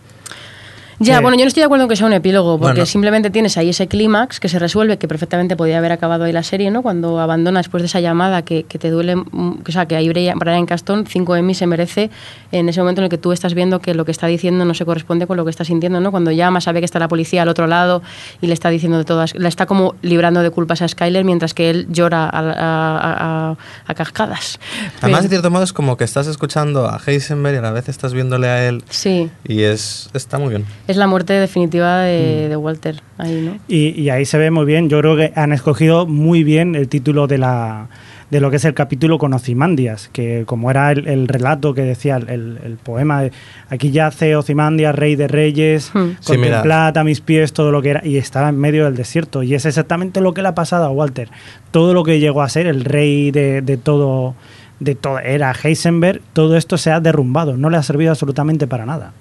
Ya, Sí. bueno, yo no estoy de acuerdo en que sea un epílogo, porque Bueno. simplemente tienes ahí ese clímax que se resuelve, que perfectamente podía haber acabado ahí la serie, ¿no? Cuando abandona después de esa llamada que, que te duele, mm, o sea, que ahí Brian Caston, 5 Emmy, se merece en ese momento en el que tú estás viendo que lo que está diciendo no se corresponde con lo que está sintiendo, ¿no? Cuando llama, sabe que está la policía al otro lado y le está diciendo de todas, la está como librando de culpas a Skyler mientras que él llora a, a- a- a cascadas. Además, de cierto modo, es como que estás escuchando a Heisenberg y a la vez estás viéndole a él sí, y es, está muy bien. Es la muerte definitiva Mm. de, de Walter ahí, ¿no? Y, y ahí se ve muy bien. Yo creo que han escogido muy bien el título de la de lo que es el capítulo con Ozymandias, que como era el, el relato que decía el, el- el poema, de, aquí yace Ozymandias, rey de reyes, Hmm. Sí, mira. contemplad a mis pies todo lo que era, y estaba en medio del desierto, y es exactamente lo que le ha pasado a Walter. Todo lo que llegó a ser el rey de, de todo, de todo, era Heisenberg, todo esto se ha derrumbado, no le ha servido absolutamente para nada.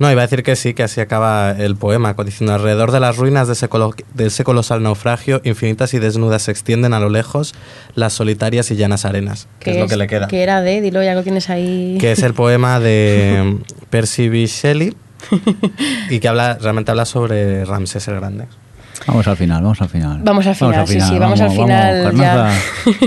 No, iba a decir que sí, que así acaba el poema, diciendo alrededor de las ruinas de ese, colo- de ese colosal naufragio, infinitas y desnudas se extienden a lo lejos las solitarias y llanas arenas, que es, lo que le queda. Que era de, dilo, ya lo tienes ahí. Que es el poema de Percy B. Shelley, y que habla realmente habla sobre Ramsés el Grande. Vamos al final, vamos al final. Vamos al final, sí, sí, vamos, al final ya.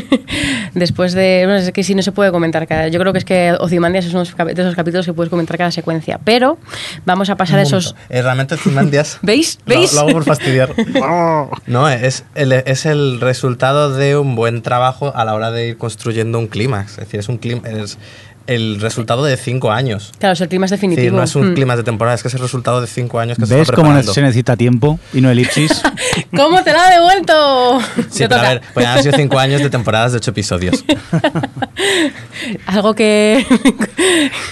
Después de. Bueno, es que sí, no se puede comentar cada. Yo creo que es que Ozymandias es uno de esos capítulos que puedes comentar cada secuencia. Pero vamos a pasar a esos. Eh, realmente Ozymandias. ¿Veis? ¿Veis? Lo, lo, hago por fastidiar. no, es el, es el resultado de un buen trabajo a la hora de ir construyendo un clímax. Es decir, es un clímax el resultado de cinco años. Claro, es el clima es definitivo. Sí, no es un Mm. clima de temporada, es que es el resultado de cinco años que se ¿Ves está cómo se necesita tiempo y no elipsis? ¿Cómo te la ha devuelto? Sí, pero a ver, pues han sido cinco años de temporadas de ocho episodios. Algo que.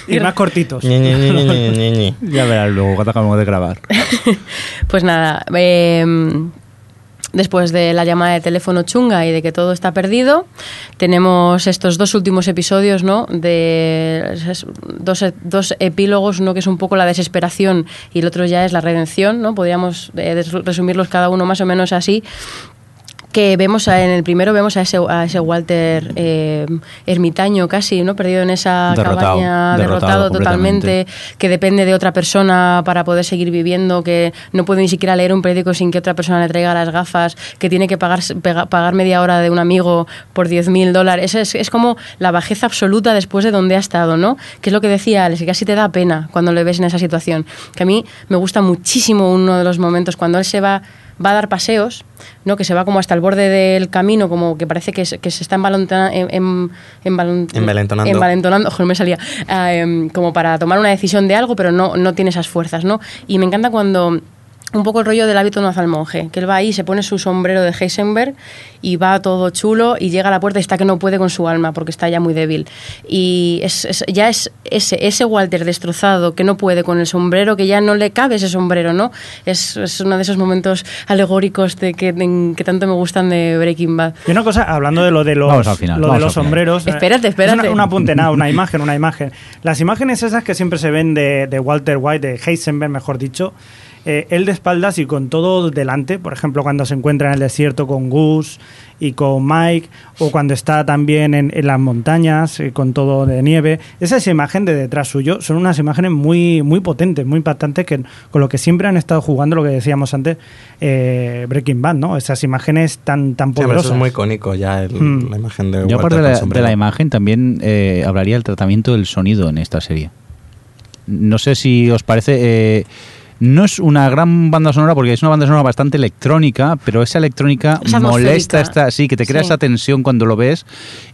Y más cortitos. Ya verás luego cuando acabamos de grabar. Pues nada, eh, después de la llamada de teléfono chunga y de que todo está perdido, tenemos estos dos últimos episodios, ¿no? De dos, dos epílogos, uno que es un poco la desesperación y el otro ya es la redención, ¿no? Podríamos eh, resumirlos cada uno más o menos así que vemos a- en el primero vemos a ese, a ese Walter eh, ermitaño casi no perdido en esa Derrotado, cabaña derrotado derrotado, totalmente que depende de otra persona para poder seguir viviendo, que no puede ni siquiera leer un periódico sin que otra persona le traiga las gafas, que tiene que pagar, pega- pagar media hora de un amigo por 10.000 dólares. Es, es como la bajeza absoluta después de donde ha estado, ¿no? Que es lo que decía Alex, que casi te da pena cuando le ves en esa situación. Que a mí me gusta muchísimo uno de los momentos cuando él se va va a dar paseos, ¿no? que se va como hasta el borde del camino, como que parece que, se- que se está envalentona- en, en- Envalentonando. envalentonando, ojo, no me salía, ah, em, como para tomar una decisión de algo, pero no, no tiene esas fuerzas, ¿no? Y me encanta cuando un poco el rollo del hábito no hace al monje, que él va ahí, se pone su sombrero de Heisenberg y va todo chulo y llega a la puerta y está que no puede con su alma porque está ya muy débil. Y es, es- ya es ese, ese Walter destrozado que no puede con el sombrero, que ya no le cabe ese sombrero, ¿no? Es, es uno de esos momentos alegóricos de que, de- que tanto me gustan de Breaking Bad. Y una cosa, hablando de lo de los, Vamos al final, lo de los sombreros. eh, Espérate, es espérate. una, un apunte, nada, una imagen, una imagen. Las imágenes esas que siempre se ven de, de Walter White, de Heisenberg, mejor dicho, eh, él de espaldas y con todo delante, por ejemplo, cuando se encuentra en el desierto con Gus y con Mike, o cuando está también en, en las montañas eh, con todo de nieve, esa esa imagen de detrás suyo son unas imágenes muy, muy potentes, muy impactantes, que, con lo que siempre han estado jugando, lo que decíamos antes, eh, Breaking Bad, ¿no? Esas imágenes tan, tan Sí, pero poderosas. eso es muy icónico ya, el- Mm. la imagen de Yo Walter aparte de la imagen también eh, hablaría del tratamiento del sonido en esta serie. No sé si os parece... eh, no es una gran banda sonora porque es una banda sonora bastante electrónica, pero esa electrónica Es molesta, esta, sí, que te crea Sí. esa tensión cuando lo ves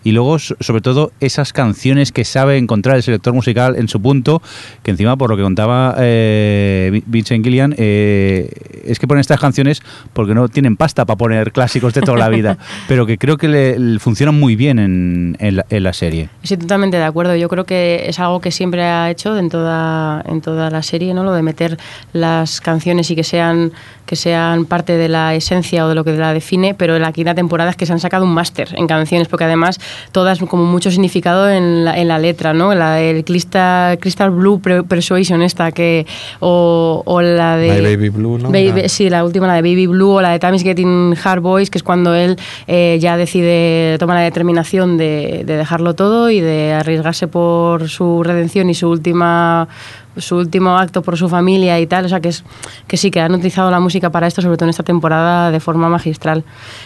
y luego so- sobre todo esas canciones que sabe encontrar el selector musical en su punto, que encima por lo que contaba eh, Vi- Vincent Gillian, eh, es que ponen estas canciones porque no tienen pasta para poner clásicos de toda la vida, pero que creo que le, le funcionan muy bien en, en la, en la serie. Estoy totalmente de acuerdo. Yo creo que es algo que siempre ha hecho en toda, en toda la serie, ¿no? Lo de meter las canciones y que sean, que sean parte de la esencia o de lo que la define, pero en la quinta temporada es que se han sacado un máster en canciones, porque además todas como mucho significado en la, en la letra, ¿no? La del Crystal, Crystal Blue Persuasion esta que o, o la de My Baby Blue, ¿no? Baby-. Sí, la última, la de Baby Blue o la de Time is Getting Hard Boys, que es cuando él eh, ya decide, toma la determinación de, de dejarlo todo y de arriesgarse por su redención y su última su último acto por su familia y tal, o sea que es que sí, que han utilizado la música para esto, sobre todo en esta temporada, de forma magistral.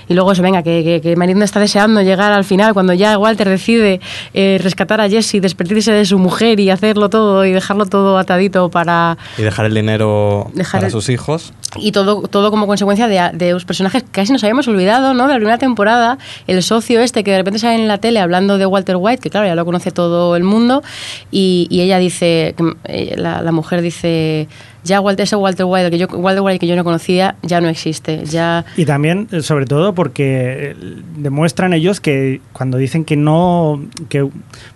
Y luego eso, venga, que, que, que Melinda está deseando llegar al final, cuando ya Walter decide eh, rescatar a Jesse, despedirse de su mujer y hacerlo todo y dejarlo todo atadito para, Y dejar el dinero Dejar para el- sus hijos. Y todo, todo como consecuencia de, de los personajes que casi nos habíamos olvidado, ¿no? De la primera temporada, el socio este que de repente sale en la tele hablando de Walter White, que claro, ya lo conoce todo el mundo, y, ella dice, eh, la, la mujer dice, ya Walter, ese Walter White, que yo, Walter White que yo no conocía, ya no existe, ya... Y también, eh, sobre todo, porque eh, demuestran ellos que cuando dicen que no. que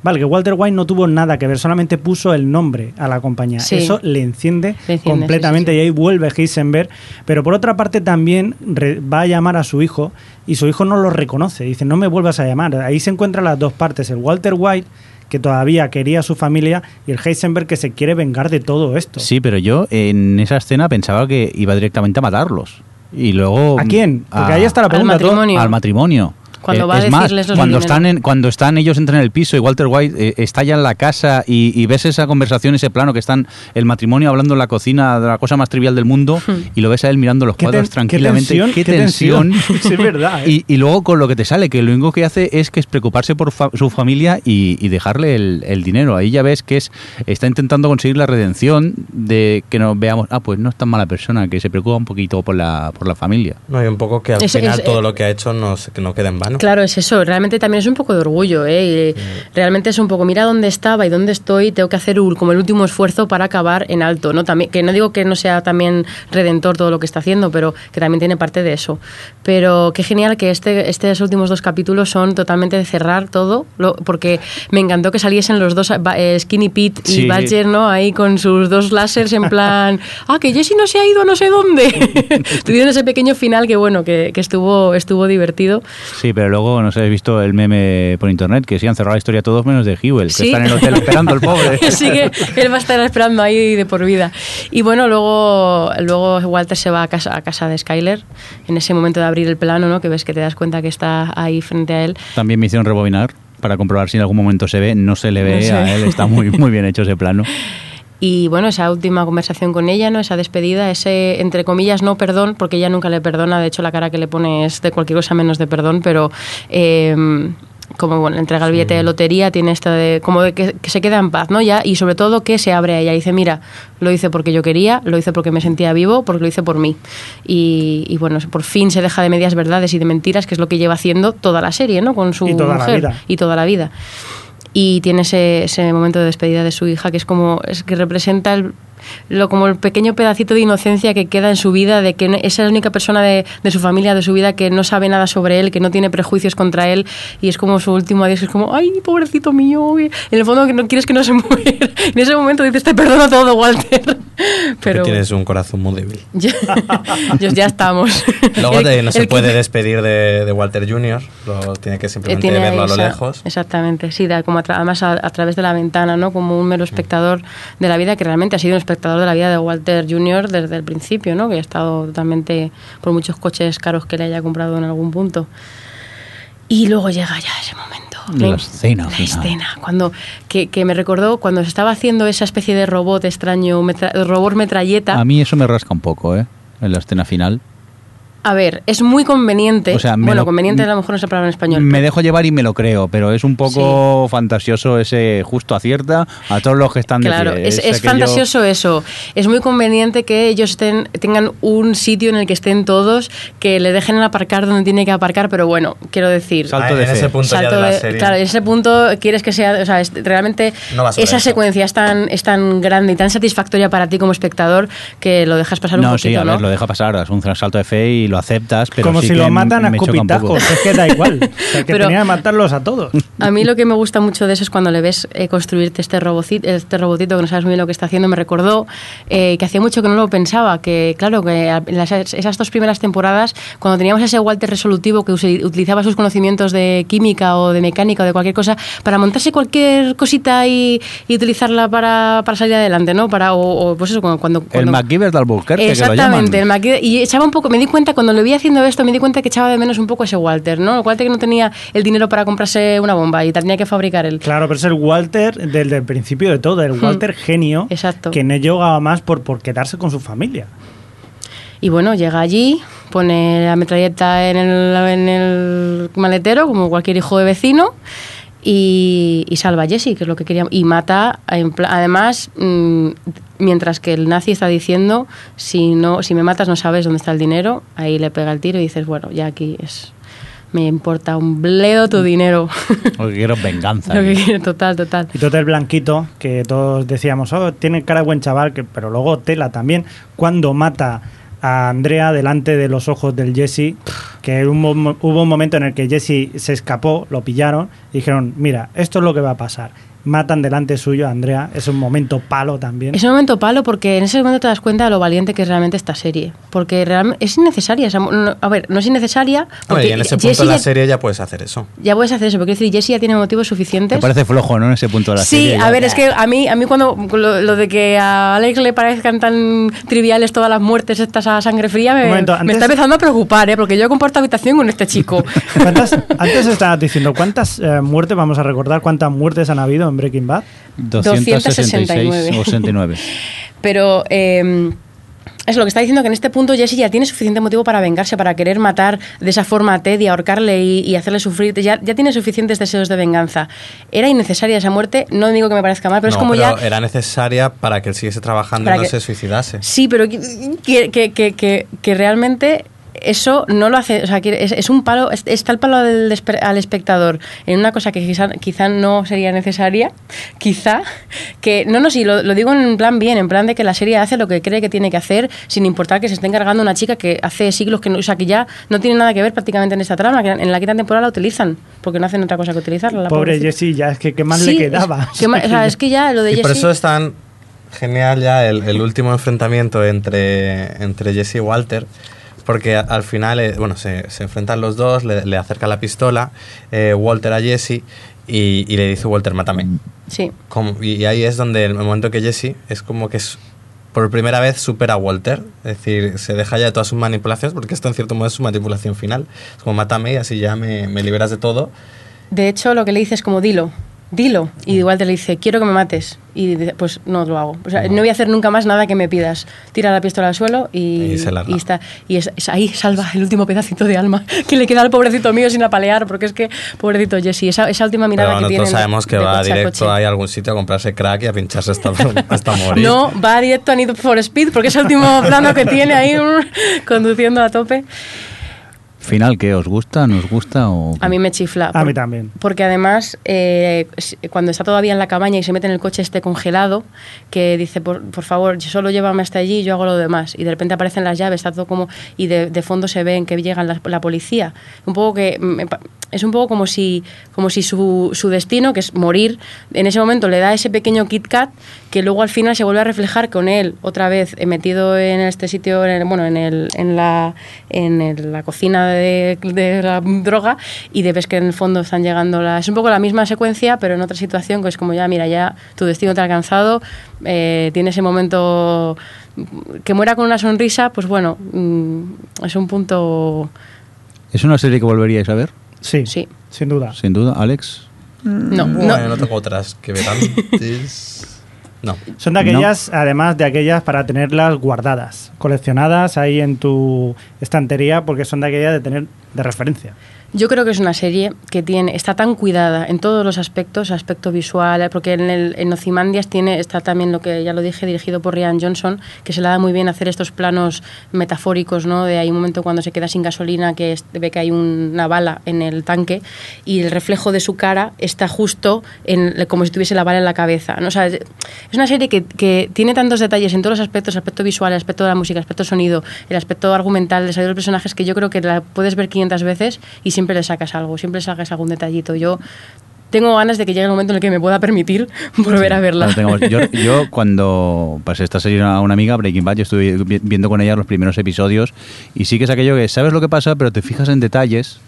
Vale, que Walter White no tuvo nada que ver, solamente puso el nombre a la compañía. Sí. Eso le enciende, Le enciende, completamente sí, sí, sí. y ahí vuelve Heisenberg. Pero por otra parte, también re- va a llamar a su hijo y su hijo no lo reconoce. Dice, no me vuelvas a llamar. Ahí se encuentran las dos partes: el Walter White que todavía quería a su familia y el Heisenberg que se quiere vengar de todo esto. Sí, pero yo en esa escena pensaba que iba directamente a matarlos. Y luego... ¿A quién? Porque a- ahí está la Al pregunta. todo- matrimonio. Al matrimonio. Cuando Eh, va a más, decirles los cuando están, en, cuando están ellos entran en el piso y Walter White eh, está ya en la casa y, y ves esa conversación, ese plano que están el matrimonio hablando en la cocina de la cosa más trivial del mundo Hmm. y lo ves a él mirando los Qué cuadros ten- tranquilamente. tensión, Qué qué tensión. tensión. Sí, es verdad, ¿eh? Y, y luego con lo que te sale, que lo único que hace es que es preocuparse por fa- su familia y, y dejarle el, el dinero. Ahí ya ves que es está intentando conseguir la redención de que nos veamos, ah, pues no es tan mala persona, que se preocupa un poquito por la, por la familia. No, y un poco que al Es- final es- todo eh, lo que ha hecho no, que no queda en vano. Claro, es eso. Realmente también es un poco de orgullo, ¿eh? Realmente es un poco, mira dónde estaba y dónde estoy, tengo que hacer un- como el último esfuerzo para acabar en alto, ¿no? También, que no digo que no sea también redentor todo lo que está haciendo, pero que también tiene parte de eso. Pero qué genial que este, estos últimos dos capítulos son totalmente de cerrar todo, lo- porque me encantó que saliesen los dos, eh, Skinny Pete y Sí. Badger, ¿no? Ahí con sus dos láseres en plan, ah, que Jesse no se ha ido a no sé dónde. Tuvieron ese pequeño final que, bueno, que, que estuvo, estuvo divertido. Sí, pero luego no sé, habéis visto el meme por internet que sí han cerrado la historia todos menos de Hewell, que Sí. está en el hotel esperando el pobre. Así que él va a estar esperando ahí de por vida. Y bueno, luego, luego Walter se va a casa, a casa de Skyler en ese momento de abrir el plano, ¿no? Que ves que te das cuenta que está ahí frente a él. También me hicieron rebobinar para comprobar si en algún momento se ve. No se le ve No se a él, está muy, muy bien hecho ese plano. Y bueno, esa última conversación con ella, ¿no? Esa despedida, ese, entre comillas, no perdón, porque ella nunca le perdona. De hecho, la cara que le pone es de cualquier cosa menos de perdón, pero... eh, como bueno, entrega el billete de lotería, tiene esta de como de que, que se queda en paz, ¿no? Ya, y sobre todo que se abre a ella. Dice, mira, lo hice porque yo quería, lo hice porque me sentía vivo, porque lo hice por mí. Y, y bueno, por fin se deja de medias verdades y de mentiras, que es lo que lleva haciendo toda la serie, ¿no? Con su Y toda la mujer. vida. Y toda la vida y tiene ese, ese momento de despedida de su hija que es como es que representa el, lo como el pequeño pedacito de inocencia que queda en su vida de que es la única persona de, de su familia de su vida que no sabe nada sobre él que no tiene prejuicios contra él y es como su último adiós es como ay pobrecito mío en el fondo que no quieres que no se muera en ese momento dices te perdono todo Walter Porque pero tienes un corazón muy débil. ya, ya- estamos Luego de- no se el que- puede despedir de, de Walter Jr., lo, tiene que Eh, simplemente tiene verlo a lo esa- lejos. Exactamente, sí, da como a tra- además a, a través de la ventana, ¿no? Como un mero espectador de la vida, que realmente ha sido un espectador de la vida de Walter Jr. desde el principio, ¿no? Que ha estado totalmente por muchos coches caros que le haya comprado en algún punto. Y luego llega ya ese momento. La Ven, escena La final. escena. Cuando, que, que me recordó cuando se estaba haciendo esa especie de robot extraño, metra- robot metralleta. A mí eso me rasca un poco, ¿eh? En la escena final. A ver, es muy conveniente. O sea, bueno, lo- conveniente a lo mejor no es la palabra en español. Me dejo llevar y me lo creo, pero es un poco fantasioso ese justo acierta a todos los que están de Claro, pie. es, es fantasioso eso. Es muy conveniente que ellos estén, tengan un sitio en el que estén todos, que le dejen aparcar donde tiene que aparcar, pero bueno, quiero decir. Salto Ah, de en fe. ese punto ya salto de la de- serie. claro, en ese punto quieres que sea, o sea, es- realmente No esa eso. secuencia es tan, es tan grande y tan satisfactoria para ti como espectador que lo dejas pasar un No, poquito, sí, a ¿no? ver, lo deja pasar, es un salto de fe y lo aceptas, pero Como sí si que lo matan a escupitajos, es que da igual. O sea, que Pero- tenía que matarlos a todos. A mí lo que me gusta mucho de eso es cuando le ves eh, construirte este robocito, este robotito que no sabes muy bien lo que está haciendo. Me recordó eh, que hacía mucho que no lo pensaba, que claro, que en las- esas dos primeras temporadas, cuando teníamos ese Walter resolutivo que utilizaba sus conocimientos de química o de mecánica o de cualquier cosa para montarse cualquier cosita y, y utilizarla para, para salir adelante, ¿no? Para, o, o, pues eso, cuando... cuando, El cuando- MacGyver de Albuquerque, que lo llaman. Exactamente, el MacGyver. Y echaba un poco, me di cuenta, cuando lo vi haciendo esto, me di cuenta que echaba de menos un poco ese Walter, ¿no? El Walter que no tenía el dinero para comprarse una bomba y tenía que fabricar él. Claro, pero es el Walter desde el principio de todo, el Walter genio, Hmm. Exacto. que no llegaba más por, por quedarse con su familia. Y bueno, llega allí, pone la metralleta en el, en el maletero, como cualquier hijo de vecino, y, y salva a Jesse, que es lo que quería. Y mata, además, mm, mientras que el nazi está diciendo, si, no, si me matas no sabes dónde está el dinero, ahí le pega el tiro y dices, bueno, ya aquí es... Me importa un bledo tu dinero. Lo que quiero es venganza. Lo que quiero, total, total. Y todo el blanquito, que todos decíamos, oh, tiene cara de buen chaval, que, pero luego tela también, cuando mata a Andrea delante de los ojos del Jesse, que hubo un momento en el que Jesse se escapó, lo pillaron, y dijeron, mira, esto es lo que va a pasar. Matan delante suyo a Andrea. Es un momento palo también. Es un momento palo porque en ese momento te das cuenta de lo valiente que es realmente esta serie. Porque realmente es innecesaria. esa mu- no- a ver, no es innecesaria. Porque y en ese Jessie punto de la serie ya puedes hacer eso. ya puedes hacer eso. Porque quiero decir, Jessie ya tiene motivos Te suficientes. parece flojo, ¿no? En ese punto de la Sí, serie. a ya. ver, es que a mí, a mí cuando lo, lo de que a Alex le parezcan tan triviales todas las muertes estas a sangre fría me, me está empezando a preocupar, ¿eh? porque yo comparto habitación con este chico. ¿Cuántas- antes estabas diciendo, ¿cuántas eh, muertes, vamos a recordar, cuántas muertes han habido en Breaking Bad? 266 o 69. Pero eh, es lo que está diciendo que en este punto Jesse ya tiene suficiente motivo para vengarse, para querer matar de esa forma a Ted y ahorcarle y, y hacerle sufrir. Ya, ya tiene suficientes deseos de venganza. Era innecesaria esa muerte, no digo que me parezca mal, pero es como pero ya... era necesaria para que él siguiese trabajando y no que- se suicidase. Sí, pero que, que, que, que, que realmente eso no lo hace, o sea, que es, es un palo, es- está el palo del espe- al espectador en una cosa que quizá, quizá no sería necesaria, quizá, que, no, no, sí, lo, lo digo en plan bien, en plan de que la serie hace lo que cree que tiene que hacer, sin importar que se esté encargando una chica que hace siglos que no, o sea, que ya no tiene nada que ver prácticamente en esta trama, que en la quinta temporada la utilizan, porque no hacen otra cosa que utilizarla. la Pobre. Jessie, ya es que qué más Sí, le es- quedaba. que ma- o sea, es que ya lo de Y por Jessie- eso es tan genial ya el, el último enfrentamiento entre, entre Jesse y Walter. Porque al final, eh, bueno, se, se enfrentan los dos, le, le acerca la pistola, eh, Walter a Jesse y, y le dice Walter, mátame. Sí. Como- y, y ahí es donde el momento que Jesse es como que es, por primera vez supera a Walter. Es decir, se deja ya de todas sus manipulaciones, porque esto en cierto modo es su manipulación final. Es como, mátame y así ya me, me liberas de todo. De hecho, lo que le dice es como, dilo, dilo. Y igual te le dice, quiero que me mates. Y dice, pues no lo hago. O sea, no voy a hacer nunca más nada que me pidas. Tira la pistola al suelo y, Y y está. Y es, es ahí salva el último pedacito de alma que le queda al pobrecito mío sin apalear, porque es que, pobrecito Jesse, esa, esa última mirada Pero que nosotros tiene. sabemos que de va a directo ahí a algún sitio a comprarse crack y a pincharse hasta, hasta morir. No, va directo a Need for Speed, porque es el último plano que tiene ahí conduciendo a tope. Final, ¿qué? ¿Os gusta? ¿Nos gusta? O... A mí me chifla. A por- mí también. Porque además, eh, cuando está todavía en la cabaña y se mete en el coche este congelado, que dice, por, por favor, solo llévame hasta allí y yo hago lo demás. Y de repente aparecen las llaves, está todo como... Y de, de fondo se ven que llegan la, la policía. Un poco que... me pa- es un poco como si, como si su, su destino, que es morir, en ese momento le da ese pequeño Kit Kat que luego al final se vuelve a reflejar con él otra vez eh, metido en este sitio, en el- bueno, en, el, en, la, en el- la cocina de, de la droga y de ves que en el fondo están llegando la... Es un poco la misma secuencia, pero en otra situación que es como ya, mira, ya tu destino te ha alcanzado, eh, tiene ese momento que muera con una sonrisa, pues bueno, mm, es un punto... ¿Es una serie que volveríais a ver? Sí, Sí. sin duda. Sin duda, Alex. No, Bueno, no, no tengo otras que ver antes. No. Son de aquellas, además de aquellas para tenerlas guardadas, coleccionadas ahí en tu estantería, porque son de aquellas de tener de referencia. Yo creo que es una serie que tiene, está tan cuidada en todos los aspectos, aspecto visual, porque en, el, en Ozymandias tiene, está también lo que ya lo dije, dirigido por Ryan Johnson, que se le da muy bien hacer estos planos metafóricos, ¿no? De hay un momento cuando se queda sin gasolina que es- ve que hay un- una bala en el tanque y el reflejo de su cara está justo en, como si tuviese la bala en la cabeza. ¿no? O sea, es una serie que, que tiene tantos detalles en todos los aspectos, aspecto visual, aspecto de la música, aspecto sonido, el aspecto argumental, el desarrollo de los personajes, que yo creo que la puedes ver 500 veces y siempre le sacas algo, siempre le sacas algún detallito. Yo tengo ganas de que llegue el momento en el que me pueda permitir volver a verla. Yo, yo cuando pasé esta serie a una amiga, Breaking Bad, yo estuve vi- viendo con ella los primeros episodios y sí que es aquello que sabes lo que pasa, pero te fijas en detalles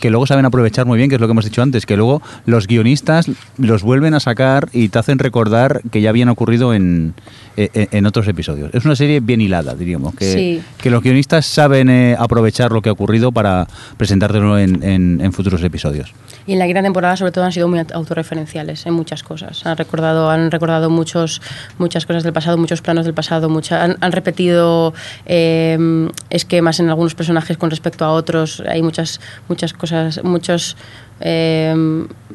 que luego saben aprovechar muy bien, que es lo que hemos dicho antes, que luego los guionistas los vuelven a sacar y te hacen recordar que ya habían ocurrido en, en, en otros episodios. Es una serie bien hilada, diríamos, que, Sí. que los guionistas saben eh, aprovechar lo que ha ocurrido para presentártelo en, en- en futuros episodios. Y en la quinta temporada, sobre todo, han sido muy autorreferenciales en muchas cosas. Han recordado, han recordado muchos, muchas cosas del pasado, muchos planos del pasado, mucha- han, han repetido eh, esquemas en algunos personajes con respecto a otros. Hay muchas, muchas cosas, muchos eh,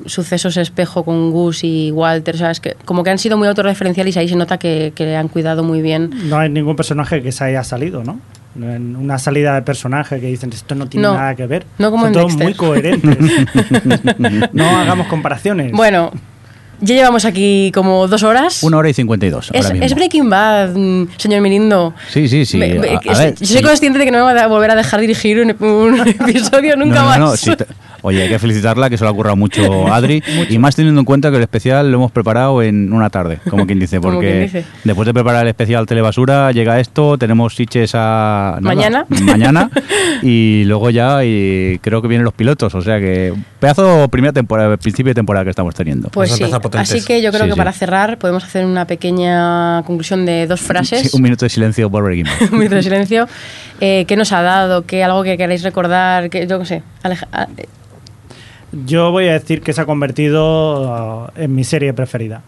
sucesos espejo con Gus y Walter. O sea, es que como que han sido muy autorreferenciales y ahí se nota que, que han cuidado muy bien. No hay ningún personaje que se haya salido, ¿no? En una salida de personaje que dicen esto no tiene No. nada que ver. No como Son en todos Dexter. muy coherentes. no hagamos comparaciones. Bueno, ya llevamos aquí como dos horas. Una hora y 52. Es, ahora mismo. es Breaking Bad, mm, señor Mirindo. Sí, sí, sí. Me- me- A- a es- ver, yo soy sí. consciente de que no me va a volver a dejar dirigir un, un episodio nunca No, no, más. no, te- Oye, hay que felicitarla, que se lo ha currado mucho Adri. y más teniendo en cuenta que el especial lo hemos preparado en una tarde, como quien dice. Porque quien dice. después de preparar el especial Telebasura, llega esto, tenemos Siches a... nada, Mañana. Mañana. y luego ya y creo que vienen los pilotos. O sea que pedazo primera temporada, principio de temporada que estamos teniendo. Pues sí. Así que yo creo Sí, que sí. para cerrar podemos hacer una pequeña conclusión de dos frases. Sí, un minuto de silencio por un minuto de silencio. Eh, ¿Qué nos ha dado? ¿Qué algo que queréis recordar? Que yo qué sé. Aleja- ah, eh, Yo voy a decir que se ha convertido uh, en mi serie preferida.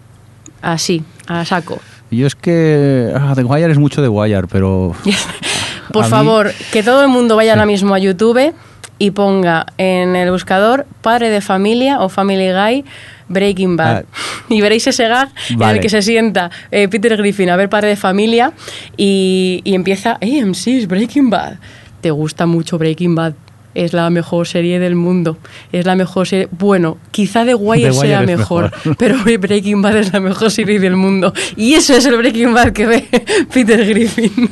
así, a saco. Yo es que ah, The Wire es mucho de Wire, pero Por mí- favor, que todo el mundo vaya ahora mismo a YouTube y ponga en el buscador Padre de Familia o Family Guy Breaking Bad. Y veréis ese gag en el que se sienta eh, Peter Griffin a ver Padre de Familia y, y empieza AMC es Breaking Bad. ¿Te gusta mucho Breaking Bad? Es la mejor serie del mundo. Es la mejor serie. Bueno, quizá The Wire, The Wire sea mejor, mejor. pero Breaking Bad es la mejor serie del mundo. Y eso es el Breaking Bad que ve Peter Griffin.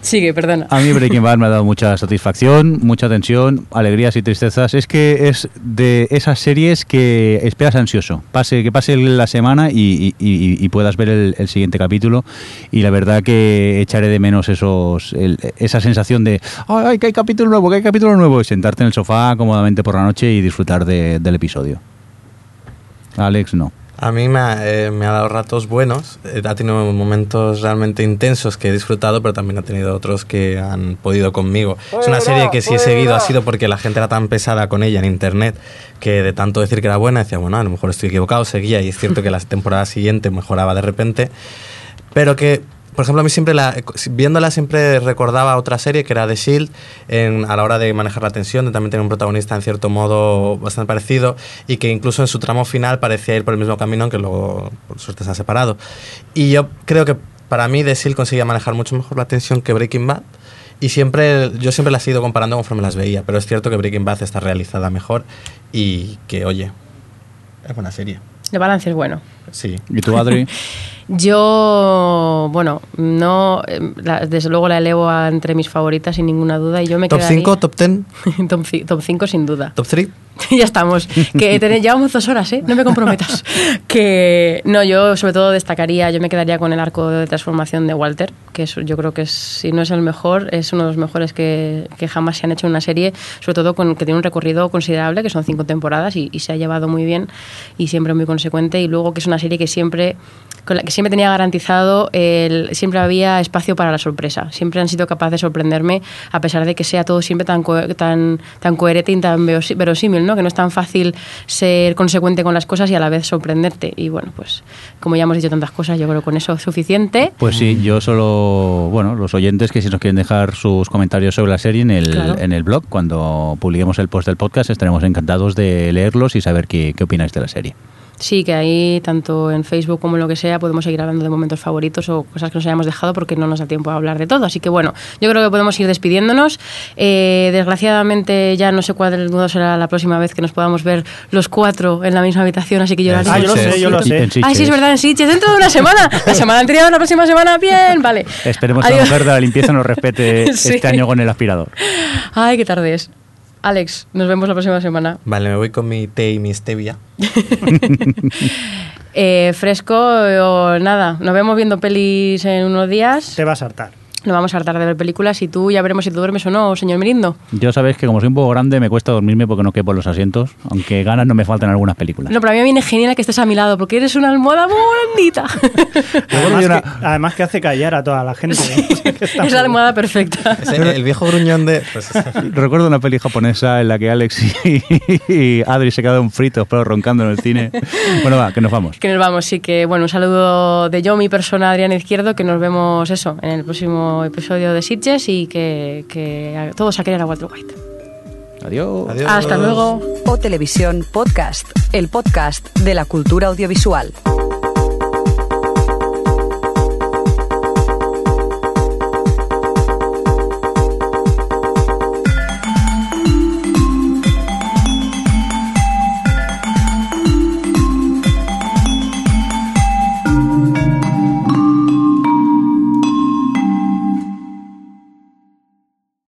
Sigue, perdona. A mí Breaking Bad me ha dado mucha satisfacción, mucha tensión, alegrías y tristezas. Es que es de esas series que esperas ansioso. Pase, que pase la semana y, y- y- y puedas ver el, el siguiente capítulo. Y la verdad que echaré de menos esos el- esa sensación de ¡ay, que hay capítulo nuevo, que hay capítulo nuevo! Y sentarte en el sofá cómodamente por la noche y disfrutar de- del episodio. Alex, no. A mí me ha, eh, me ha dado ratos buenos, eh, ha tenido momentos realmente intensos que he disfrutado, pero también ha tenido otros que han podido conmigo. Es una serie que si he seguido ha sido porque la gente era tan pesada con ella en internet que de tanto decir que era buena decía, bueno, a lo mejor estoy equivocado, seguía y es cierto que la temporada siguiente mejoraba de repente, pero que por ejemplo, a mí siempre, la, viéndola, siempre recordaba otra serie que era The Shield, en, a la hora de manejar la tensión, de también tener un protagonista en cierto modo bastante parecido y que incluso en su tramo final parecía ir por el mismo camino, aunque luego, por suerte, se ha separado. Y yo creo que para mí The Shield conseguía manejar mucho mejor la tensión que Breaking Bad. Y siempre, yo siempre las he ido comparando conforme las veía, pero es cierto que Breaking Bad está realizada mejor y que, oye, es buena serie. El balance es bueno. Sí. ¿Y tú, Adri? Yo, bueno, no, la- desde luego la elevo a entre mis favoritas sin ninguna duda y yo me ¿Top quedaría- 5, top 10, top, ci- top 5 sin duda. top 3? ya estamos. Que ten- llevamos dos horas, ¿eh? No me comprometas. que no, yo sobre todo destacaría, yo me quedaría con el arco de transformación de Walter, que es- yo creo que es, si no es el mejor, es uno de los mejores que, que jamás se han hecho en una serie, sobre todo con, que tiene un recorrido considerable, que son cinco temporadas y, y se ha llevado muy bien y siempre muy consecuente. Y luego que es una serie que siempre con la que siempre tenía garantizado el, siempre había espacio para la sorpresa siempre han sido capaces de sorprenderme a pesar de que sea todo siempre tan co- tan tan coherente y tan verosímil no que no es tan fácil ser consecuente con las cosas y a la vez sorprenderte y bueno pues como ya hemos dicho tantas cosas yo creo que con eso es suficiente Pues sí, yo solo, bueno, los oyentes que si nos quieren dejar sus comentarios sobre la serie en el, Claro. en el blog, cuando publiquemos el post del podcast, estaremos encantados de leerlos y saber qué, qué opináis de la serie. Sí, que ahí, tanto en Facebook como en lo que sea, podemos seguir hablando de momentos favoritos o cosas que nos hayamos dejado porque no nos da tiempo a hablar de todo. Así que bueno, yo creo que podemos ir despidiéndonos. Eh, desgraciadamente ya no sé cuál del mundo será la próxima vez que nos podamos ver los cuatro en la misma habitación, así que lloraré. Ah, yo lo sé, yo lo sé. Ah, sí, es verdad, en Sitges, dentro de una semana. La semana anterior, la próxima semana, bien, vale. Esperemos que la mujer de la limpieza nos respete Sí. este año con el aspirador. Ay, qué tarde es. Alex, nos vemos la próxima semana. Vale, me voy con mi té y mi stevia. Eh, fresco o nada, nos vemos viendo pelis en unos días. Te vas a hartar. Nos vamos a hartar de ver películas y tú ya veremos si tú duermes o no, señor Mirindo. Yo sabéis que como soy un poco grande me cuesta dormirme porque no quepo en los asientos, aunque ganas no me faltan algunas películas. No, pero a mí me viene genial que estés a mi lado porque eres una almohada muy blandita. Además, una- que, además que hace callar a toda la gente. Es la almohada perfecta. El viejo gruñón de... pues, Recuerdo una peli japonesa en la que Alex y, y Adri se quedaron fritos pero roncando en el cine. Bueno, va, que nos vamos. Que nos vamos, sí que bueno, un saludo de yo, mi persona Adrián Izquierdo, que nos vemos eso en el próximo episodio de Sitges y que, todos a querer a Walter White. Adiós. Adiós. Hasta luego. O Televisión Podcast, el podcast de la cultura audiovisual.